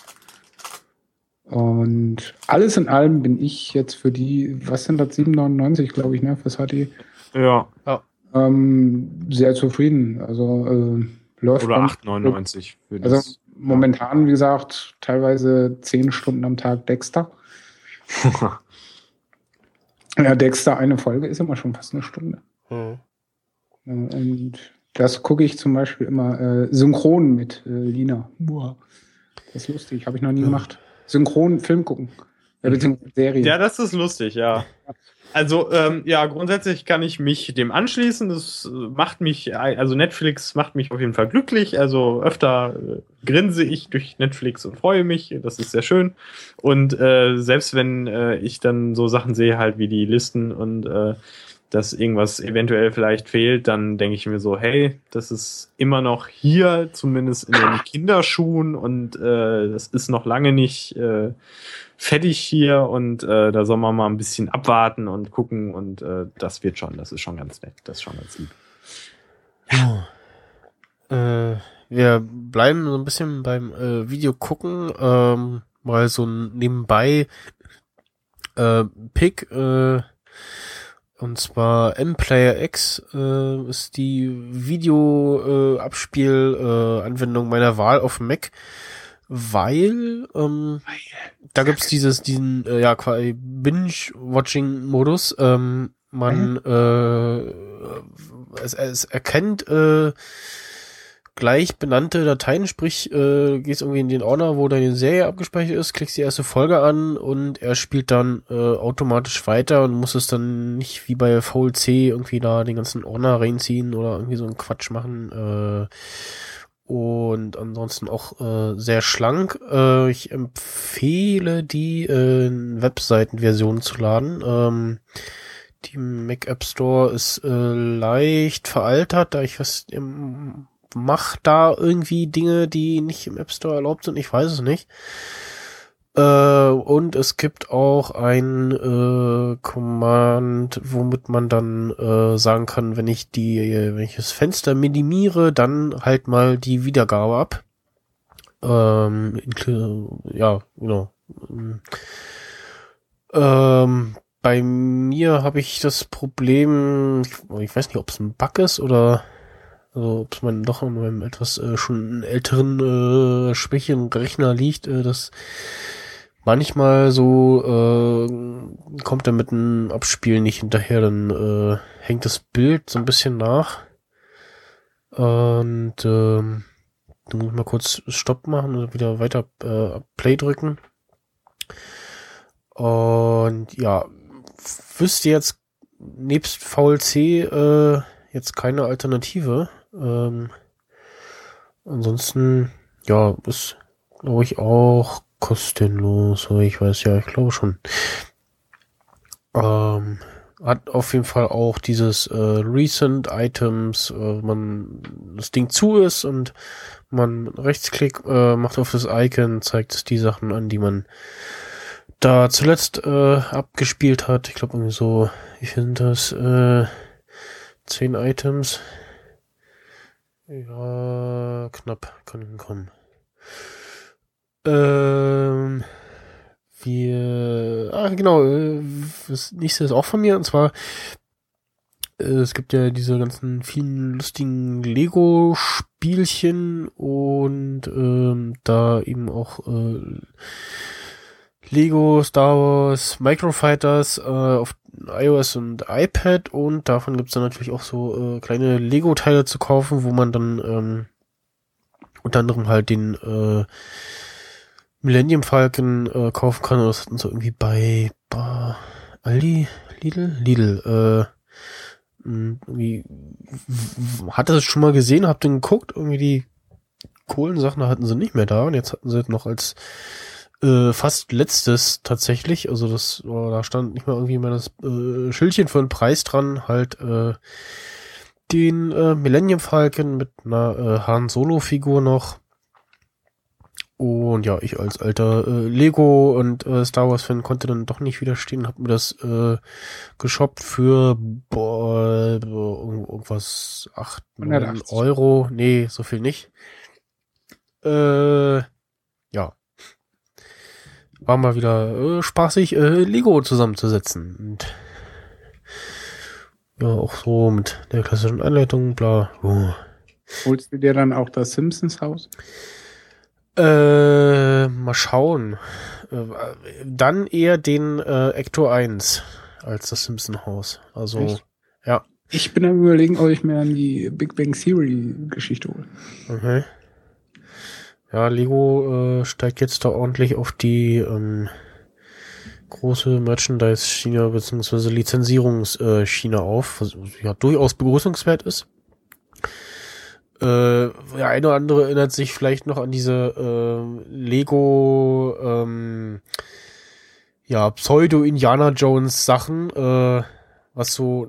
Und alles in allem bin ich jetzt für die, was sind das, 7,99 glaube ich, ne, fürs HD, Ja. ähm, sehr zufrieden. Also äh, läuft Oder ganz- 8,99 für Also das. Momentan, wie gesagt, teilweise 10 Stunden am Tag Dexter. Ja, Dexter, eine Folge ist immer schon fast eine Stunde. Hm. Äh, Und das gucke ich zum Beispiel immer äh, synchron mit äh, Lina. Boah. Das ist lustig, habe ich noch nie Ja. gemacht. Synchron Film gucken. Ja, beziehungsweise Serie. Ja, das ist lustig, ja. Also, ähm, ja, grundsätzlich kann ich mich dem anschließen. Das äh, macht mich, also Netflix macht mich auf jeden Fall glücklich. Also öfter äh, grinse ich durch Netflix und freue mich. Das ist sehr schön. Und äh, selbst wenn äh, ich dann so Sachen sehe, halt wie die Listen und äh, dass irgendwas eventuell vielleicht fehlt, dann denke ich mir so, hey, das ist immer noch hier, zumindest in den Kinderschuhen und äh, das ist noch lange nicht fertig hier und äh, da soll man mal ein bisschen abwarten und gucken und äh, das wird schon, das ist schon ganz nett, das ist schon ganz lieb. Äh, wir bleiben so ein bisschen beim äh, Video gucken, ähm, mal so nebenbei äh, Pick, äh, und zwar M-Player X äh, ist die Video äh, Abspiel äh, Anwendung meiner Wahl auf Mac, weil ähm, da gibt's dieses diesen äh, ja quasi Binge-Watching Modus. Ähm, man äh, es, es erkennt äh, gleich benannte Dateien, sprich, äh, gehst irgendwie in den Ordner, wo deine Serie abgespeichert ist, klickst die erste Folge an und er spielt dann äh, automatisch weiter und muss es dann nicht wie bei VLC irgendwie da den ganzen Ordner reinziehen oder irgendwie so einen Quatsch machen. Äh, und ansonsten auch äh, sehr schlank. Äh, ich empfehle die äh, Webseitenversion zu laden. Ähm, die Mac App Store ist äh, leicht veraltert, da ich was im macht da irgendwie Dinge, die nicht im App Store erlaubt sind. Ich weiß es nicht. Äh, und es gibt auch ein äh, Command, womit man dann äh, sagen kann, wenn ich die, wenn ich das Fenster minimiere, dann halt mal die Wiedergabe ab. Ähm, ja, genau. Ähm, bei mir habe ich das Problem, ich, weiß nicht, ob es ein Bug ist oder also ob es man doch an meinem etwas äh, schon älteren, äh, schwächeren Rechner liegt, äh, dass manchmal so äh, kommt er mit dem Abspielen nicht hinterher, dann äh, hängt das Bild so ein bisschen nach. Und ähm, dann muss ich mal kurz Stopp machen und wieder weiter äh, Play drücken. Und ja, wüsste jetzt nebst VLC äh, jetzt keine Alternative. Ähm, ansonsten, ja, ist, glaube ich, auch kostenlos. Ich weiß ja, ich glaube schon. Ähm, hat auf jeden Fall auch dieses äh, Recent Items, äh, man das Ding zu ist und man Rechtsklick äh, macht auf das Icon, zeigt es die Sachen an, die man da zuletzt äh, abgespielt hat. Ich glaube irgendwie so, wie sind das? Äh, zehn Items. Ja, knapp kann hinkommen. Ähm, wir, ah, genau, äh, das nächste ist auch von mir, und zwar, äh, es gibt ja diese ganzen vielen lustigen Lego-Spielchen und ähm, da eben auch äh, Lego, Star Wars, Microfighters äh, auf iOS und iPad und davon gibt's dann natürlich auch so äh, kleine Lego-Teile zu kaufen, wo man dann ähm, unter anderem halt den äh, Millennium Falcon äh, kaufen kann. Das hatten so irgendwie bei, bei Aldi, Lidl, Lidl. Äh, mh, irgendwie hatte es schon mal gesehen, hab den geguckt, irgendwie die Kohlensachen hatten sie nicht mehr da und jetzt hatten sie noch als äh, fast letztes tatsächlich, also das, oh, da stand nicht mal irgendwie mal das äh, Schildchen für den Preis dran, halt äh, den äh, Millennium Falcon mit einer äh, Han Solo Figur noch Und ja, ich als alter äh, Lego und äh, Star Wars Fan konnte dann doch nicht widerstehen, hab mir das äh, geshoppt für boah, irgendwas 8 9 Euro. Nee, so viel nicht. Äh, ja. War mal wieder äh, spaßig, äh, Lego zusammenzusetzen. Und ja, auch so mit der klassischen Anleitung, bla. Oh. Holst du dir dann auch das Simpsons Haus? Äh, mal schauen. Äh, dann eher den äh, Ecto 1 als das Simpson Haus. Also, Echt? ja. Ich bin am überlegen, ob ich mir dann die Big Bang Theory Geschichte hole. Okay. Ja, Lego äh, steigt jetzt da ordentlich auf die ähm, große Merchandise-Schiene bzw. Lizenzierungsschiene auf, was ja durchaus begrüßungswert ist. Äh, der eine oder andere erinnert sich vielleicht noch an diese äh, Lego ähm, ja Pseudo-Indiana Jones Sachen, äh, was so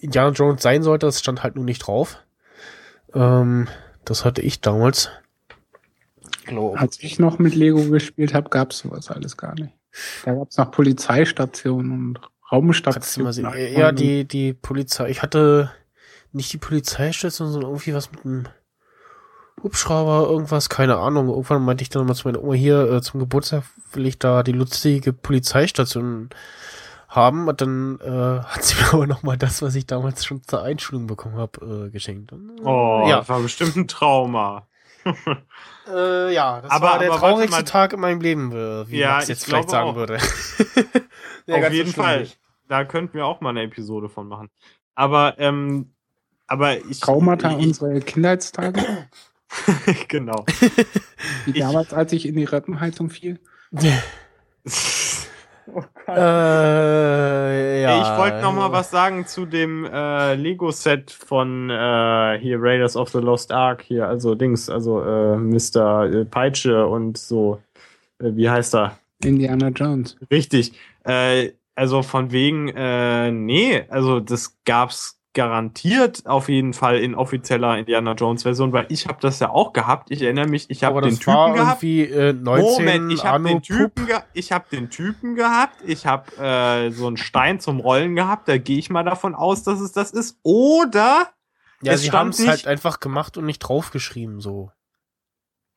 Indiana Jones sein sollte, das stand halt nur nicht drauf. Ähm, das hatte ich damals. Als ich noch mit Lego gespielt habe, gab's sowas alles gar nicht. Da gab's noch Polizeistationen und Raumstationen. Ja, die, die Polizei. Ich hatte nicht die Polizeistation, sondern irgendwie was mit einem Hubschrauber, irgendwas, keine Ahnung. Irgendwann meinte ich dann mal zu meiner Oma hier, äh, zum Geburtstag will ich da die lustige Polizeistation haben. Und dann äh, hat sie mir aber nochmal das, was ich damals schon zur Einschulung bekommen habe, äh, geschenkt. Und, äh, oh, ja. das war bestimmt ein Trauma. äh, ja, das aber, war der traurigste Tag in meinem Leben, äh, wie ja, Max jetzt vielleicht sagen auch. würde. Auf jeden Fall. Da könnten wir auch mal eine Episode von machen. Aber ähm, aber ich. Traumata ich, unsere Kindheitstage. genau. Wie damals, als ich in die Röppenheizung fiel. oh äh, ja. Ich wollte noch mal was sagen zu dem äh, Lego-Set von äh, hier Raiders of the Lost Ark hier, also Dings, also äh, Mr. Äh, Peitsche und so. Äh, wie heißt er? Indiana Jones. Richtig. Äh, also von wegen, äh, nee, also das gab's garantiert auf jeden Fall in offizieller Indiana Jones Version, weil ich habe das ja auch gehabt. Ich erinnere mich, ich habe den Typen gehabt. Äh, 19 Moment, ich habe den Typen, ich habe den Typen gehabt. Ich habe äh, so einen Stein zum Rollen gehabt. Da gehe ich mal davon aus, dass es das ist. Oder ja, sie haben es halt einfach gemacht und nicht draufgeschrieben so.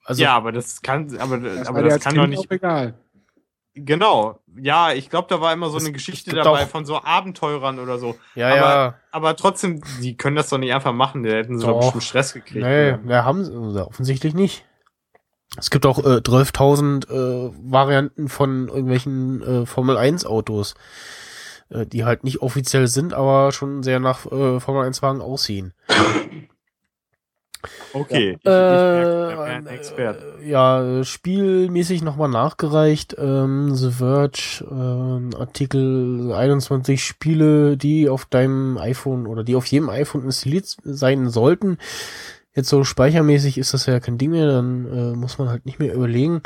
Also, ja, aber das kann, aber, das aber das kann doch nicht. Egal. Genau, ja, ich glaube, da war immer so das, eine Geschichte dabei von so Abenteurern oder so. Ja, aber, ja. Aber trotzdem, die können das doch nicht einfach machen, da hätten sie doch, doch bestimmt Stress gekriegt. Nee, ja, haben sie offensichtlich nicht. Es gibt auch äh, 12.000 äh, Varianten von irgendwelchen äh, Formel 1 Autos, äh, die halt nicht offiziell sind, aber schon sehr nach äh, Formel 1 Wagen aussehen. Okay, ja, ich, ich äh, Expert. Ja, spielmäßig nochmal nachgereicht. Ähm, The Verge, ähm, Artikel 21 Spiele, die auf deinem iPhone oder die auf jedem iPhone installiert sein sollten. Jetzt so speichermäßig ist das ja kein Ding mehr, dann äh, muss man halt nicht mehr überlegen.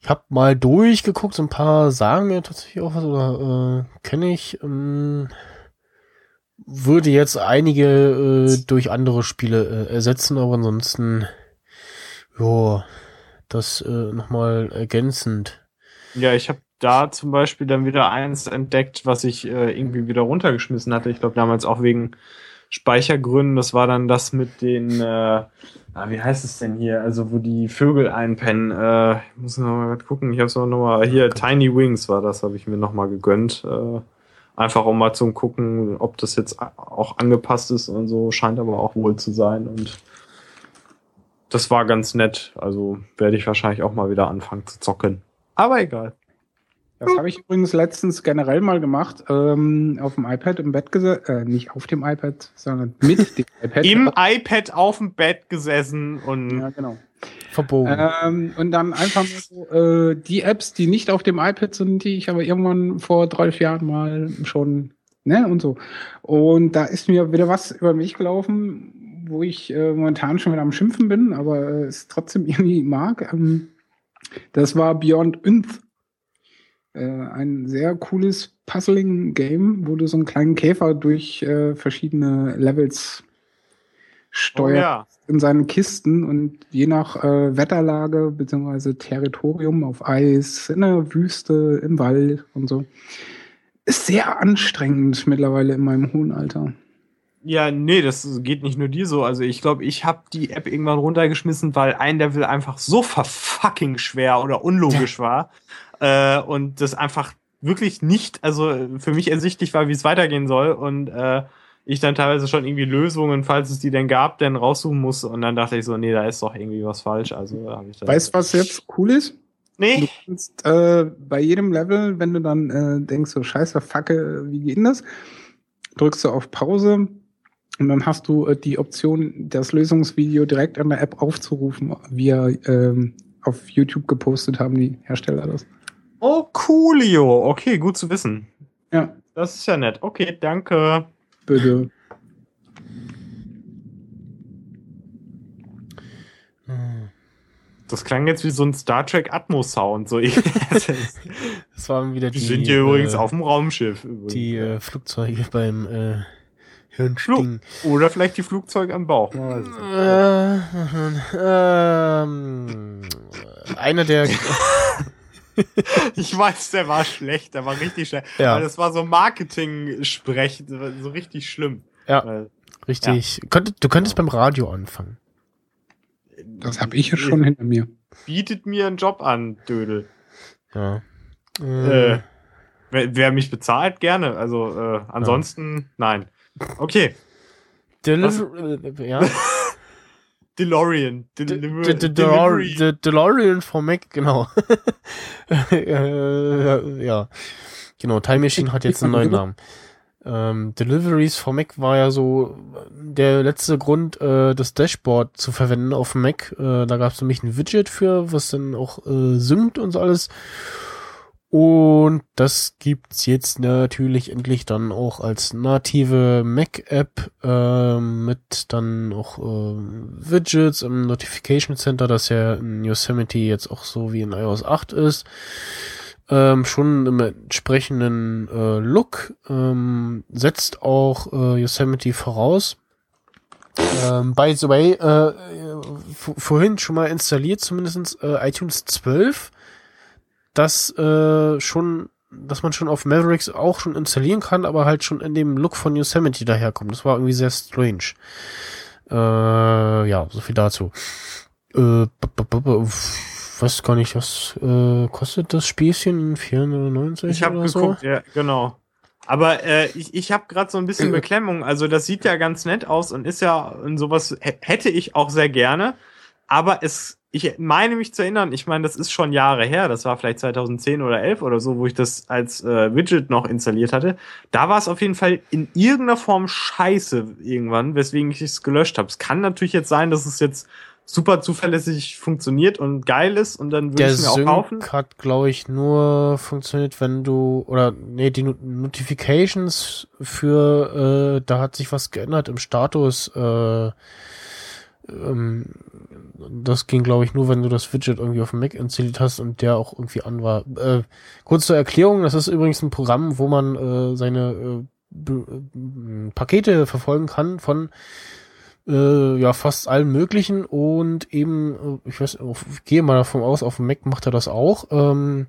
Ich habe mal durchgeguckt, so ein paar sagen mir tatsächlich auch was oder äh, kenne ich. Ähm, würde jetzt einige äh, durch andere Spiele äh, ersetzen, aber ansonsten, ja, das äh, nochmal ergänzend. Ja, ich habe da zum Beispiel dann wieder eins entdeckt, was ich äh, irgendwie wieder runtergeschmissen hatte. Ich glaube damals auch wegen Speichergründen. Das war dann das mit den, äh, ah, wie heißt es denn hier? Also wo die Vögel einpennen. Äh, ich muss noch mal gucken. Ich habe es noch mal hier. Tiny Wings war das, habe ich mir noch mal gegönnt. Äh, Einfach um mal zu gucken, ob das jetzt auch angepasst ist und so, scheint aber auch wohl zu sein. Und das war ganz nett. Also werde ich wahrscheinlich auch mal wieder anfangen zu zocken. Aber egal. Das habe ich übrigens letztens generell mal gemacht, ähm, auf dem iPad im Bett gesessen, äh, nicht auf dem iPad, sondern mit dem iPad. Im iPad auf dem Bett gesessen und ja, genau. Verbogen. Ähm, und dann einfach so, äh, die Apps, die nicht auf dem iPad sind, die ich aber irgendwann vor 30 Jahren mal schon, ne, und so. Und da ist mir wieder was über mich gelaufen, wo ich äh, momentan schon wieder am Schimpfen bin, aber äh, es trotzdem irgendwie mag. Ähm, das war Beyond Unth äh, ein sehr cooles Puzzling-Game, wo du so einen kleinen Käfer durch äh, verschiedene Levels steuert Oh ja. in seinen Kisten und je nach äh, Wetterlage bzw. Territorium auf Eis, in der Wüste, im Wald und so. Ist sehr anstrengend mittlerweile in meinem hohen Alter. Ja, nee, das geht nicht nur dir so. Also ich glaube, ich habe die App irgendwann runtergeschmissen, weil ein Level einfach so verfucking schwer oder unlogisch war. Äh, und das einfach wirklich nicht, also für mich ersichtlich war, wie es weitergehen soll. Und äh, ich dann teilweise schon irgendwie Lösungen, falls es die denn gab, dann raussuchen musste. Und dann dachte ich so, nee, da ist doch irgendwie was falsch. Also habe ich das. Weißt du, was jetzt cool ist? Du Nee. kannst äh, bei jedem Level, wenn du dann äh, denkst, so scheiße, Facke, wie geht denn das? Drückst du auf Pause und dann hast du äh, die Option, das Lösungsvideo direkt an der App aufzurufen, wie ähm, auf YouTube gepostet haben die Hersteller das. Oh, coolio. Okay, gut zu wissen. Ja, Das ist ja nett. Okay, danke. Bitte. Das klang jetzt wie so ein Star Trek Atmos-Sound. So, wir Das waren wieder die, sind hier übrigens äh, auf dem Raumschiff. Übrigens. die äh, Flugzeuge beim äh, Hirnsting. Oder vielleicht die Flugzeuge am Bauch. Nicht. Äh, ähm, einer der Ich weiß, der war schlecht, der war richtig schlecht. Ja. Das war so Marketing-Sprech, so richtig schlimm. ja Weil, richtig. Könnte, du könntest beim Radio anfangen. Das habe ich ja schon hinter mir. Bietet mir einen Job an, Dödel. Ja. Äh, wer, wer mich bezahlt, gerne. Also äh, ansonsten, nein. Okay, Deliver äh, ja. DeLorean. DeLorean for Mac, genau. Äh, ja. Genau, Time Machine hat jetzt einen neuen Namen. Ähm, Deliveries for Mac war ja so der letzte Grund, äh, das Dashboard zu verwenden auf dem Mac. Äh, da gab es nämlich ein Widget für, was dann auch äh, synkt und so alles. Und das gibt's jetzt natürlich endlich dann auch als native Mac-App ähm, mit dann auch äh, Widgets im Notification Center, das ja in Yosemite jetzt auch so wie in iOS 8 ist. Ähm, schon im entsprechenden äh, Look ähm, setzt auch äh, Yosemite voraus. Ähm, by the way, äh, v- vorhin schon mal installiert, zumindest äh, iTunes 12 dass äh, schon, dass man schon auf Mavericks auch schon installieren kann, aber halt schon in dem Look von Yosemite daherkommt. Das war irgendwie sehr strange. Äh, ja, so viel dazu. Äh, weiß gar nicht, was äh, kostet das Spielchen? 490 Ich habe geguckt, so? ja, genau. Aber äh, ich, ich habe gerade so ein bisschen. Beklemmung. Also das sieht ja ganz nett aus und ist ja und sowas hä- hätte ich auch sehr gerne. Aber es, ich meine mich zu erinnern, ich meine, das ist schon Jahre her. Das war vielleicht 2010 oder 11 oder so, wo ich das als äh, Widget noch installiert hatte. Da war es auf jeden Fall in irgendeiner Form scheiße irgendwann, weswegen ich es gelöscht habe. Es kann natürlich jetzt sein, dass es jetzt super zuverlässig funktioniert und geil ist und dann würde Der ich es mir auch kaufen. Sync hat, glaube ich, nur funktioniert, wenn du, oder, nee, die Not- Notifications für, äh, da hat sich was geändert im Status, äh, ähm, das ging, glaube ich, nur, wenn du das Widget irgendwie auf dem Mac installiert hast und der auch irgendwie an war. Äh, kurz zur Erklärung, das ist übrigens ein Programm, wo man äh, seine äh, äh, Pakete verfolgen kann von äh, ja fast allen möglichen und eben, äh, ich weiß, ich gehe mal davon aus, auf dem Mac macht er das auch. Ähm,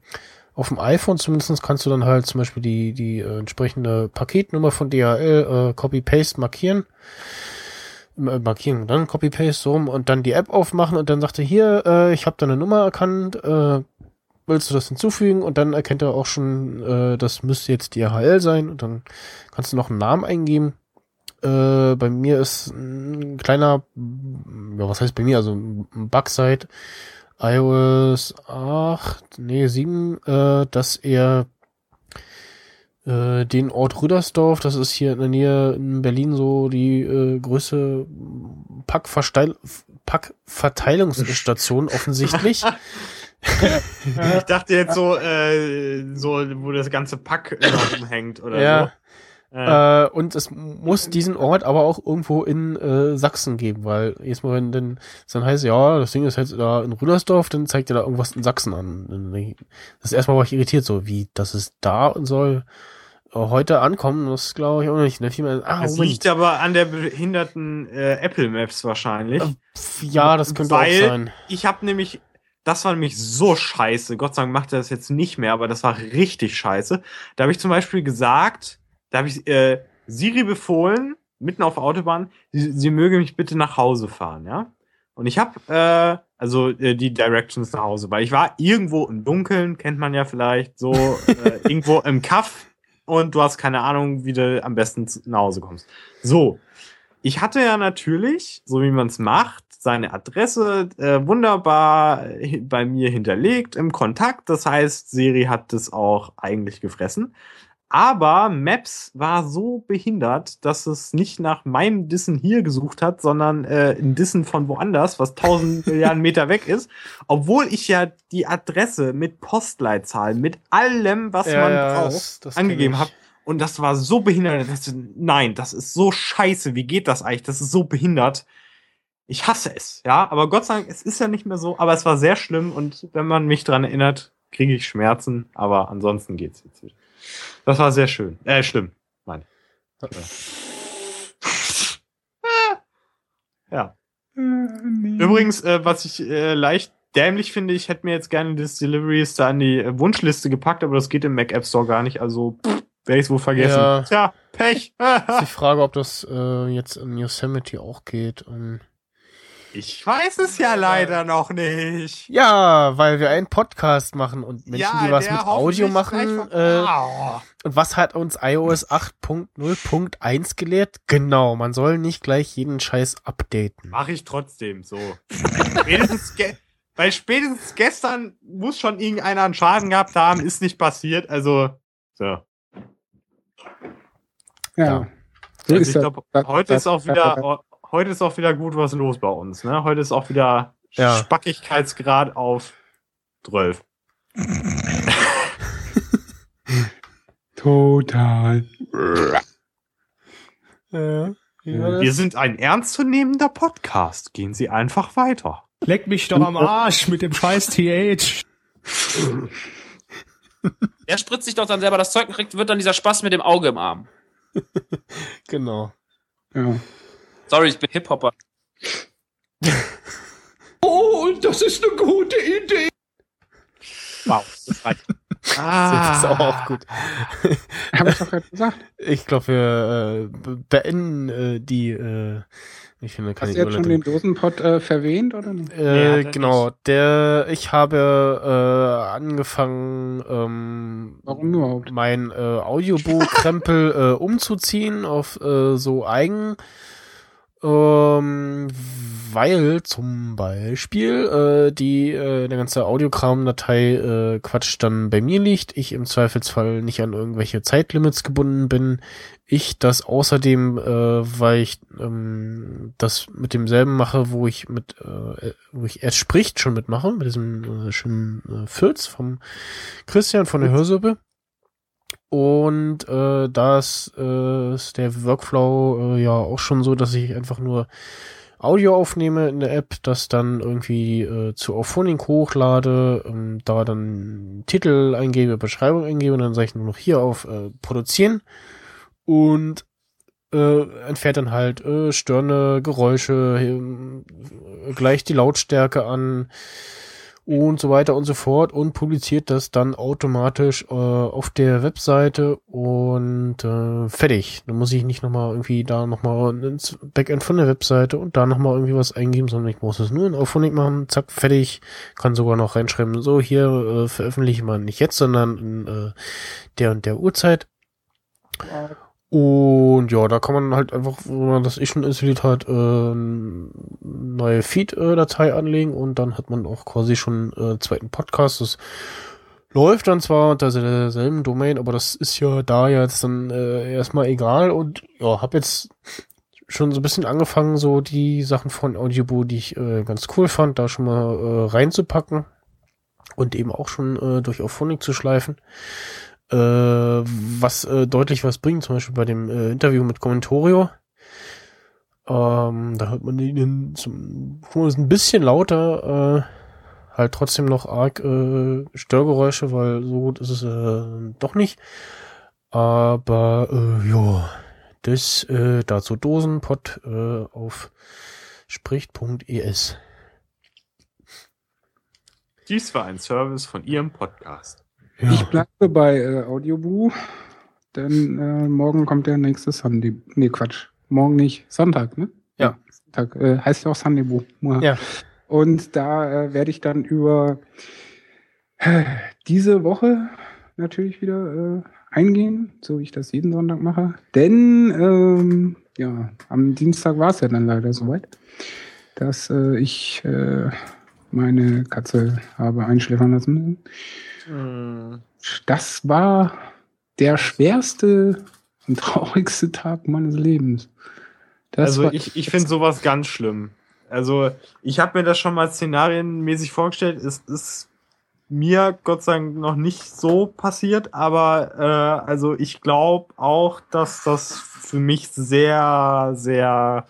auf dem iPhone zumindest kannst du dann halt zum Beispiel die, die äh, entsprechende Paketnummer von DHL äh, Copy-Paste markieren. Äh, markieren, dann Copy-Paste so und dann die App aufmachen und dann sagt er hier, äh, ich habe deine Nummer erkannt, äh, willst du das hinzufügen? Und dann erkennt er auch schon, äh, das müsste jetzt DHL sein und dann kannst du noch einen Namen eingeben. Äh, bei mir ist ein kleiner, ja, was heißt bei mir, also ein Bug seit iOS 8, nee, 7, äh, dass er äh, den Ort Rüdersdorf, das ist hier in der Nähe in Berlin so die äh, größte Packverteilungsstation offensichtlich. Ich dachte jetzt so, äh, so, wo das ganze Pack hängt oder Ja. so. Äh, und es muss diesen Ort aber auch irgendwo in äh, Sachsen geben, weil jedes Mal, wenn dann, es dann heißt, ja, das Ding ist jetzt da in Rüdersdorf, dann zeigt er da irgendwas in Sachsen an. Das erste Mal war ich irritiert, so wie, dass es da soll. Heute ankommen. Das glaube ich auch nicht. Ne? Ah, das Moment. liegt aber an der behinderten äh, Apple Maps wahrscheinlich. Äh, ja, das könnte Weil auch sein. Ich habe nämlich, das war nämlich so scheiße. Gott sei Dank macht er das jetzt nicht mehr, aber das war richtig scheiße. Da habe ich zum Beispiel gesagt, da habe ich äh, Siri befohlen, mitten auf der Autobahn, sie, sie möge mich bitte nach Hause fahren, ja. Und ich habe äh, also äh, die Directions nach Hause, weil ich war irgendwo im Dunkeln, kennt man ja vielleicht so äh, irgendwo im Kaff und du hast keine Ahnung, wie du am besten nach Hause kommst. So, ich hatte ja natürlich, so wie man es macht, seine Adresse äh, wunderbar bei mir hinterlegt im Kontakt. Das heißt, Siri hat das auch eigentlich gefressen. Aber Maps war so behindert, dass es nicht nach meinem Dissen hier gesucht hat, sondern äh, ein Dissen von woanders, was tausend Milliarden Meter weg ist. Obwohl ich ja die Adresse mit Postleitzahl, mit allem, was ja, man ja, braucht, das, das angegeben habe. Und das war so behindert. Das, nein, das ist so scheiße. Wie geht das eigentlich? Das ist so behindert. Ich hasse es, ja. Aber Gott sei Dank, es ist ja nicht mehr so. Aber es war sehr schlimm. Und wenn man mich dran erinnert, kriege ich Schmerzen. Aber ansonsten geht's jetzt wieder. Das war sehr schön. Äh, schlimm. Nein. ja. Übrigens, äh, was ich äh, leicht dämlich finde, ich hätte mir jetzt gerne das Deliveries da an die äh, Wunschliste gepackt, aber das geht im Mac App Store gar nicht. Also werde ich es wohl vergessen. Ja. Tja, Pech. ist die Frage, ob das äh, jetzt in Yosemite auch geht. Um ich weiß es ja leider noch nicht. Ja, weil wir einen Podcast machen und Menschen, ja, die was mit Audio machen. Äh, oh. Und was hat uns iOS 8.0.1 gelehrt? Genau, man soll nicht gleich jeden Scheiß updaten. Mach ich trotzdem so. spätestens weil spätestens gestern muss schon irgendeiner einen Schaden gehabt haben, ist nicht passiert. Also, so. Ja. ja. So also ich glaube, heute ist auch wieder heute ist auch wieder gut was los bei uns. Ne? Heute ist auch wieder ja. Spackigkeitsgrad auf 12. Total. Ja, Wir sind ein ernstzunehmender Podcast. Gehen Sie einfach weiter. Leck mich doch am Arsch mit dem scheiß TH. Er spritzt sich doch dann selber das Zeug und kriegt, wird dann dieser Spaß mit dem Auge im Arm. genau. Ja. Sorry, ich bin Hip-Hopper. oh, das ist eine gute Idee. Wow, das reicht. Ah. Das ist auch gut. Habe ich doch gerade gesagt. Ich glaube, wir äh, beenden äh, die. Äh, ich finde, kann Hast du jetzt schon den Dosenpott äh, verwehnt oder nicht? Äh, ja, genau, der ich habe äh, angefangen, ähm, Warum überhaupt? mein äh, Audiobook-Krempel äh, umzuziehen auf äh, so eigen ähm, weil zum Beispiel äh, die äh, der ganze Audiokram-Datei äh, Quatsch dann bei mir liegt, ich im Zweifelsfall nicht an irgendwelche Zeitlimits gebunden bin, ich das außerdem, äh, weil ich ähm, das mit demselben mache, wo ich mit, äh, wo ich erst spricht schon mitmache, mit diesem äh, schönen äh, Filz vom Christian von der Hörsuppe. Und äh, da ist, äh, ist der Workflow äh, ja auch schon so, dass ich einfach nur Audio aufnehme in der App, das dann irgendwie äh, zu Auphonic hochlade, ähm, da dann Titel eingebe, Beschreibung eingebe und dann sage ich nur noch hier auf äh, Produzieren. Und äh, entfernt dann halt äh, störende Geräusche, äh, gleicht die Lautstärke an, und so weiter und so fort und publiziert das dann automatisch äh, auf der Webseite und äh, fertig. Dann muss ich nicht nochmal irgendwie da nochmal ins Backend von der Webseite und da nochmal irgendwie was eingeben, sondern ich muss es nur in Auphonic machen, zack, fertig. Kann sogar noch reinschreiben, so hier äh, veröffentliche man nicht jetzt, sondern in äh, der und der Uhrzeit. Ja. Und ja, da kann man halt einfach, wenn man das eh schon installiert hat, äh, neue Feed-Datei anlegen und dann hat man auch quasi schon äh, zweiten Podcast. Das läuft dann zwar unter derselben Domain, aber das ist ja da jetzt dann äh, erstmal egal und ja, hab jetzt schon so ein bisschen angefangen, so die Sachen von Audioboo, die ich äh, ganz cool fand, da schon mal äh, reinzupacken und eben auch schon äh, durch Auphonic zu schleifen äh, was äh, deutlich was bringt, zum Beispiel bei dem äh, Interview mit Commentorio. Ähm, da hört man ihn zum, ein bisschen lauter, äh, halt trotzdem noch arg äh, Störgeräusche, weil so gut ist es äh, doch nicht. Aber äh, ja, das äh, dazu Dosenpott äh, auf spricht.es. Dies war ein Service von Ihrem Podcast. Ja. Ich bleibe bei äh, Audioboo, denn äh, morgen kommt der nächste Sunday. Nee, Quatsch. Morgen nicht. Sonntag, ne? Ja. Sonntag. Äh, heißt ja auch Sundaybo. Ja. Und da äh, werde ich dann über äh, diese Woche natürlich wieder äh, eingehen, so wie ich das jeden Sonntag mache. Denn ähm, ja, am Dienstag war es ja dann leider soweit, dass äh, ich meine Katze habe einschläfern lassen müssen. Das war der schwerste und traurigste Tag meines Lebens. Das also ich, ich finde sowas ganz schlimm. Also ich habe mir das schon mal szenarienmäßig vorgestellt. Es ist mir Gott sei Dank noch nicht so passiert, aber äh, also ich glaube auch, dass das für mich sehr, sehr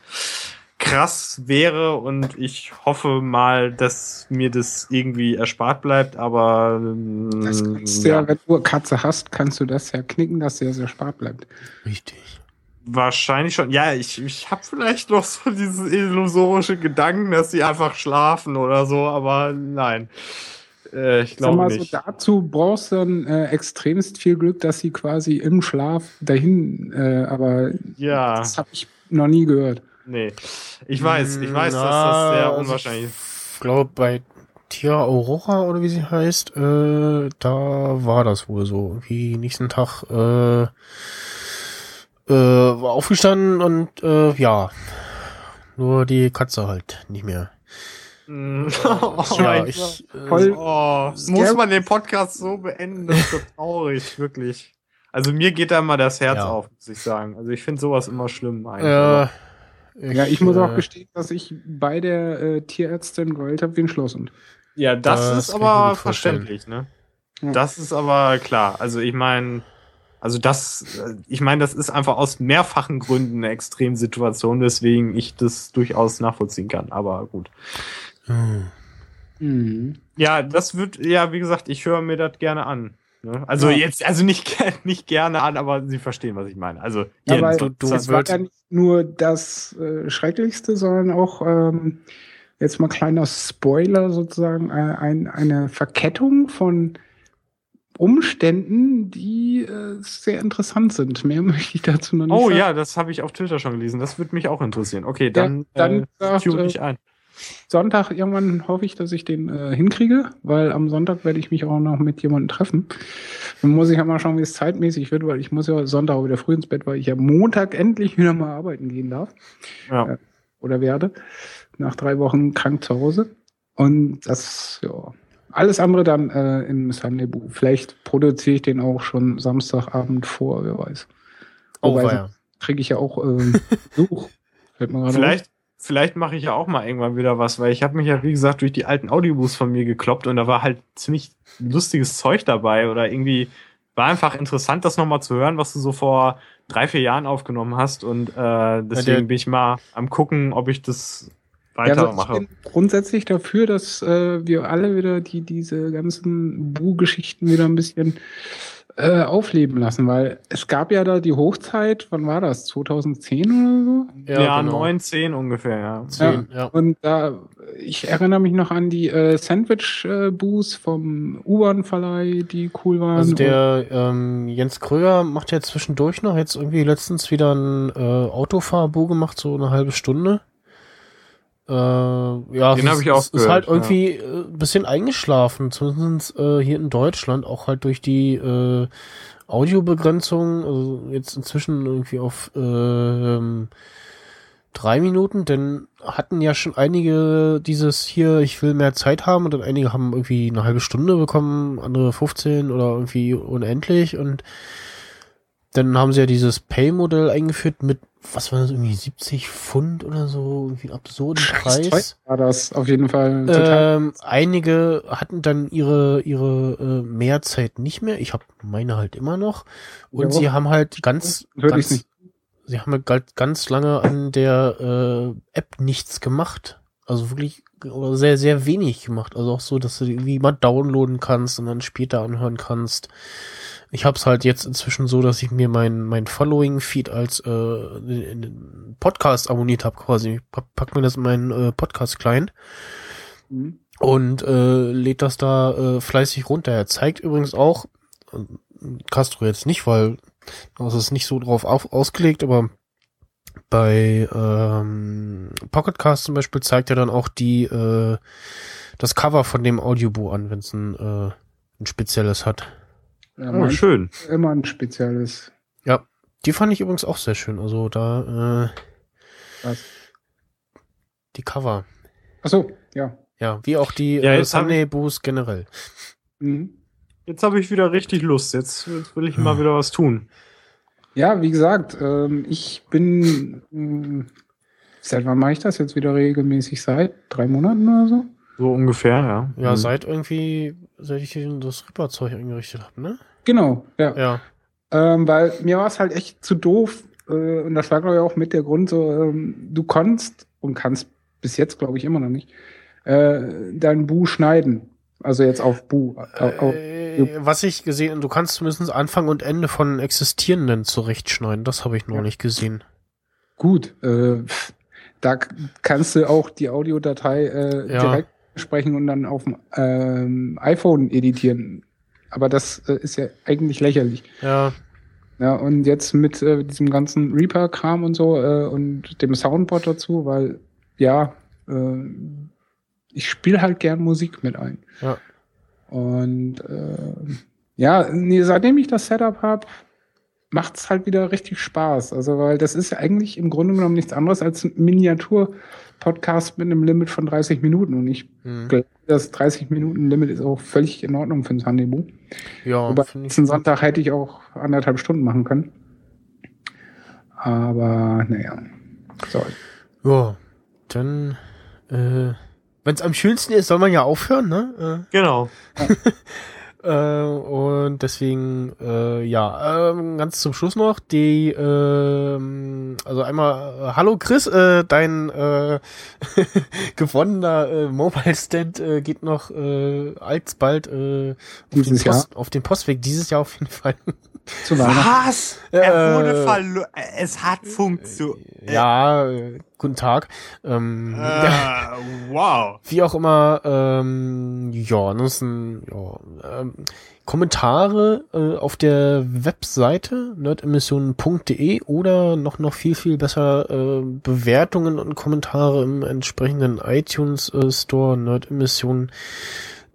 krass wäre und ich hoffe mal, dass mir das irgendwie erspart bleibt, aber ähm, das kannst du ja, ja, wenn du eine Katze hast, kannst du das ja knicken, dass der sehr spart bleibt. Richtig. wahrscheinlich schon. Ja, ich, ich habe vielleicht noch so dieses illusorische Gedanken, dass sie einfach schlafen oder so, aber nein. Äh, ich glaube nicht. so, dazu brauchst du dann äh, extremst viel Glück, dass sie quasi im Schlaf dahin, äh, aber ja, das habe ich noch nie gehört. Nee. Ich weiß, ich weiß, dass Na, das sehr unwahrscheinlich ist. Ich glaube, bei Tia Aurora oder wie sie heißt, äh, da war das wohl so. Irgendwie nächsten Tag äh, äh, war aufgestanden und äh, ja, nur die Katze halt nicht mehr. Mm. Oh, ja, mein ich äh, Voll- Oh, muss man den Podcast so beenden? Das ist so traurig, wirklich. Also mir geht da immer das Herz Ja. auf, muss ich sagen. Also ich finde sowas immer schlimm eigentlich. äh, ja, ich muss auch äh, gestehen, dass ich bei der äh, Tierärztin geheult habe wie ein Schlosshund. ja, das, das ist aber verständlich, ne? Ja. Das ist aber klar. Also ich meine, also das, äh, ich meine, das ist einfach aus mehrfachen Gründen eine Extremsituation, weswegen ich das durchaus nachvollziehen kann. Aber gut. hm. Mhm. Ja, das wird, ja, wie gesagt, ich höre mir das gerne an. Ne? Also Ja. jetzt, also nicht, nicht gerne an, aber Sie verstehen, was ich meine. Also Ja, weil du- du das war ja nicht nur das äh, Schrecklichste, sondern auch ähm, jetzt mal kleiner Spoiler sozusagen äh, ein, eine Verkettung von Umständen, die äh, sehr interessant sind. Mehr möchte ich dazu noch nicht Oh sagen. ja, das habe ich auf Twitter schon gelesen. Das würde mich auch interessieren. Okay, dann, dann äh, sagt, äh, ich ein. Sonntag irgendwann hoffe ich, dass ich den äh, hinkriege, weil am Sonntag werde ich mich auch noch mit jemandem treffen. Dann muss ich ja mal schauen, wie es zeitmäßig wird, weil ich muss ja Sonntag auch wieder früh ins Bett, weil ich ja Montag endlich wieder mal arbeiten gehen darf Ja. äh, oder werde. Nach drei Wochen krank zu Hause. Und das, ja. Alles andere dann äh, im Sunday Boo. Vielleicht produziere ich den auch schon Samstagabend vor, wer weiß. Oh, Wobei, weia. kriege ich ja auch ähm, auf. Vielleicht, vielleicht mache ich ja auch mal irgendwann wieder was, weil ich habe mich ja, wie gesagt, durch die alten Audiobooks von mir gekloppt und da war halt ziemlich lustiges Zeug dabei oder irgendwie war einfach interessant, das nochmal zu hören, was du so vor drei, vier Jahren aufgenommen hast und äh, deswegen der- bin ich mal am gucken, ob ich das Ja, also ich weitermache. bin grundsätzlich dafür, dass äh, wir alle wieder die diese ganzen Bu-Geschichten wieder ein bisschen äh, aufleben lassen, weil es gab ja da die Hochzeit, wann war das? 2010 oder so? ja, genau. neun, zehn ungefähr, ja. Zehn, ja. Und da, ich erinnere mich noch an die äh, Sandwich-Boos vom U-Bahn-Verleih, die cool waren. Also der ähm, Jens Kröger macht ja zwischendurch noch jetzt irgendwie letztens wieder ein äh, Autofahrbu gemacht, so eine halbe Stunde. Äh, ja, Den es hab ist- ich auch ist halt gehört, irgendwie äh, ein bisschen eingeschlafen, zumindest äh, hier in Deutschland, auch halt durch die äh, Audiobegrenzung, also jetzt inzwischen irgendwie auf ähm, drei Minuten, denn hatten ja schon einige dieses hier, ich will mehr Zeit haben und dann einige haben irgendwie eine halbe Stunde bekommen, andere 15 oder irgendwie unendlich und dann haben sie ja dieses Pay-Modell eingeführt mit, was war das, irgendwie 70 Pfund oder so, irgendwie absurden Scheiß Preis. war das auf jeden Fall total. Ähm, einige hatten dann ihre ihre äh, Mehrzeit nicht mehr. Ich habe meine halt immer noch. Und Ja, sie haben halt ganz, ganz sie haben halt ganz- ganz lange an der äh, App nichts gemacht. Also wirklich oder sehr sehr wenig gemacht. Also auch so, dass du die irgendwie mal downloaden kannst und dann später anhören kannst. Ich habe es halt jetzt inzwischen so, dass ich mir mein, mein Following-Feed als äh, Podcast abonniert habe quasi. Ich pack, mir das in meinen äh, Podcast-Client Mhm. und äh, lädt das da äh, fleißig runter. Er zeigt übrigens auch, äh, Castro jetzt nicht, weil das ist nicht so drauf auf, ausgelegt, aber bei ähm, Pocketcast zum Beispiel zeigt er dann auch die äh, das Cover von dem Audiobuch an, wenn es ein, äh, ein spezielles hat. Ja, Oh, schön. immer ein spezielles. Die fand ich übrigens auch sehr schön. Also da äh, Was? die Cover. Achso, ja. Ja, wie auch die Ja, äh, ich- Sunday-Boos generell. Mhm. Jetzt habe ich wieder richtig Lust. Jetzt, jetzt will ich mal wieder was tun. Ja, wie gesagt, ähm, ich bin. mh, Seit wann mache ich das jetzt wieder regelmäßig? Seit drei Monaten oder so? So ungefähr, ja. Ja, Mhm. seit irgendwie, seit ich hier das Ripperzeug eingerichtet habe, ne? Genau, ja. Ja. Ähm, weil mir war es halt echt zu doof. Äh, und das war, glaube ich, auch mit der Grund so, ähm, du konntest und kannst bis jetzt, glaube ich, immer noch nicht, äh, dein Bu schneiden. Also jetzt auf Bu. Auf, auf, Äh, was ich gesehen, du kannst zumindest Anfang und Ende von existierenden zurechtschneiden. Das habe ich noch Ja. nicht gesehen. gut. Äh, da kannst du auch die Audiodatei äh, Ja. direkt sprechen und dann auf dem ähm, iPhone editieren. Aber das äh, ist ja eigentlich lächerlich. Ja, Ja, und jetzt mit äh, diesem ganzen Reaper-Kram und so äh, und dem Soundboard dazu, weil ja, äh, ich spiele halt gern Musik mit ein. Ja. Und äh, ja, nee, seitdem ich das Setup habe, macht's halt wieder richtig Spaß. Also, weil das ist ja eigentlich im Grunde genommen nichts anderes als ein Miniatur-Podcast mit einem Limit von 30 Minuten. Und ich hm. glaube, das 30-Minuten-Limit ist auch völlig in Ordnung für ein Sunday ja, ich. letzten Sonntag hätte ich auch anderthalb Stunden machen können. Aber, naja. So. Ja, dann, äh, wenn es am schönsten ist, soll man ja aufhören, ne? Genau. Äh, äh, und deswegen, äh, ja, ähm, ganz zum Schluss noch die, ähm, also einmal, äh, hallo Chris, äh, dein äh, gewonnener äh, Mobile Stand äh, geht noch äh, alsbald äh, auf, den Dieses Post, auf den Postweg dieses Jahr auf jeden Fall. Zu. Was? Er wurde Äh, verloren. Es hat funktioniert. Ja, äh, guten Tag. Ähm, Äh, wow. Wie auch immer, ähm, ja, ansonsten, ja, ähm, Kommentare äh, auf der Webseite nerdemissionen.de oder noch noch viel viel besser äh, Bewertungen und Kommentare im entsprechenden iTunes äh, Store Nerdemissionen.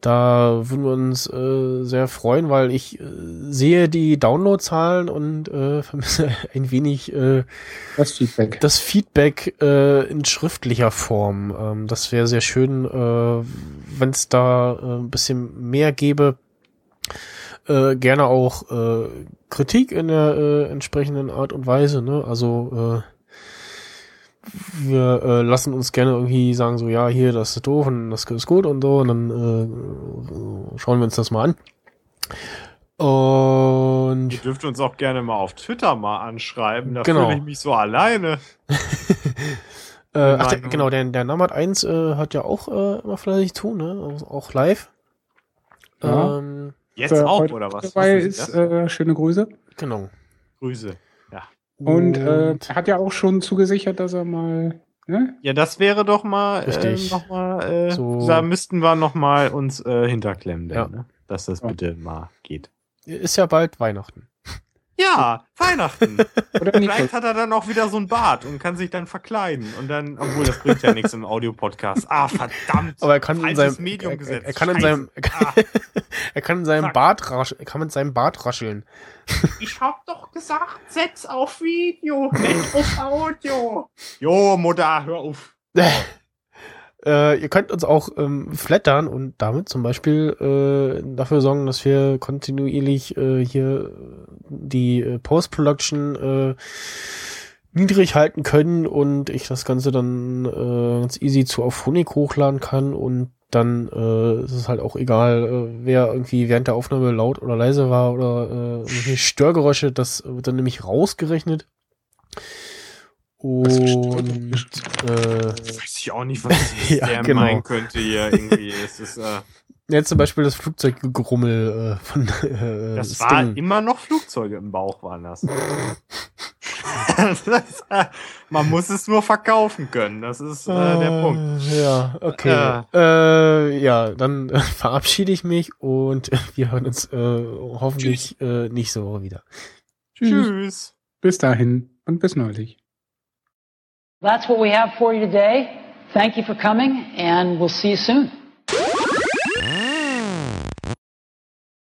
Da würden wir uns äh, sehr freuen, weil ich äh, sehe die Downloadzahlen und äh, vermisse ein wenig äh, Das Feedback. das Feedback äh, in schriftlicher Form. Ähm, das wäre sehr schön, äh, wenn es da äh, ein bisschen mehr gäbe. Äh, gerne auch äh, Kritik in der äh, entsprechenden Art und Weise. Ne? Also äh, wir äh, lassen uns gerne irgendwie sagen, so ja, hier, das ist doof und das ist gut und so. Und dann äh, schauen wir uns das mal an. Und Ihr dürft uns auch gerne mal auf Twitter mal anschreiben. Da Genau. fühle ich mich so alleine. Äh, ach, der, genau, der, der Namat 1 äh, hat ja auch äh, immer fleißig zu tun, ne? Auch- Auch live. Ja. Ähm, Jetzt auch, oder was? Dabei Sie ist äh, schöne Grüße. genau. Grüße. Und, äh, er hat ja auch schon zugesichert, dass er mal. Ne? Ja, das wäre doch mal, Richtig. äh, noch mal äh, So- da müssten wir noch mal uns äh, hinterklemmen, denn, Ja. ne? dass das Ja. bitte mal geht. ist ja bald Weihnachten. Ja, Weihnachten. Oder? Vielleicht hat er dann auch wieder so einen Bart und kann sich dann verkleiden. Und dann, obwohl das bringt ja nichts im Audiopodcast. Ah, verdammt. Aber er kann in seinem Medium gesetzt. er, er kann in seinem er kann, Ah. er kann in seinem Fuck. Bart rasch, er kann mit seinem Bart rascheln. Ich hab doch gesagt, setz auf Video, nicht auf Audio. Jo, Mutter, hör auf. Äh, ihr könnt uns auch ähm, flattern und damit zum Beispiel äh, dafür sorgen, dass wir kontinuierlich äh, hier die äh, Post-Production äh, niedrig halten können und ich das Ganze dann äh, ganz easy zu Auphonic hochladen kann und dann äh, ist es halt auch egal, äh, wer irgendwie während der Aufnahme laut oder leise war oder äh, Störgeräusche, das wird dann nämlich rausgerechnet. Und äh, Weiß ich auch nicht, was Ja, der genau. meinen könnte hier irgendwie. Es ist, äh, Ja, zum Beispiel das Flugzeuggrummel äh, von äh, Das Sting. war immer noch Flugzeuge im Bauch, waren das. das äh, man muss es nur verkaufen können. Das ist äh, der Äh, Punkt. Ja, okay. Äh, ja, dann äh, verabschiede ich mich und äh, wir hören uns äh, hoffentlich äh, nächste Woche wieder. Tschüss. Tschüss. Bis dahin und bis neulich. That's what we have for you today. Thank you for coming, and we'll see you soon.